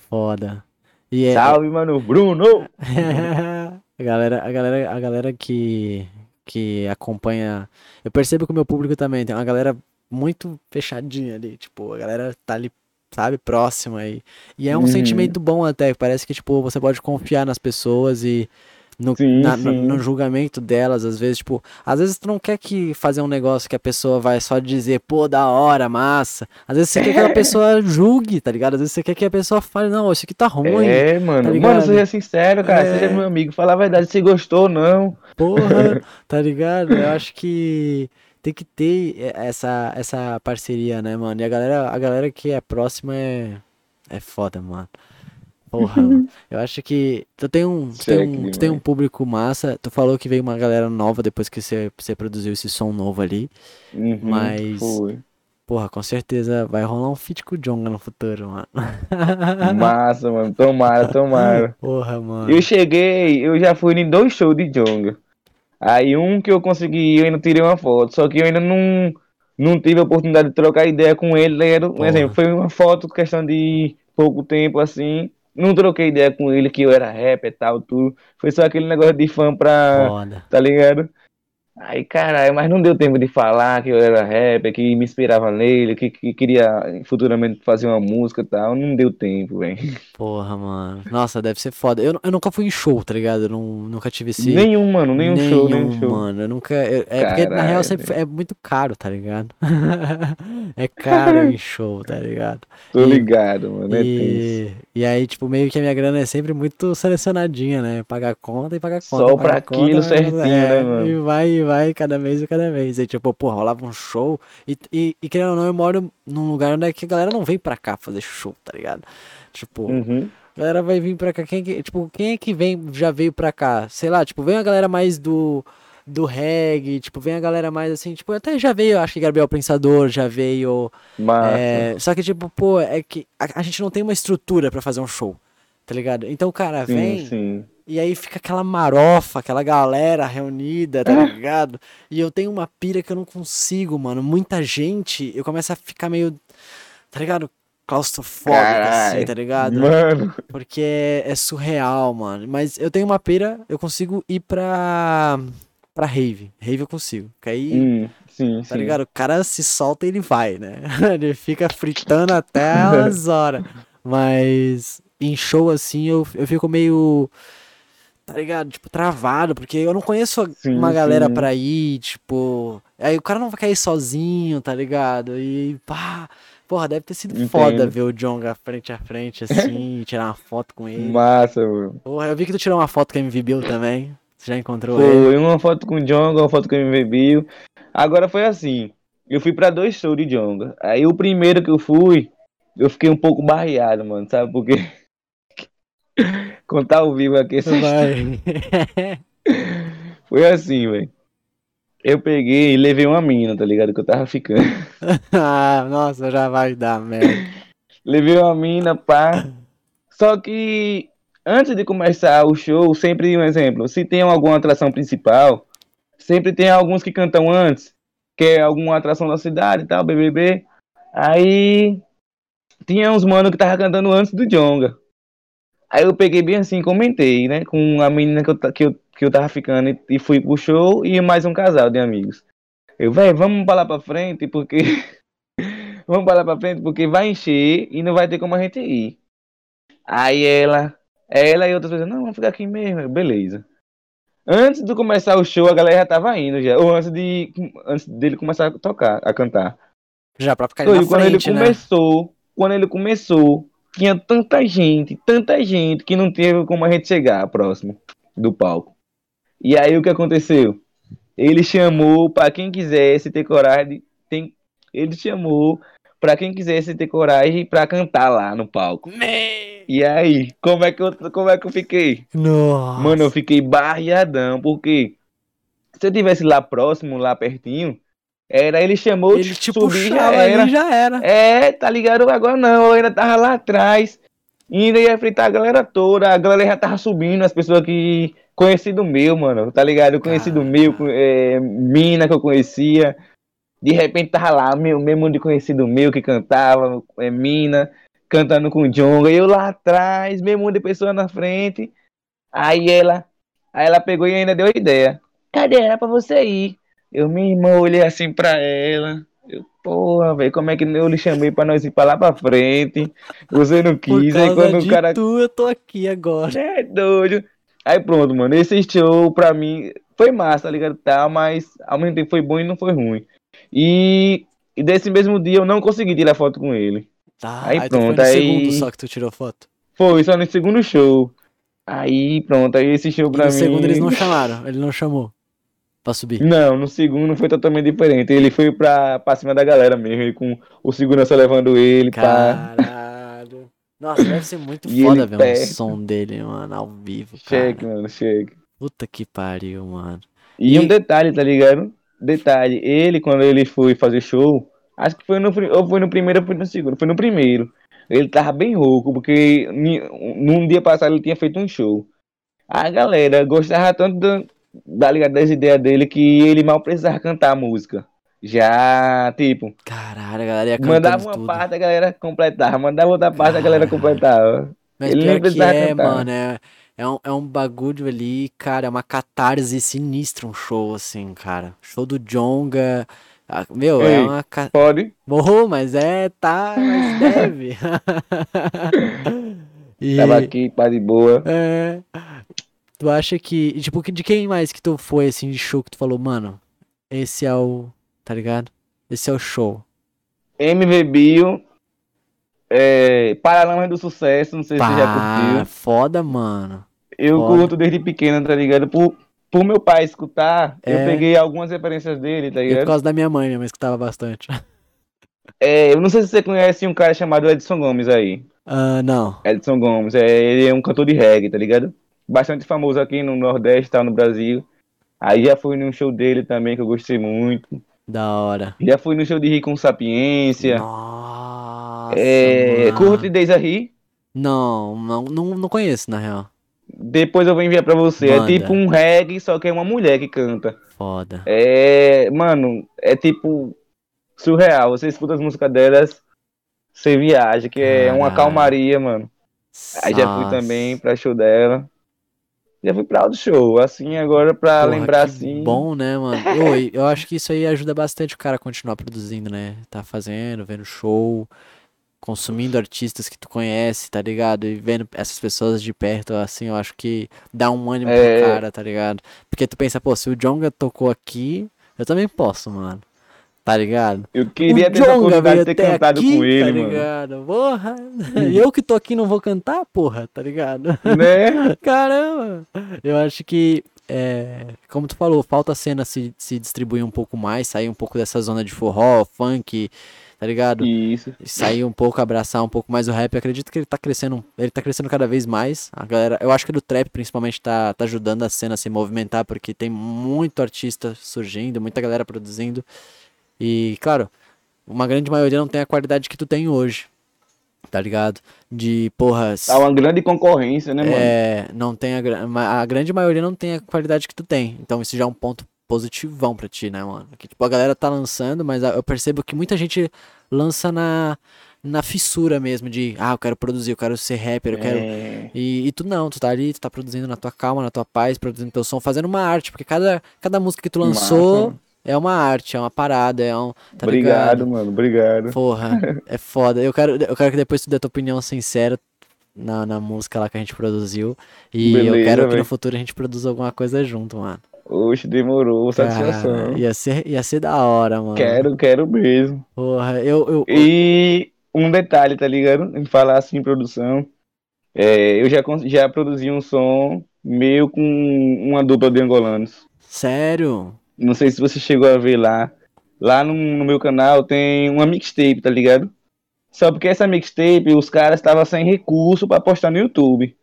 foda. E é, Salve, mano, Bruno! a galera, a galera, a galera que, que acompanha. Eu percebo que o meu público também tem uma galera muito fechadinha ali. Tipo, a galera tá ali, sabe, próxima. E, e é um Uhum. sentimento bom até. Parece que, tipo, você pode confiar nas pessoas e. No, Sim, na- no, sim. no julgamento delas, às vezes, tipo, às vezes tu não quer que fazer um negócio que a pessoa vai só dizer, pô, da hora, massa. Às vezes você quer que a pessoa julgue, tá ligado? Às vezes você quer que a pessoa fale, não, isso aqui tá ruim. É, mano. tá mano, seja sincero, cara. É. Seja meu amigo. Fala a verdade, se gostou ou não. Porra, tá ligado? Eu acho que tem que ter essa, essa parceria, né, mano? E a galera, a galera que é próxima é, é foda, mano. Porra, eu acho que tu tem um, tu tem um, tu tem um público massa. Tu falou que veio uma galera nova depois que você, você produziu esse som novo ali. Uhum, Mas- Foi. Porra, com certeza vai rolar um feat com o Jonga no futuro, mano. Massa, mano. Tomara, tomara. Porra, mano. Eu cheguei, eu já fui em dois shows de Jonga. Aí um que eu consegui, eu ainda tirei uma foto, só que eu ainda não, não tive a oportunidade de trocar ideia com ele. Era, um exemplo, foi uma foto, questão de pouco tempo assim. Não troquei ideia com ele que eu era rapper e tal, tudo. Foi só aquele negócio de fã pra. Foda. Tá ligado? Aí, caralho, mas não deu tempo de falar que eu era rapper, que me inspirava nele, que, que queria futuramente fazer uma música e tal. Não deu tempo, velho. Porra, mano. Nossa, deve ser foda. Eu, eu nunca fui em show, tá ligado? Eu não, nunca tive esse. Nenhum, mano, nenhum, show, nenhum show. mano. Eu nunca. eu- é porque na real Caralho, sempre é muito caro, tá ligado? é caro em show, tá ligado? Tô E- ligado, mano. É. E, e aí, tipo, meio que a minha grana é sempre muito selecionadinha, né? Pagar conta e pagar conta. Só pra conta, aquilo certinho, né, É, mano? E vai, e vai, cada vez e cada vez. E tipo, pô, rolava um show. E, e, e querendo ou não, eu moro num lugar onde é que a galera não vem pra cá fazer show, tá ligado? Tipo, Uhum. a galera vai vir pra cá. Quem, é que- tipo, quem é que vem, já veio pra cá? Sei lá, tipo, vem a galera mais do, do reggae, tipo, vem a galera mais assim, tipo, até já veio, acho que Gabriel Pensador, já veio. É, só que, tipo, pô, é que a, a gente não tem uma estrutura pra fazer um show, tá ligado? Então o cara sim, vem sim. E aí fica aquela marofa, aquela galera reunida, tá ligado? E eu tenho uma pira que eu não consigo, mano. Muita gente, eu começo a ficar meio, tá ligado? Claustrofóbico, assim, Caralho. tá ligado? Mano, Porque é, é surreal, mano. Mas eu tenho uma pira, eu consigo ir pra. pra rave. Rave eu consigo. Que aí, hum, sim, tá sim. ligado? O cara se solta e ele vai, né? ele fica fritando até as horas. Mas em show assim eu, eu fico meio. Tá ligado? Tipo, travado, porque eu não conheço Sim, uma galera sim. pra ir, tipo. Aí o cara não vai cair sozinho, tá ligado? E pá. Porra, deve ter sido foda Entendo. ver o Jonga frente a frente, assim, tirar uma foto com ele. Massa, mano. Porra, eu vi que tu tirou uma foto com a MV Bill também. Você já encontrou ele? Foi uma foto com o Jonga, uma foto com o MV Bill. Agora foi assim. Eu fui pra dois shows de Jonga. Aí o primeiro que eu fui, eu fiquei um pouco barreado, mano. Sabe por quê? Contar ao vivo aqui essa. Vai. Foi assim, velho. Eu peguei e levei uma mina, tá ligado? Que eu tava ficando. ah, nossa, já vai dar merda. Levei uma mina, pá. Só que antes de começar o show, sempre um exemplo. Se tem alguma atração principal, sempre tem alguns que cantam antes, que é alguma atração da cidade e tal, BBB. Aí tinha uns mano que tava cantando antes do Jonga. Aí eu peguei bem assim, comentei, né, com a menina que eu, que eu, que eu tava ficando e, e fui pro show e mais um casal de amigos. Eu, velho, vamos pra lá pra frente porque vamos pra lá pra frente porque vai encher e não vai ter como a gente ir. Aí ela, ela e outras pessoas, não, vamos ficar aqui mesmo, beleza. Antes de começar o show, a galera já tava indo já, ou antes de antes dele começar a tocar, a cantar. Já pra ficar Foi, na quando frente, ele né? começou, quando ele começou, tinha tanta gente, tanta gente que não teve como a gente chegar próximo do palco. E aí o que aconteceu? Ele chamou para quem quisesse ter coragem, tem, ele chamou para quem quisesse ter coragem para cantar lá no palco. Me... E aí, como é que eu, como é que eu fiquei? Nossa. Mano, eu fiquei barreadão, porque se eu tivesse lá próximo, lá pertinho, era ele chamou, ele te subir, já era. já era. É, tá ligado? Agora não, eu ainda tava lá atrás. E ainda ia fritar a galera toda. A galera já tava subindo, as pessoas que. Conhecido meu, mano, tá ligado? Conhecido Cara. meu, é, mina que eu conhecia. De repente tava lá, meu, mesmo de conhecido meu que cantava, é, mina, cantando com o Jonga. E eu lá atrás, mesmo de pessoa na frente. Aí ela, aí ela pegou e ainda deu a ideia. Cadê? Era pra você ir. Eu, minha irmã, olhei assim pra ela. Eu, porra, velho, como é que eu lhe chamei pra nós ir pra lá pra frente? Você não Por quis. Aí causa quando o cara. tu, eu tô aqui agora. É doido. Aí pronto, mano. Esse show pra mim foi massa, tá ligado? Tá, mas ao mesmo tempo foi bom e não foi ruim. E, e desse mesmo dia eu não consegui tirar foto com ele. Tá, Aí aí, pronto, no aí- segundo só que tu tirou foto. Foi só no segundo show. Aí pronto, aí esse show E pra no mim. segundo eles não chamaram, ele não chamou pra subir. Não, no segundo foi totalmente diferente. Ele foi pra, pra cima da galera mesmo, ele com o segurança levando ele. Caralho. Nossa, deve ser muito E foda ver perto. som dele, mano, ao vivo, cara. Cheque, mano, cheque. Puta que pariu, mano. E, E- um detalhe, tá ligado? Detalhe, ele quando ele foi fazer show, acho que foi no, ou foi no primeiro ou foi no segundo, foi no primeiro. Ele tava bem rouco, porque num dia passado ele tinha feito um show. A galera gostava tanto da ligado, das ideias dele que ele mal precisava cantar a música. Já, tipo, Caralho, a galera ia mandava uma tudo. parte, a galera completava, mandava outra parte, a galera Caralho. completava. Mas ele nem precisava é, cantar. mano, é, é, um, é um bagulho ali, cara, é uma catarse sinistra um show, assim, cara. Show do Jonga. Meu, é Ei. uma. Ca... Pode? Morrou, mas é, tá, mas deve. e, Tava aqui, pá de boa. é, tu acha que, tipo, de quem mais que tu foi, assim, de show que tu falou, mano, esse é o, tá ligado? Esse é o show. MV Bio, é, Paralamas do Sucesso, não sei se você já Pá, curtiu. foda, mano. Eu foda. curto desde pequeno, tá ligado? Por, por meu pai escutar, É. eu peguei algumas referências dele, tá E por ligado? causa da minha mãe, minha mãe escutava bastante. É, eu não sei se você conhece um cara chamado Edson Gomes aí. Ah, não. Edson Gomes, é, ele é um cantor de reggae, tá ligado? Bastante famoso aqui no Nordeste, tá no Brasil. Aí já fui num show dele também, que eu gostei muito. Da hora. Já fui no show de Ri com Sapiência. Nossa, É, Desde a Ri. Não, não, não, conheço, na real. Depois eu vou enviar pra você. Manda. É tipo um reggae, só que é uma mulher que canta. Foda. É, mano, é tipo surreal. Você escuta as músicas delas, você viaja, que é uma Caralho. calmaria, mano. Aí já fui Nossa. também pra show dela. Já fui pra outro show, assim, agora pra Porra, lembrar que assim. Bom, né, mano? E eu acho que isso aí ajuda bastante o cara a continuar produzindo, né? Tá fazendo, vendo show, consumindo artistas que tu conhece, tá ligado? E vendo essas pessoas de perto, assim, eu acho que dá um ânimo É. pro cara, tá ligado? Porque tu pensa, pô, se o Jonga tocou aqui, eu também posso, mano. Tá ligado? Eu queria ter a Djonga oportunidade de ter cantado aqui, com ele, tá mano. ligado? Porra, eu que tô aqui não vou cantar, porra, tá ligado? Né? Caramba! Eu acho que, é, como tu falou, falta a cena se, se distribuir um pouco mais, sair um pouco dessa zona de forró, funk, tá ligado? Isso. Sair um pouco, abraçar um pouco mais o rap. Eu acredito que ele tá crescendo, ele tá crescendo cada vez mais. A galera, eu acho que do trap principalmente tá, tá ajudando a cena a se movimentar, porque tem muito artista surgindo, muita galera produzindo. E, claro, uma grande maioria não tem a qualidade que tu tem hoje. Tá ligado? De, porra, Tá uma grande concorrência, né, mano? é, não tem a, a grande maioria não tem a qualidade que tu tem. Então isso já é um ponto positivão pra ti, né, mano? Que tipo, a galera tá lançando, mas eu percebo que muita gente lança na, na fissura mesmo de, ah, eu quero produzir, eu quero ser rapper, eu quero. É. E, e tu não, tu tá ali, tu tá produzindo na tua calma, na tua paz, produzindo teu som, fazendo uma arte, porque cada, cada música que tu lançou Massa. É uma arte, é uma parada, é um. Tá obrigado, ligado? mano, obrigado. Porra, é foda. Eu quero, eu quero que depois tu dê tua opinião sincera. na, na música lá que a gente produziu. E Beleza, eu quero que véi. no futuro a gente produza alguma coisa junto, mano. Oxe, demorou, satisfação. Cara, ia ser, ia ser da hora, mano. Quero, quero mesmo. Porra, eu, eu, E um detalhe, tá ligado? Em falar assim em produção. é, eu já, já produzi um som meio com uma dupla de angolanos. Sério? Não sei se você chegou a ver lá. Lá no, no meu canal tem uma mixtape, tá ligado? Só porque essa mixtape os caras estavam sem recurso pra postar no YouTube.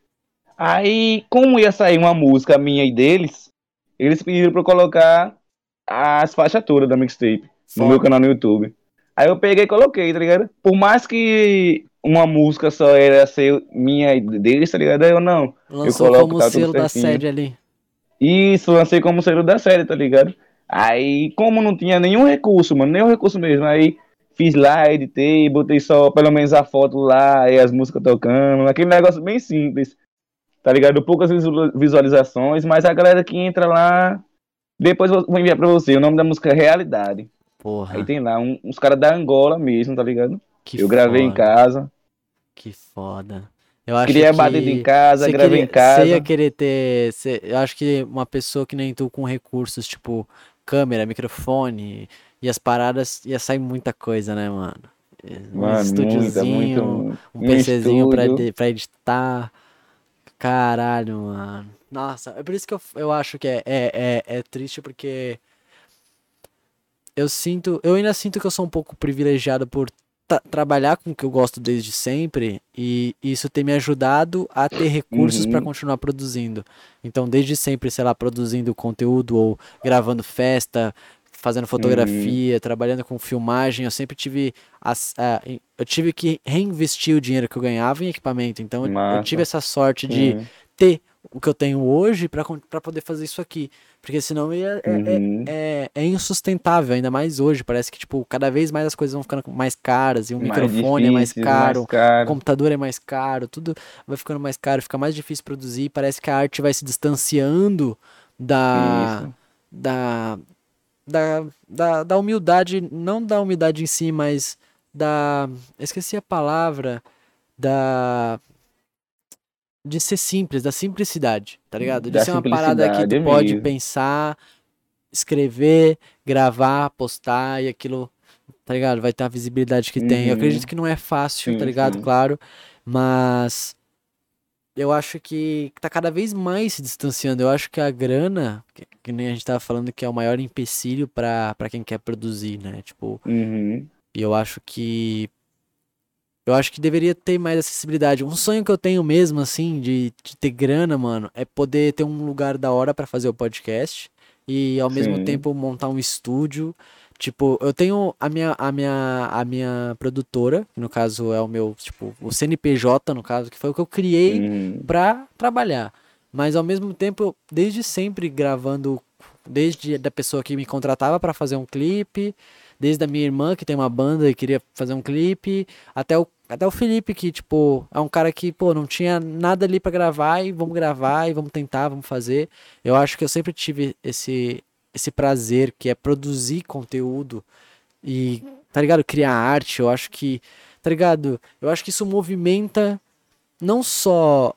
Aí, como ia sair uma música minha e deles, eles pediram pra eu colocar as faixas todas da mixtape no Foda. meu canal no YouTube. Aí eu peguei e coloquei, tá ligado? Por mais que uma música só era ser minha e deles, tá ligado? Aí Eu não. Lançou coloco, como tá selo da sede ali. Isso, lancei como selo da série, tá ligado? Aí, como não tinha nenhum recurso, mano, nenhum recurso mesmo, aí fiz lá, editei, botei só pelo menos a foto lá e as músicas tocando, aquele negócio bem simples, tá ligado? Poucas visu- visualizações, mas a galera que entra lá, depois vou enviar pra você, o nome da música é Realidade. Porra, Aí tem lá um- uns caras da Angola mesmo, tá ligado? que eu gravei em casa, Que foda. Eu acho queria que bater em casa, gravei em casa. Você ia querer ter. você- eu acho que uma pessoa que nem tu com recursos, tipo câmera, microfone e as paradas, ia sair muita coisa, né, mano? Um Mano, estúdiozinho, muito, um PCzinho pra, pra editar. Caralho, mano. Nossa, é por isso que eu, eu acho que é, é, é, é triste, porque eu sinto, eu ainda sinto que eu sou um pouco privilegiado por trabalhar com o que eu gosto desde sempre e isso ter me ajudado a ter recursos Uhum. continuar produzindo. Então, desde sempre, sei lá, produzindo conteúdo ou gravando festa, fazendo fotografia, trabalhando com filmagem, eu sempre tive as, a- eu tive que reinvestir o dinheiro que eu ganhava em equipamento. Então, eu- tive essa sorte de Uhum. ter o que eu tenho hoje pra poder fazer isso aqui. Porque senão é, é- Uhum. é, é insustentável, ainda mais hoje. Parece que, tipo, cada vez mais as coisas vão ficando mais caras, e o Mais microfone é mais caro, mais o caro. computador é mais caro, tudo vai ficando mais caro, fica mais difícil produzir. Parece que a arte vai se distanciando da, Isso. da, da, da, da humildade, não da humildade em si, mas da. Esqueci a palavra. Da. De ser simples, da simplicidade, tá ligado? De Da ser uma parada que tu simplicidade pode mesmo. pensar, escrever, gravar, postar e aquilo, tá ligado? Vai ter a visibilidade que tem. Eu Uhum. acredito que não é fácil, tá Sim, ligado? sim. Claro, mas eu acho que tá cada vez mais se distanciando. Eu acho que a grana, que, que nem a gente tava falando, que é o maior empecilho pra quem quer produzir, né? Tipo, Uhum. e eu acho que. Eu acho que deveria ter mais acessibilidade. Um sonho que eu tenho mesmo, assim, de, de ter grana, mano, é poder ter um lugar da hora pra fazer o podcast. E ao mesmo Sim. tempo montar um estúdio. Tipo, eu tenho a minha, a minha, a minha produtora, que no caso é o meu, tipo, o CNPJ, no caso, que foi o que eu criei Uhum. pra trabalhar. Mas ao mesmo tempo, eu, desde sempre gravando, desde da pessoa que me contratava pra fazer um clipe, desde a minha irmã que tem uma banda e queria fazer um clipe, até o até o Felipe que tipo é um cara que pô não tinha nada ali pra gravar e vamos gravar e vamos tentar, vamos fazer. Eu acho que eu sempre tive esse esse prazer que é produzir conteúdo e tá ligado, criar arte. Eu acho que tá ligado? Eu acho que isso movimenta não só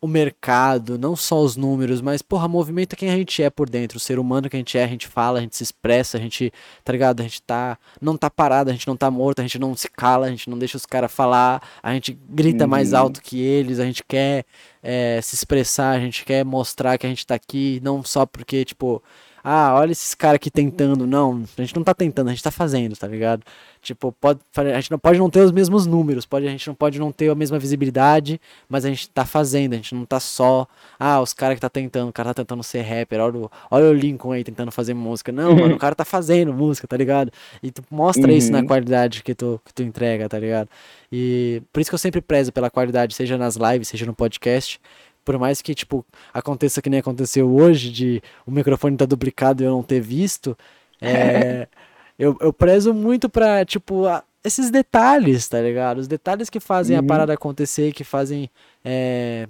o mercado, não só os números, mas, porra, movimenta quem a gente é por dentro, o ser humano que a gente é, a gente fala, a gente se expressa, a gente, tá ligado? A gente tá, não tá parado, a gente não tá morto, a gente não se cala, a gente não deixa os caras falar, a gente grita mais Uhum. alto que eles, a gente quer é, se expressar, a gente quer mostrar que a gente tá aqui, não só porque, tipo, ah, olha esses caras aqui tentando. Não, a gente não tá tentando, a gente tá fazendo, tá ligado? Tipo, pode, a gente não pode não ter os mesmos números, pode, a gente não pode não ter a mesma visibilidade, mas a gente tá fazendo, a gente não tá só, ah, os caras que tá tentando, o cara tá tentando ser rapper, olha o, olha o Lincoln aí tentando fazer música. Não, mano, o cara tá fazendo música, tá ligado? E tu mostra isso na Uhum. qualidade que tu, que tu entrega, tá ligado? E por isso que eu sempre prezo pela qualidade, seja nas lives, seja no podcast. Por mais que, tipo, aconteça que nem aconteceu hoje, de o microfone tá duplicado e eu não ter visto, é, eu, eu prezo muito pra, tipo, a- esses detalhes, tá ligado? Os detalhes que fazem a Uhum. parada acontecer, que fazem. é,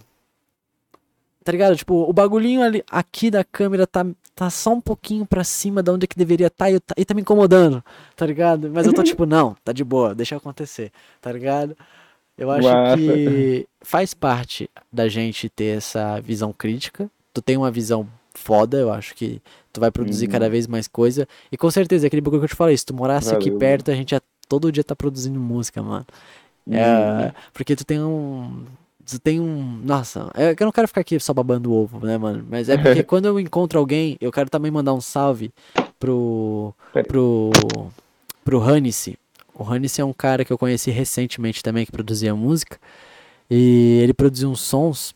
Tá ligado? Tipo, o bagulhinho ali, aqui da câmera tá, tá só um pouquinho pra cima da onde é que deveria estar tá, e, tá, e tá me incomodando, tá ligado? Mas eu tô tipo, não, tá de boa, deixa acontecer, tá ligado? Eu acho Massa. que faz parte da gente ter essa visão crítica. Tu tem uma visão foda, eu acho que tu vai produzir Uhum. cada vez mais coisa. E com certeza, aquele bagulho que eu te falei, se tu morasse aqui Valeu, perto, a gente já todo dia tá produzindo música, mano. Uhum. É, porque tu tem um. Tu tem um. Nossa, é eu não quero ficar aqui só babando o ovo, né, mano? Mas é porque quando eu encontro alguém, eu quero também mandar um salve pro. Pera- pro. pro Hannice. O Hannice é um cara que eu conheci recentemente também, que produzia música. E ele produziu uns sons.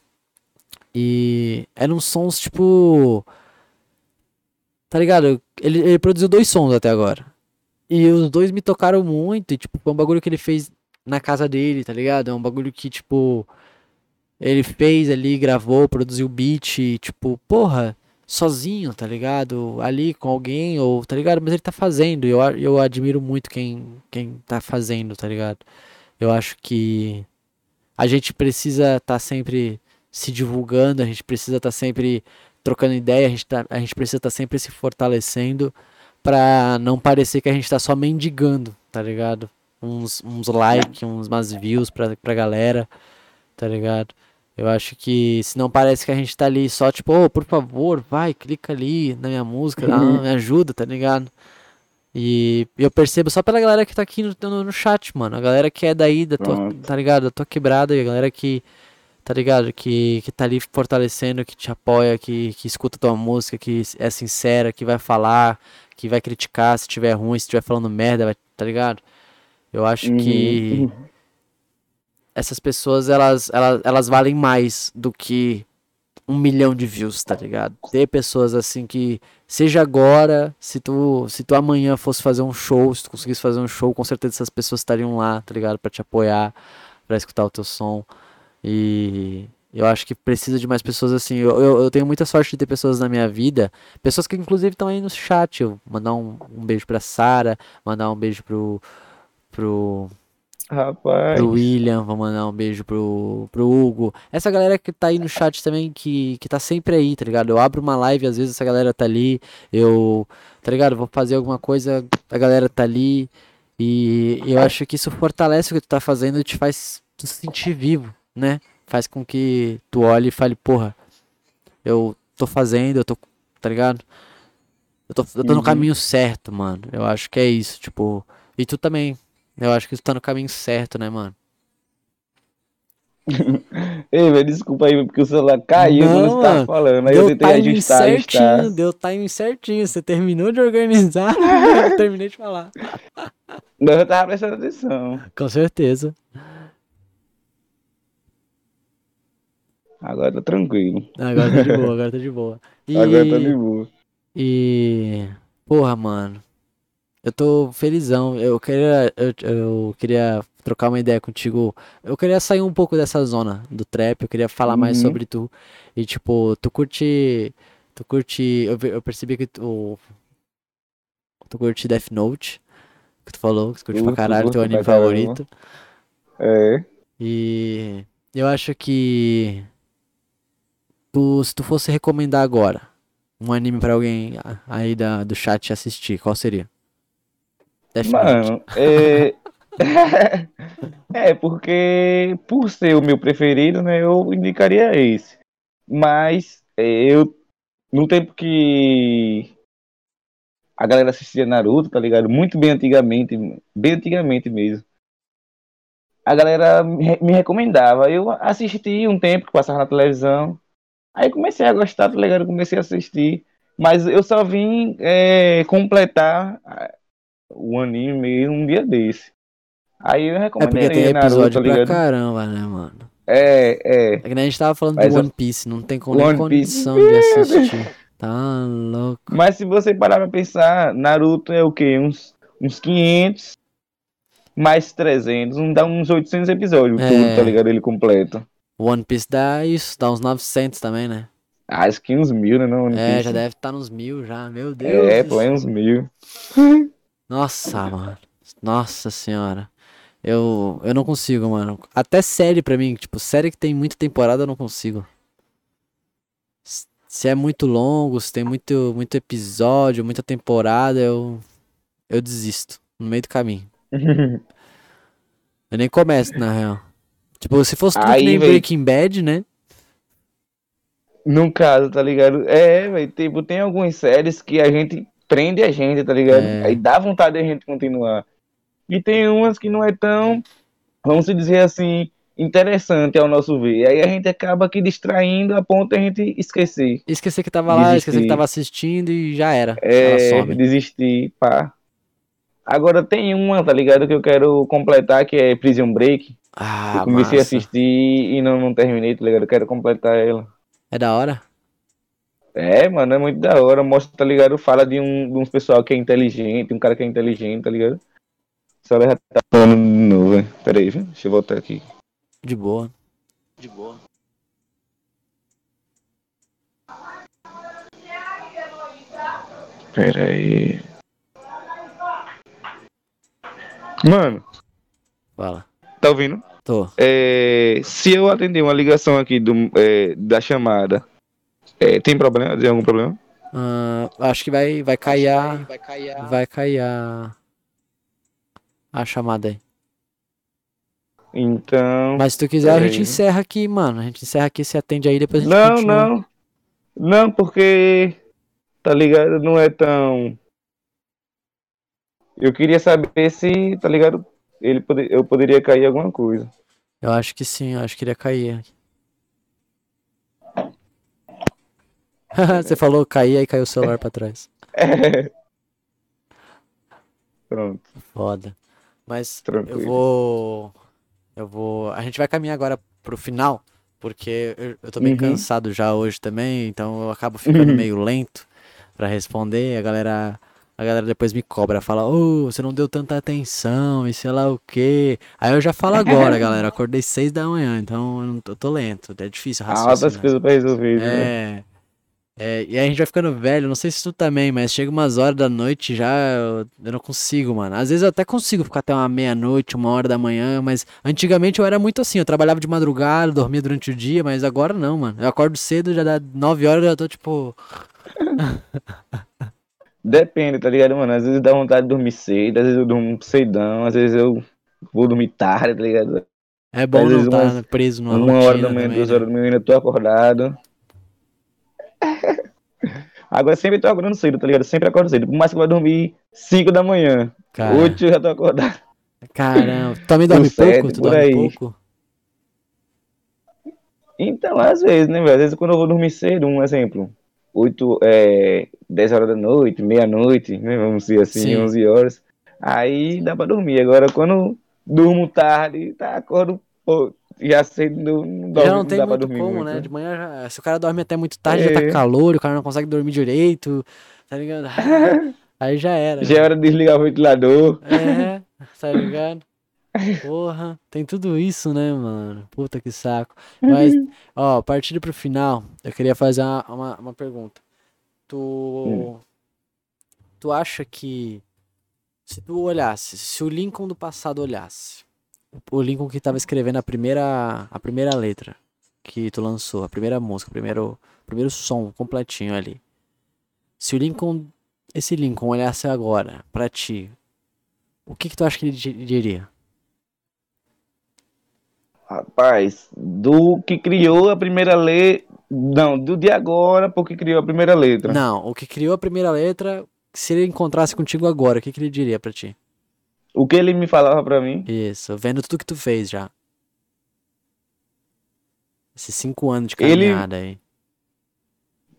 E eram sons tipo. Tá ligado? Ele, ele produziu dois sons até agora. E os dois me tocaram muito. E, tipo, é um bagulho que ele fez na casa dele, tá ligado? É um bagulho que, tipo. Ele fez ali, gravou, produziu beat, e, tipo, porra, sozinho, tá ligado? Ali com alguém, ou, tá ligado? Mas ele tá fazendo. E eu, eu admiro muito quem, quem tá fazendo, tá ligado? Eu acho que a gente precisa estar sempre se divulgando, a gente precisa estar sempre trocando ideia, a gente, tá, a gente precisa estar sempre se fortalecendo pra não parecer que a gente tá só mendigando, tá ligado? Uns, uns likes, uns umas views pra, pra galera, tá ligado? Eu acho que se não parece que a gente tá ali só tipo, ô, por favor, vai, clica ali na minha música, dá- me ajuda, tá ligado? E eu percebo só pela galera que tá aqui no, no, no chat, mano. A galera que é daí, da tua, Pronto. tá ligado? Da tua quebrada, e a galera que, tá ligado? Que, que tá ali fortalecendo, que te apoia, que, que escuta tua música, que é sincera, que vai falar, que vai criticar se tiver ruim, se tiver falando merda, vai, tá ligado? Eu acho que Uhum. Essas pessoas, elas, elas, elas valem mais do que um milhão de views, tá ligado? Ter pessoas assim que, seja agora, se tu, se tu amanhã fosse fazer um show, se tu conseguisse fazer um show, com certeza essas pessoas estariam lá, tá ligado? Pra te apoiar, pra escutar o teu som. E eu acho que precisa de mais pessoas assim. Eu, eu, eu tenho muita sorte de ter pessoas na minha vida, pessoas que inclusive estão aí no chat. Eu mandar um, um beijo pra Sara, mandar um beijo pro. pro Rapaz. pro William, vou mandar um beijo pro, pro Hugo. Essa galera que tá aí no chat também, que, que tá sempre aí, tá ligado? Eu abro uma live, às vezes essa galera tá ali, eu, tá ligado? Vou fazer alguma coisa, a galera tá ali. E eu acho que isso fortalece o que tu tá fazendo e te faz tu se sentir vivo, né? Faz com que tu olhe e fale, porra, eu tô fazendo, eu tô, tá ligado? Eu tô, eu tô no Uhum. caminho certo, mano. Eu acho que é isso, tipo. E tu também. Eu acho que tu tá no caminho certo, né, mano? Ei, velho, desculpa aí, porque o celular caiu Não, quando você tava falando. Aí eu Deu tentei timing ajustar, certinho, ajustar. deu timing certinho. Você terminou de organizar, eu terminei de falar. Mas eu tava prestando atenção. Com certeza. Agora tá tranquilo. Agora tá de boa, agora tá de boa. E, Agora tá de boa. e porra, mano. Eu tô felizão. Eu queria, eu, eu queria trocar uma ideia contigo. Eu queria sair um pouco dessa zona do trap. Eu queria falar mais Uhum. sobre tu. E tipo, tu curte, tu curte. Eu, eu percebi que tu, tu curte Death Note. Que tu falou, que tu curte pra Curto, caralho, teu anime pra favorito. É. E eu acho que tu, se tu fosse recomendar agora um anime pra alguém aí da, do chat assistir, qual seria? Mano, é. é, porque por ser o meu preferido, né, eu indicaria esse. Mas é, eu, no tempo que a galera assistia Naruto, tá ligado? Muito bem antigamente, bem antigamente mesmo. A galera me recomendava. Eu assisti um tempo que passava na televisão. Aí comecei a gostar, tá ligado? Comecei a assistir. Mas eu só vim é, completar o anime mesmo um dia desse. Aí eu É porque tem Naruto, episódio tá pra ligado? caramba, né, mano? É, é. É que nem a gente tava falando Mas do One Piece, não tem com nem One Piece, condição de assistir. Tá louco. Mas se você parar pra pensar, Naruto é o quê? Uns, uns 500 mais 300, um, dá uns 800 episódios, É. tudo, tá ligado? Ele completo. One Piece dá isso, dá uns 900 também, né? Acho que uns mil, né? Não, One É, já deve estar nos mil já, meu Deus. É, pô, é uns mil. Nossa, mano. Nossa senhora. Eu, eu não consigo, mano. Até série pra mim, tipo, série que tem muita temporada eu não consigo. Se é muito longo, se tem muito, muito episódio, muita temporada, eu, eu desisto. No meio do caminho. Eu nem começo, na real. Tipo, se fosse tudo Aí, que nem véi. Breaking Bad, né? No caso, tá ligado? É, velho, tipo, tem algumas séries que a gente prende a gente, tá ligado? É. Aí dá vontade de a gente continuar. E tem umas que não é tão, vamos dizer assim, interessante ao nosso ver. Aí a gente acaba aqui distraindo a ponto de a gente esquecer. Esquecer que tava lá, esquecer que tava assistindo e já era. É, desistir, pá. Agora tem uma, tá ligado? Que eu quero completar, que é Prison Break. Ah, eu comecei a massa. assistir e não, não terminei, tá ligado? Eu quero completar ela. É da hora? É, mano, é muito da hora. Mostra, tá ligado? Fala de um, de uns pessoal que é inteligente, um cara que é inteligente, tá ligado? Só já tá falando de novo, velho. Pera aí, viu? Deixa eu voltar aqui. De boa. De boa. Pera aí. Mano, Fala. tá ouvindo? Tô. É, se eu atender uma ligação aqui do, é, da chamada, é, tem problema? Tem algum problema? Ah, acho que vai, vai cair a. Vai cair a. A chamada aí. Então. Mas se tu quiser, a gente encerra aqui, mano. A gente encerra aqui, você atende aí, depois a gente Não, continua. não. Não, porque. Tá ligado? Não é tão. Eu queria saber se, tá ligado? Ele pode, eu poderia cair alguma coisa. Eu acho que sim, eu acho que iria cair. Você falou cair, aí caiu o celular pra trás. Pronto, Foda. Mas eu tranquilo. vou. Eu vou. A gente vai caminhar agora pro final, porque eu, eu tô bem Uhum. cansado já hoje também, então eu acabo ficando Uhum. meio lento pra responder. A galera. A galera depois me cobra, fala, ô, você não deu tanta atenção e sei lá o quê. Aí eu já falo agora, galera. Acordei seis da manhã, então eu, tô, eu tô lento. É difícil raciocinar. coisas pra resolver, né? É. E aí a gente vai ficando velho, não sei se tu também, mas chega umas horas da noite já, eu, eu não consigo, mano. Às vezes eu até consigo ficar até uma meia-noite, uma hora da manhã, mas antigamente eu era muito assim, eu trabalhava de madrugada, dormia durante o dia, mas agora não, mano. Eu acordo cedo, já dá nove horas, eu já tô tipo. Depende, tá ligado, mano? Às vezes dá vontade de dormir cedo, às vezes eu durmo cedão, às vezes eu vou dormir tarde, tá ligado? É bom Às não estar umas- preso numa Uma hora da manhã, também, duas né? horas da manhã, eu ainda tô acordado. Agora sempre tô acordando cedo, tá ligado? Sempre acordo cedo. Por mais que eu vá dormir 5 da manhã, Cara, 8 eu já tô acordado. caramba, tu também dorme sete, pouco? Tu por dorme aí. pouco? Então, às vezes, né, velho? Às vezes quando eu vou dormir cedo, um exemplo, 8, é, 10 horas da noite, meia-noite, né? Vamos dizer assim, Sim. 11 horas. Aí dá pra dormir. Agora, quando durmo tarde, tá, acordo, pô, já cedo, não, não, dorme, Já não tem pra muito como, muito, né? De manhã, já- se o cara dorme até muito tarde, já É. tá calor, o cara não consegue dormir direito, tá ligado? Aí já era. Já é hora de desligar o ventilador. É, tá ligado? Porra, tem tudo isso, né, mano? Puta que saco. Mas, ó, partindo pro final, eu queria fazer uma, uma, uma pergunta. Tu. Hum. Tu acha que. Se tu olhasse, se o Lincoln do passado olhasse, o Lincoln que tava escrevendo a primeira, a primeira letra que tu lançou, a primeira música, o primeiro, primeiro som completinho ali. Se o Lincoln, esse Lincoln olhasse agora pra ti, o que que tu acha que ele di- diria? Rapaz, do que criou a primeira letra. Não, do de agora pro que criou a primeira letra. Não, o que criou a primeira letra, se ele encontrasse contigo agora, o que que ele diria pra ti? O que ele me falava pra mim? Isso, vendo tudo que tu fez já. Esses cinco anos de Ele- caminhada aí.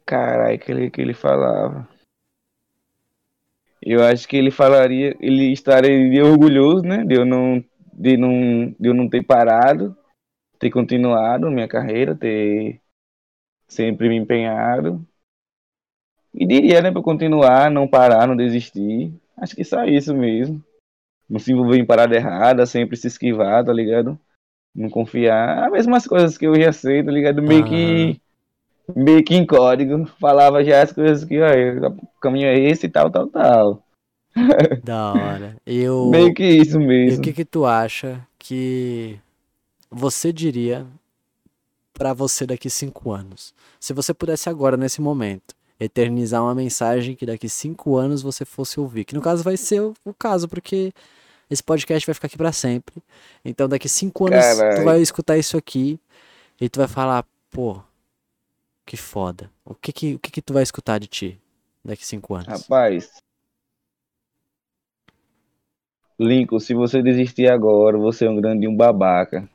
Caralho, que ele, que ele falava. Eu acho que ele falaria, ele estaria orgulhoso, né? De eu não, de não, de eu não ter parado, ter continuado minha carreira, ter sempre me empenhado. E diria, né, pra eu continuar, não parar, não desistir. Acho que só isso mesmo. Não se envolver em parada errada, sempre se esquivar, tá ligado? Não confiar. As mesmas coisas que eu já sei, tá ligado? Meio que meio que em código, falava já as coisas que, ó, o caminho é esse e tal, tal, tal. Da hora. E o, Meio que isso e o mesmo. que que tu acha que você diria pra você daqui cinco anos? Se você pudesse agora, nesse momento, eternizar uma mensagem que daqui cinco anos você fosse ouvir. Que no caso vai ser o, o caso, porque esse podcast vai ficar aqui pra sempre. Então daqui cinco anos tu Caralho. vai escutar isso aqui e tu vai falar, pô, que foda. O que que, o que que tu vai escutar de ti daqui cinco anos? Rapaz. Lincoln, se você desistir agora, você é um grande um babaca.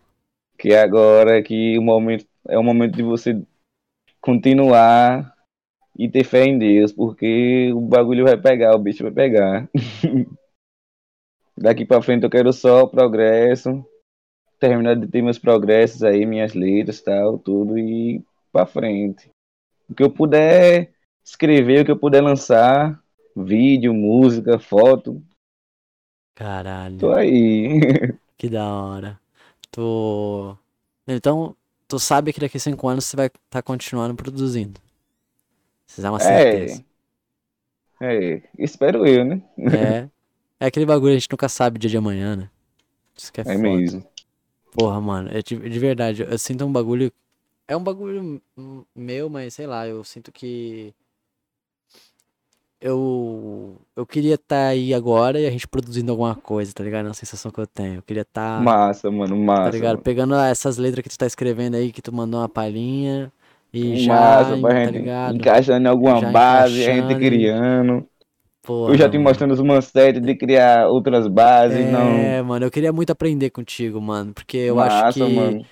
Que agora é que o momento é o momento de você continuar e ter fé em Deus, porque o bagulho vai pegar, o bicho vai pegar. Daqui pra frente eu quero só progresso, terminar de ter meus progressos aí, minhas letras, tal, tudo e pra frente. O que eu puder escrever, o que eu puder lançar, vídeo, música, foto, Caralho, tô aí. que da hora. Tu. Então, tu sabe que daqui cinco anos você vai estar continuando produzindo. Isso é uma certeza. É, espero eu, né? É. É aquele bagulho, a gente nunca sabe o dia de amanhã, né? Isso que é, É foda. mesmo. Porra, mano, é de, de verdade, eu sinto um bagulho. É um bagulho meu, mas sei lá, eu sinto que. Eu. Eu queria estar aí agora e a gente produzindo alguma coisa, tá ligado? É uma sensação que eu tenho. Eu queria estar. Massa, mano, tá massa. ligado? mano. Pegando essas letras que tu tá escrevendo aí, que tu mandou uma palhinha. E já, Massa, tá ligado? encaixando em alguma Já base, a gente criando. Porra, Eu já te mostrando os mancetes de criar outras bases, não. É, mano, eu queria muito aprender contigo, mano, porque eu acho Massa, que. mano.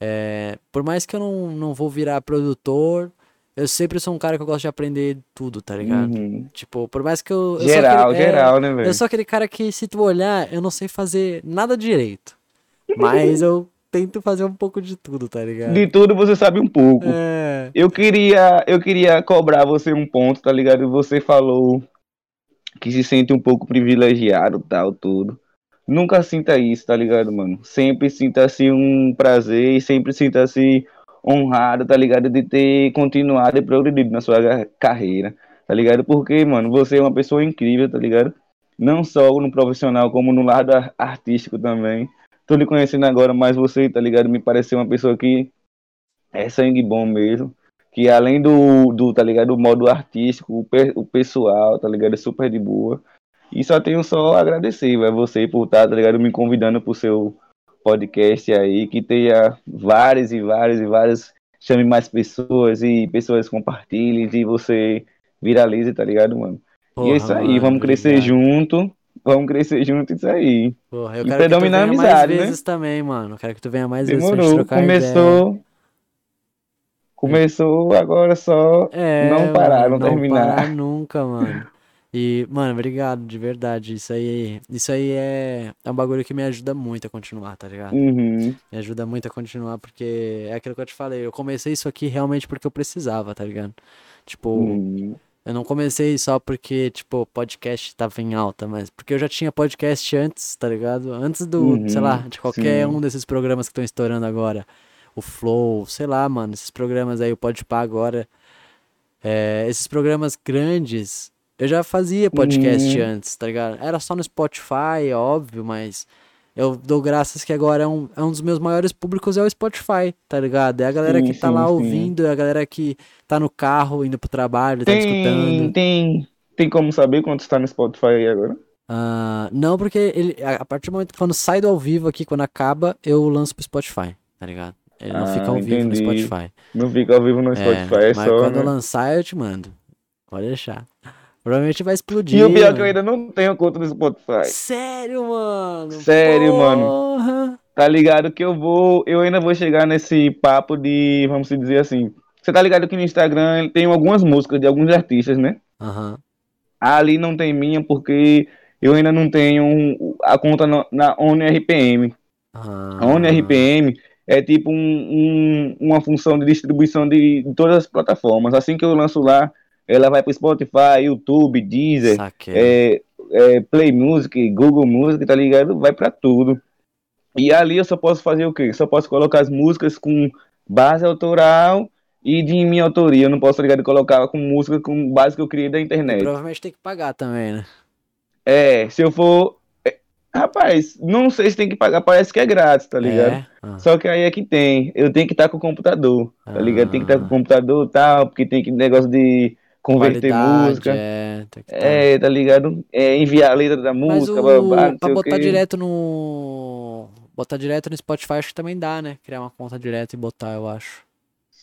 É, por mais que eu não, não vou virar produtor, eu sempre sou um cara que eu gosto de aprender tudo, tá ligado? Uhum. Tipo, por mais que eu. eu sou Geral, aquele- é, geral, né, velho? eu sou aquele cara que, se tu olhar, eu não sei fazer nada direito. Mas eu tento fazer um pouco de tudo, tá ligado? De tudo você sabe um pouco. É. Eu queria, eu queria cobrar você um ponto, tá ligado? Você falou que se sente um pouco privilegiado, tal, tudo. Nunca sinta isso, tá ligado, mano? Sempre sinta-se um prazer e sempre sinta-se honrado, tá ligado? De ter continuado e progredido na sua carreira, tá ligado? Porque, mano, você é uma pessoa incrível, tá ligado? Não só no profissional, como no lado ar- artístico também. Tô lhe conhecendo agora, mas você, tá ligado? Me pareceu uma pessoa que é sangue bom mesmo que além do, do tá ligado, o modo artístico, o, pe- o pessoal, tá ligado, é super de boa. E só tenho só a agradecer, vai você por estar, tá ligado, me convidando pro seu podcast aí, que tenha várias e várias e várias, chame mais pessoas e pessoas compartilhem e você viralize, tá ligado, mano? e Porra, é isso aí, mano, vamos crescer obrigado. junto, vamos crescer junto, isso aí. Porra, eu E quero que tu venha mais amizade, né? vezes também, mano. Eu quero que tu venha mais vezes pra gente Demorou, trocar ideia. Começou, agora só É, não parar, mano, não terminar. parar nunca, mano. E, mano, obrigado, de verdade. Isso aí, isso aí é, é um bagulho que me ajuda muito a continuar, tá ligado? Uhum. Me ajuda muito a continuar, porque é aquilo que eu te falei. Eu comecei isso aqui realmente porque eu precisava, tá ligado? Tipo, Uhum. eu não comecei só porque, tipo, podcast tava em alta, mas porque eu já tinha podcast antes, tá ligado? Antes do, Uhum, sei lá, de qualquer sim. um desses programas que estão estourando agora. O Flow, sei lá, mano, esses programas aí, o Podpah agora. É, esses programas grandes, eu já fazia podcast Uhum. antes, tá ligado? Era só no Spotify, óbvio, mas eu dou graças que agora é um, é um dos meus maiores públicos é o Spotify, tá ligado? É a galera Sim, que tá sim, lá sim. ouvindo, é a galera que tá no carro, indo pro trabalho, tá Tem, escutando. tem, tem como saber quanto está no Spotify aí agora? Ah, não, porque ele, a partir do momento que quando sai do ao vivo aqui, quando acaba, eu lanço pro Spotify, tá ligado? Ele não fica Ah, ao vivo no. Spotify. Não fica ao vivo no É, Spotify, é, mas só. quando eu né? lançar, eu te mando. Pode deixar. Provavelmente vai explodir. E o pior é que eu mano. ainda não tenho conta no Spotify. Sério, mano? Sério, mano. Porra. Tá ligado que eu vou. Eu ainda vou chegar nesse papo de. Vamos dizer assim. Você tá ligado que no Instagram tem algumas músicas de alguns artistas, né? Aham. Ali não tem minha porque eu ainda não tenho a conta na, na ONRPM. Ah. A ONRPM é tipo um- um- uma função de distribuição de, de todas as plataformas. Assim que eu lanço lá, ela vai para Spotify, YouTube, Deezer, é, é, Play Music, Google Music, tá ligado? Vai para tudo. E ali eu só posso fazer o quê? Só posso colocar as músicas com base autoral e de minha autoria. Eu não posso, tá ligado, colocar com música com base que eu criei da internet. Provavelmente tem que pagar também, né? É, se eu for. É, Rapaz, não sei se tem que pagar, parece que é grátis, tá ligado? É? Ah. Só que aí é que tem. Eu tenho que estar com o computador, tá ligado? Tem que estar com o Ah. computador e tal, porque tem que negócio de converter Qualidade, música. É, que tá. É, tá ligado? É, enviar a letra da Mas música, o, babá, não pra botar direto no. Botar direto no Spotify acho que também dá, né? Criar uma conta direto e botar, eu acho.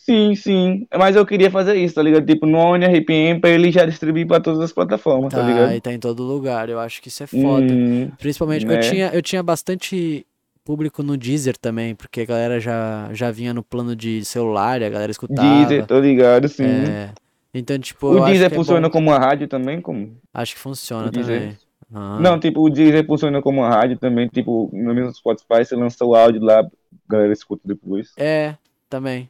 Sim, sim. Mas eu queria fazer isso, tá ligado? Tipo, no ONRPM pra ele já distribuir pra todas as plataformas, tá, Tá, ligado? e tá em todo lugar. Eu acho que isso é foda. Hum, Principalmente, né? eu, tinha, eu tinha bastante público no Deezer também, porque a galera já, já vinha no plano de celular e a galera escutava. Deezer, tô ligado, sim. É, então, tipo, o Deezer é funciona como uma rádio também? Como? Acho que funciona o Deezer? também. Ah, Não, tipo, o Deezer funciona como uma rádio também, tipo, no mesmo Spotify, você lança o áudio lá, a galera escuta depois. É, também.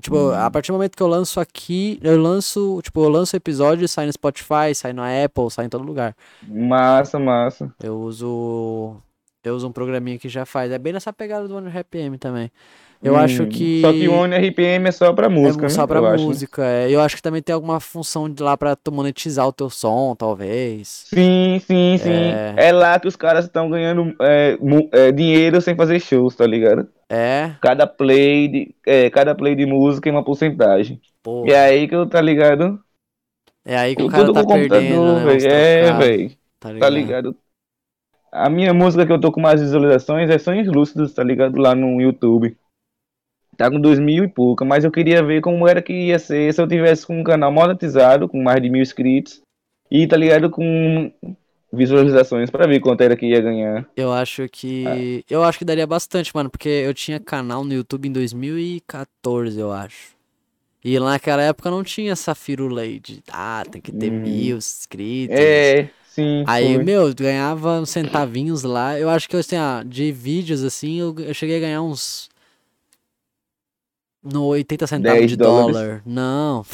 Tipo, Hum. a partir do momento que eu lanço aqui, eu lanço, tipo, eu lanço episódio, sai no Spotify, sai no Apple, sai em todo lugar. Massa, massa. Eu uso eu uso um programinha que já faz. É bem nessa pegada do One RPM também. Eu Hum, acho que Só que o ONRPM é só pra música, é né? só pra eu acho. música. é. Eu acho que também tem alguma função de lá pra tu monetizar o teu som, talvez. Sim, sim, sim. É. É, lá que os caras estão ganhando é, é, dinheiro sem fazer shows, tá ligado? É, Cada play de, é, cada play de música é uma porcentagem. pô. E é aí que eu, tá ligado? É aí que o Tudo cara tá perdendo, né? É, velho. Tá Tá ligado? ligado? A minha música que eu tô com mais visualizações é Sonhos Lúcidos, tá ligado? Lá no YouTube. Tá com dois mil e pouca, mas eu queria ver como era que ia ser se eu tivesse com um canal monetizado, com mais de mil inscritos, e tá ligado? Com visualizações pra ver quanto era que ia ganhar. Eu acho que. É. Eu acho que daria bastante, mano, porque eu tinha canal no YouTube em 2014, eu acho. E lá naquela época não tinha essa firulei de, ah, tem que ter Hum. mil inscritos. É, sim. Aí, foi. meu, eu ganhava uns centavinhos lá. Eu acho que, assim, ah, de vídeos, assim, eu, eu cheguei a ganhar uns. No 80 centavos 10 de dólares. dólar. Não,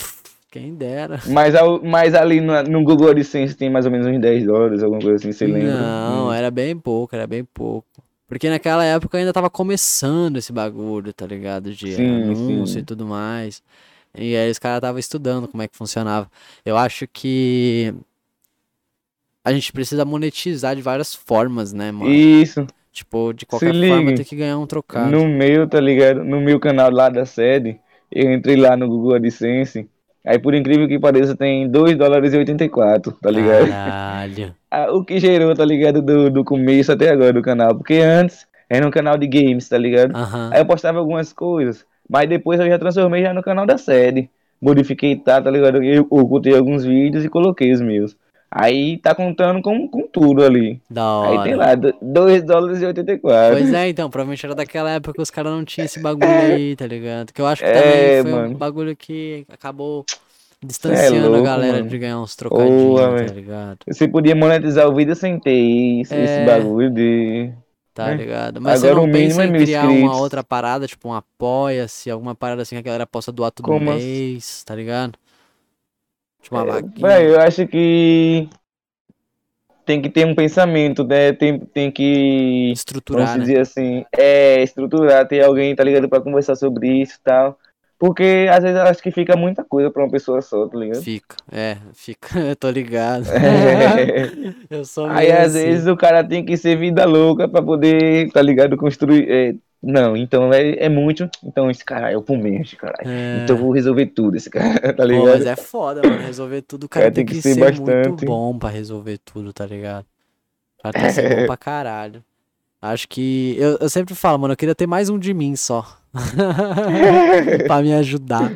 quem dera. Mas, ao- mas ali no, no Google AdSense tem mais ou menos uns 10 dólares, alguma coisa assim, você lembra? Não, Hum. era bem pouco, era bem pouco. Porque naquela época ainda tava começando esse bagulho, tá ligado? De Sim, anúncio sim. e tudo mais. E aí os caras estavam estudando como é que funcionava. Eu acho que a gente precisa monetizar de várias formas, né, mano? Isso. Tipo, de qualquer liga. forma tem que ganhar um trocado. No meu, tá ligado? No meu canal lá da sede, eu entrei lá no Google AdSense. Aí, por incrível que pareça, tem 2 dólares e 84, tá ligado? Caralho. Ah, O que gerou, tá ligado? Do, do começo até agora do canal. Porque antes era um canal de games, tá ligado? Aham. Aí eu postava algumas coisas. Mas depois eu já transformei já no canal da sede. Modifiquei, tá, tá ligado? Eu ocultei alguns vídeos e coloquei os meus. Aí tá contando com, com tudo ali. Da Aí tem hora. lá, 2 dólares e 84. Pois é, então, provavelmente era daquela época que os caras não tinham esse bagulho aí, tá ligado? Que eu acho que É, também foi um mano. bagulho que acabou distanciando a louco, galera mano. de ganhar uns trocadinhos, Boa, tá ligado? Você podia monetizar o vídeo sem ter esse, esse É. bagulho de. Tá É. ligado? Mas Agora você não pensa é em criar uma inscritos. outra parada, tipo um apoia-se, alguma parada assim que a galera possa doar todo Como assim? mês, tá ligado? Uma É, vaquinha. Eu acho que tem que ter um pensamento, né? Tem, tem que, vamos Estruturar, né? dizer assim, é, estruturar, ter alguém, tá ligado, pra conversar sobre isso e tal. Porque às vezes eu acho que fica muita coisa pra uma pessoa só, tá ligado? Fica, é, fica, eu tô ligado. É. Eu sou Aí meio às assim. vezes o cara tem que ser vida louca pra poder, tá ligado, construir. é, não, então é, é muito. Então esse cara é o Pumenche, caralho. É. Então eu vou resolver tudo, esse cara, tá Pô, ligado? mas é foda, mano. Resolver tudo, o cara É, tem, tem que, ser ser muito bastante. bom pra resolver tudo, tá ligado? O cara tem que ser bom pra caralho. Acho que. Eu, eu sempre falo, mano, eu queria ter mais um de mim só. pra me ajudar.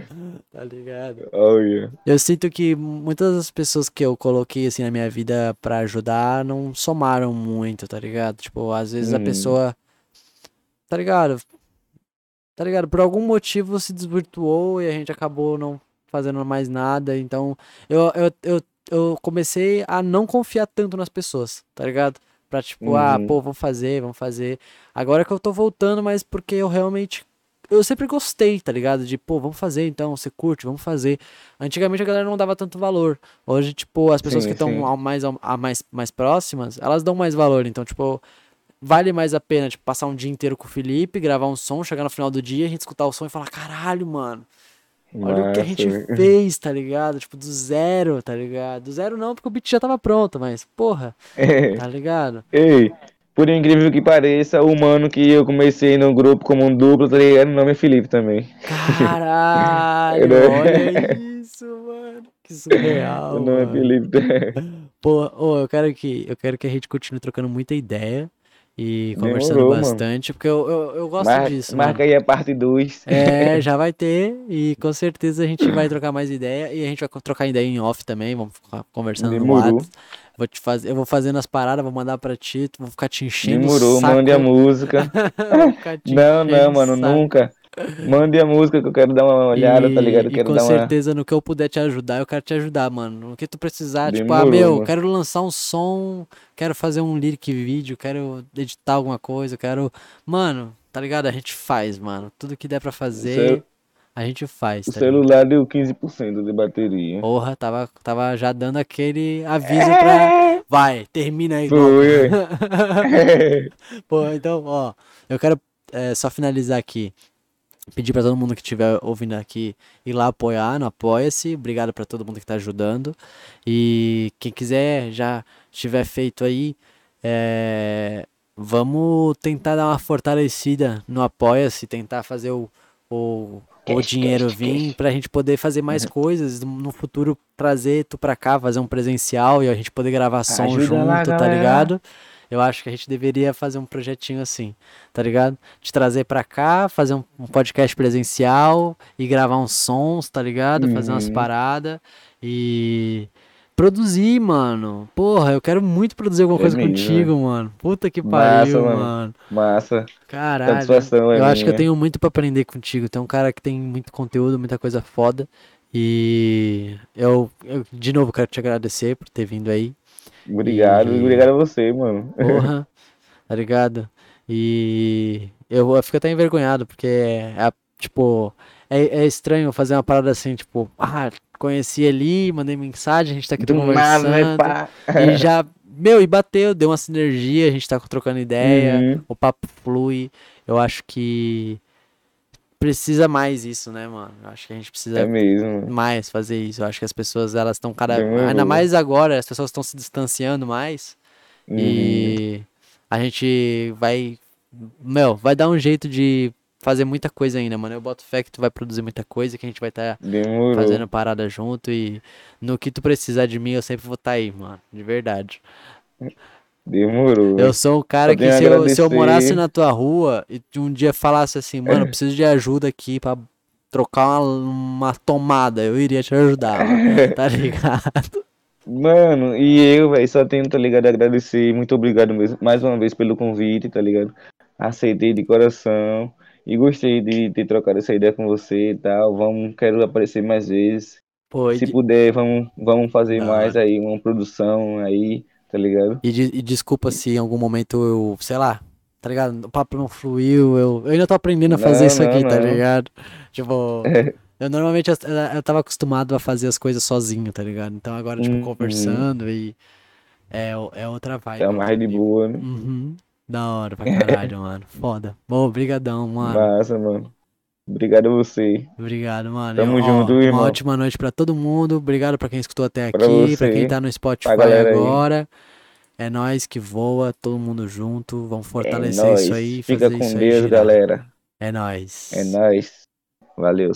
Tá ligado? Oh, yeah. Eu sinto que muitas das pessoas que eu coloquei assim na minha vida pra ajudar não somaram muito, tá ligado? Tipo, às vezes a Hum. pessoa. Tá ligado? Tá ligado? Por algum motivo se desvirtuou e a gente acabou não fazendo mais nada. Então, eu, eu, eu, eu comecei a não confiar tanto nas pessoas, tá ligado? Pra tipo, ah, Uhum. pô, vamos fazer, vamos fazer. Agora que eu tô voltando, mas porque eu realmente. Eu sempre gostei, tá ligado? De, pô, vamos fazer então, você curte, vamos fazer. Antigamente a galera não dava tanto valor. Hoje, tipo, as pessoas Sim, que estão mais, a mais, mais próximas, elas dão mais valor. Então, tipo, vale mais a pena, tipo, passar um dia inteiro com o Felipe, gravar um som, chegar no final do dia, a gente escutar o som e falar, caralho, mano, olha o que a gente velho. fez, tá ligado? Tipo, do zero, tá ligado? Do zero não, porque o beat já tava pronto, mas, porra, É. tá ligado? Ei, por incrível que pareça, o mano que eu comecei no grupo como um duplo, tá ligado? O nome é Felipe também. Caralho, Né? olha isso, mano. que surreal. Meu nome é mano. Felipe. Pô, ô, eu quero que eu quero que a gente continue trocando muita ideia e conversando Demorou, mano. bastante, porque eu, eu, eu gosto Mar- disso, Marca mano. aí a parte 2. É, já vai ter e com certeza a gente vai trocar mais ideia e a gente vai trocar ideia em off também, vamos ficar conversando no Demorou. WhatsApp. Vou te fazer, eu vou fazendo as paradas, vou mandar pra ti, vou ficar te enchendo Demorou, mande a música. Não, não, mano, saco. nunca. Mande a música que eu quero dar uma olhada, tá ligado? Eu E, e quero com dar uma. certeza no que eu puder te ajudar, eu quero te ajudar, mano. No que tu precisar, tipo, ah, Demorou, meu, mano. quero lançar um som, quero fazer um lyric vídeo, quero editar alguma coisa, quero. Mano, tá ligado? A gente faz, mano. Tudo que der pra fazer, a gente faz, O tá ligado? celular deu 15% de bateria. Porra, tava, tava já dando aquele aviso pra. Vai, termina aí, Glauco. Foi. Pô, então, ó, eu quero é, só finalizar aqui. Pedir pra todo mundo que estiver ouvindo aqui ir lá apoiar no Apoia-se. Obrigado pra todo mundo que tá ajudando. E quem quiser já tiver feito aí, é, vamos tentar dar uma fortalecida no Apoia-se, tentar fazer o, o, o dinheiro vir cash. pra gente poder fazer mais coisas. No futuro, trazer tu pra cá, fazer um presencial e a gente poder gravar som Ajuda junto, lá, tá ligado? Eu acho que a gente deveria fazer um projetinho assim, tá ligado? De trazer pra cá, fazer um, um podcast presencial e gravar uns sons, tá ligado? Fazer umas Uhum. paradas e produzir, mano. Porra, eu quero muito produzir alguma É coisa mesmo, contigo, mano. Puta que Massa, pariu, mano. mano. Massa. Caralho. Satisfação é Eu acho que eu minha. tenho muito pra aprender contigo. Tu é um cara que tem muito conteúdo, muita coisa foda. E eu, eu de novo quero te agradecer por ter vindo aí. Obrigado, E- obrigado a você, mano. Porra, tá ligado? E eu, eu fico até envergonhado, porque é, tipo, é, é estranho fazer uma parada assim, tipo, ah, conheci ali, mandei mensagem, a gente tá aqui Do nada, conversando. né, pá? E já, meu, e bateu, deu uma sinergia, a gente tá trocando ideia, Uhum. o papo flui. Eu acho que precisa mais isso, né, mano? Eu acho que a gente precisa É mesmo. mais fazer isso. Eu acho que as pessoas, elas estão cada... Ainda mais agora, as pessoas estão se distanciando mais. Uhum. E a gente vai. Meu, vai dar um jeito de fazer muita coisa ainda, mano. Eu boto fé que tu vai produzir muita coisa, que a gente vai estar Demorou. fazendo parada junto. E no que tu precisar de mim, eu sempre vou estar aí, mano. De verdade. Demorou. Eu sou o cara que se eu, se eu morasse na tua rua e tu um dia falasse assim, mano, eu preciso de ajuda aqui pra trocar uma, uma tomada, eu iria te ajudar. Tá ligado? Mano, e eu, velho, só tenho, tá ligado, agradecer. Muito obrigado mesmo, mais uma vez pelo convite, tá ligado? Aceitei de coração e gostei de ter trocado essa ideia com você e tal. Vamos, quero aparecer mais vezes. Pô, Se de- puder, vamos, vamos fazer Da mais aí, uma produção aí, tá ligado? E, de- e desculpa se em algum momento eu, sei lá, tá ligado? O papo não fluiu, eu, eu ainda tô aprendendo a fazer Não, isso aqui, não, tá não. ligado? Tipo, eu normalmente eu, eu tava acostumado a fazer as coisas sozinho, tá ligado? Então agora, tipo, Uhum. conversando e é, é outra vibe. É mais de boa, né? Uhum. Da hora pra caralho, mano. Foda. Bom, obrigadão, mano. Massa, mano. Obrigado a você. Obrigado, mano. Tamo Ó, junto, Uma irmão. ótima noite pra todo mundo. Obrigado pra quem escutou até Pra aqui, pra você. quem tá no Spotify Pra galera aí. agora. É nós que voa, todo mundo junto. Vamos É fortalecer nóis. isso aí, Fica fazer com isso aí Deus, girar. galera. É nóis. É nóis. Valeu.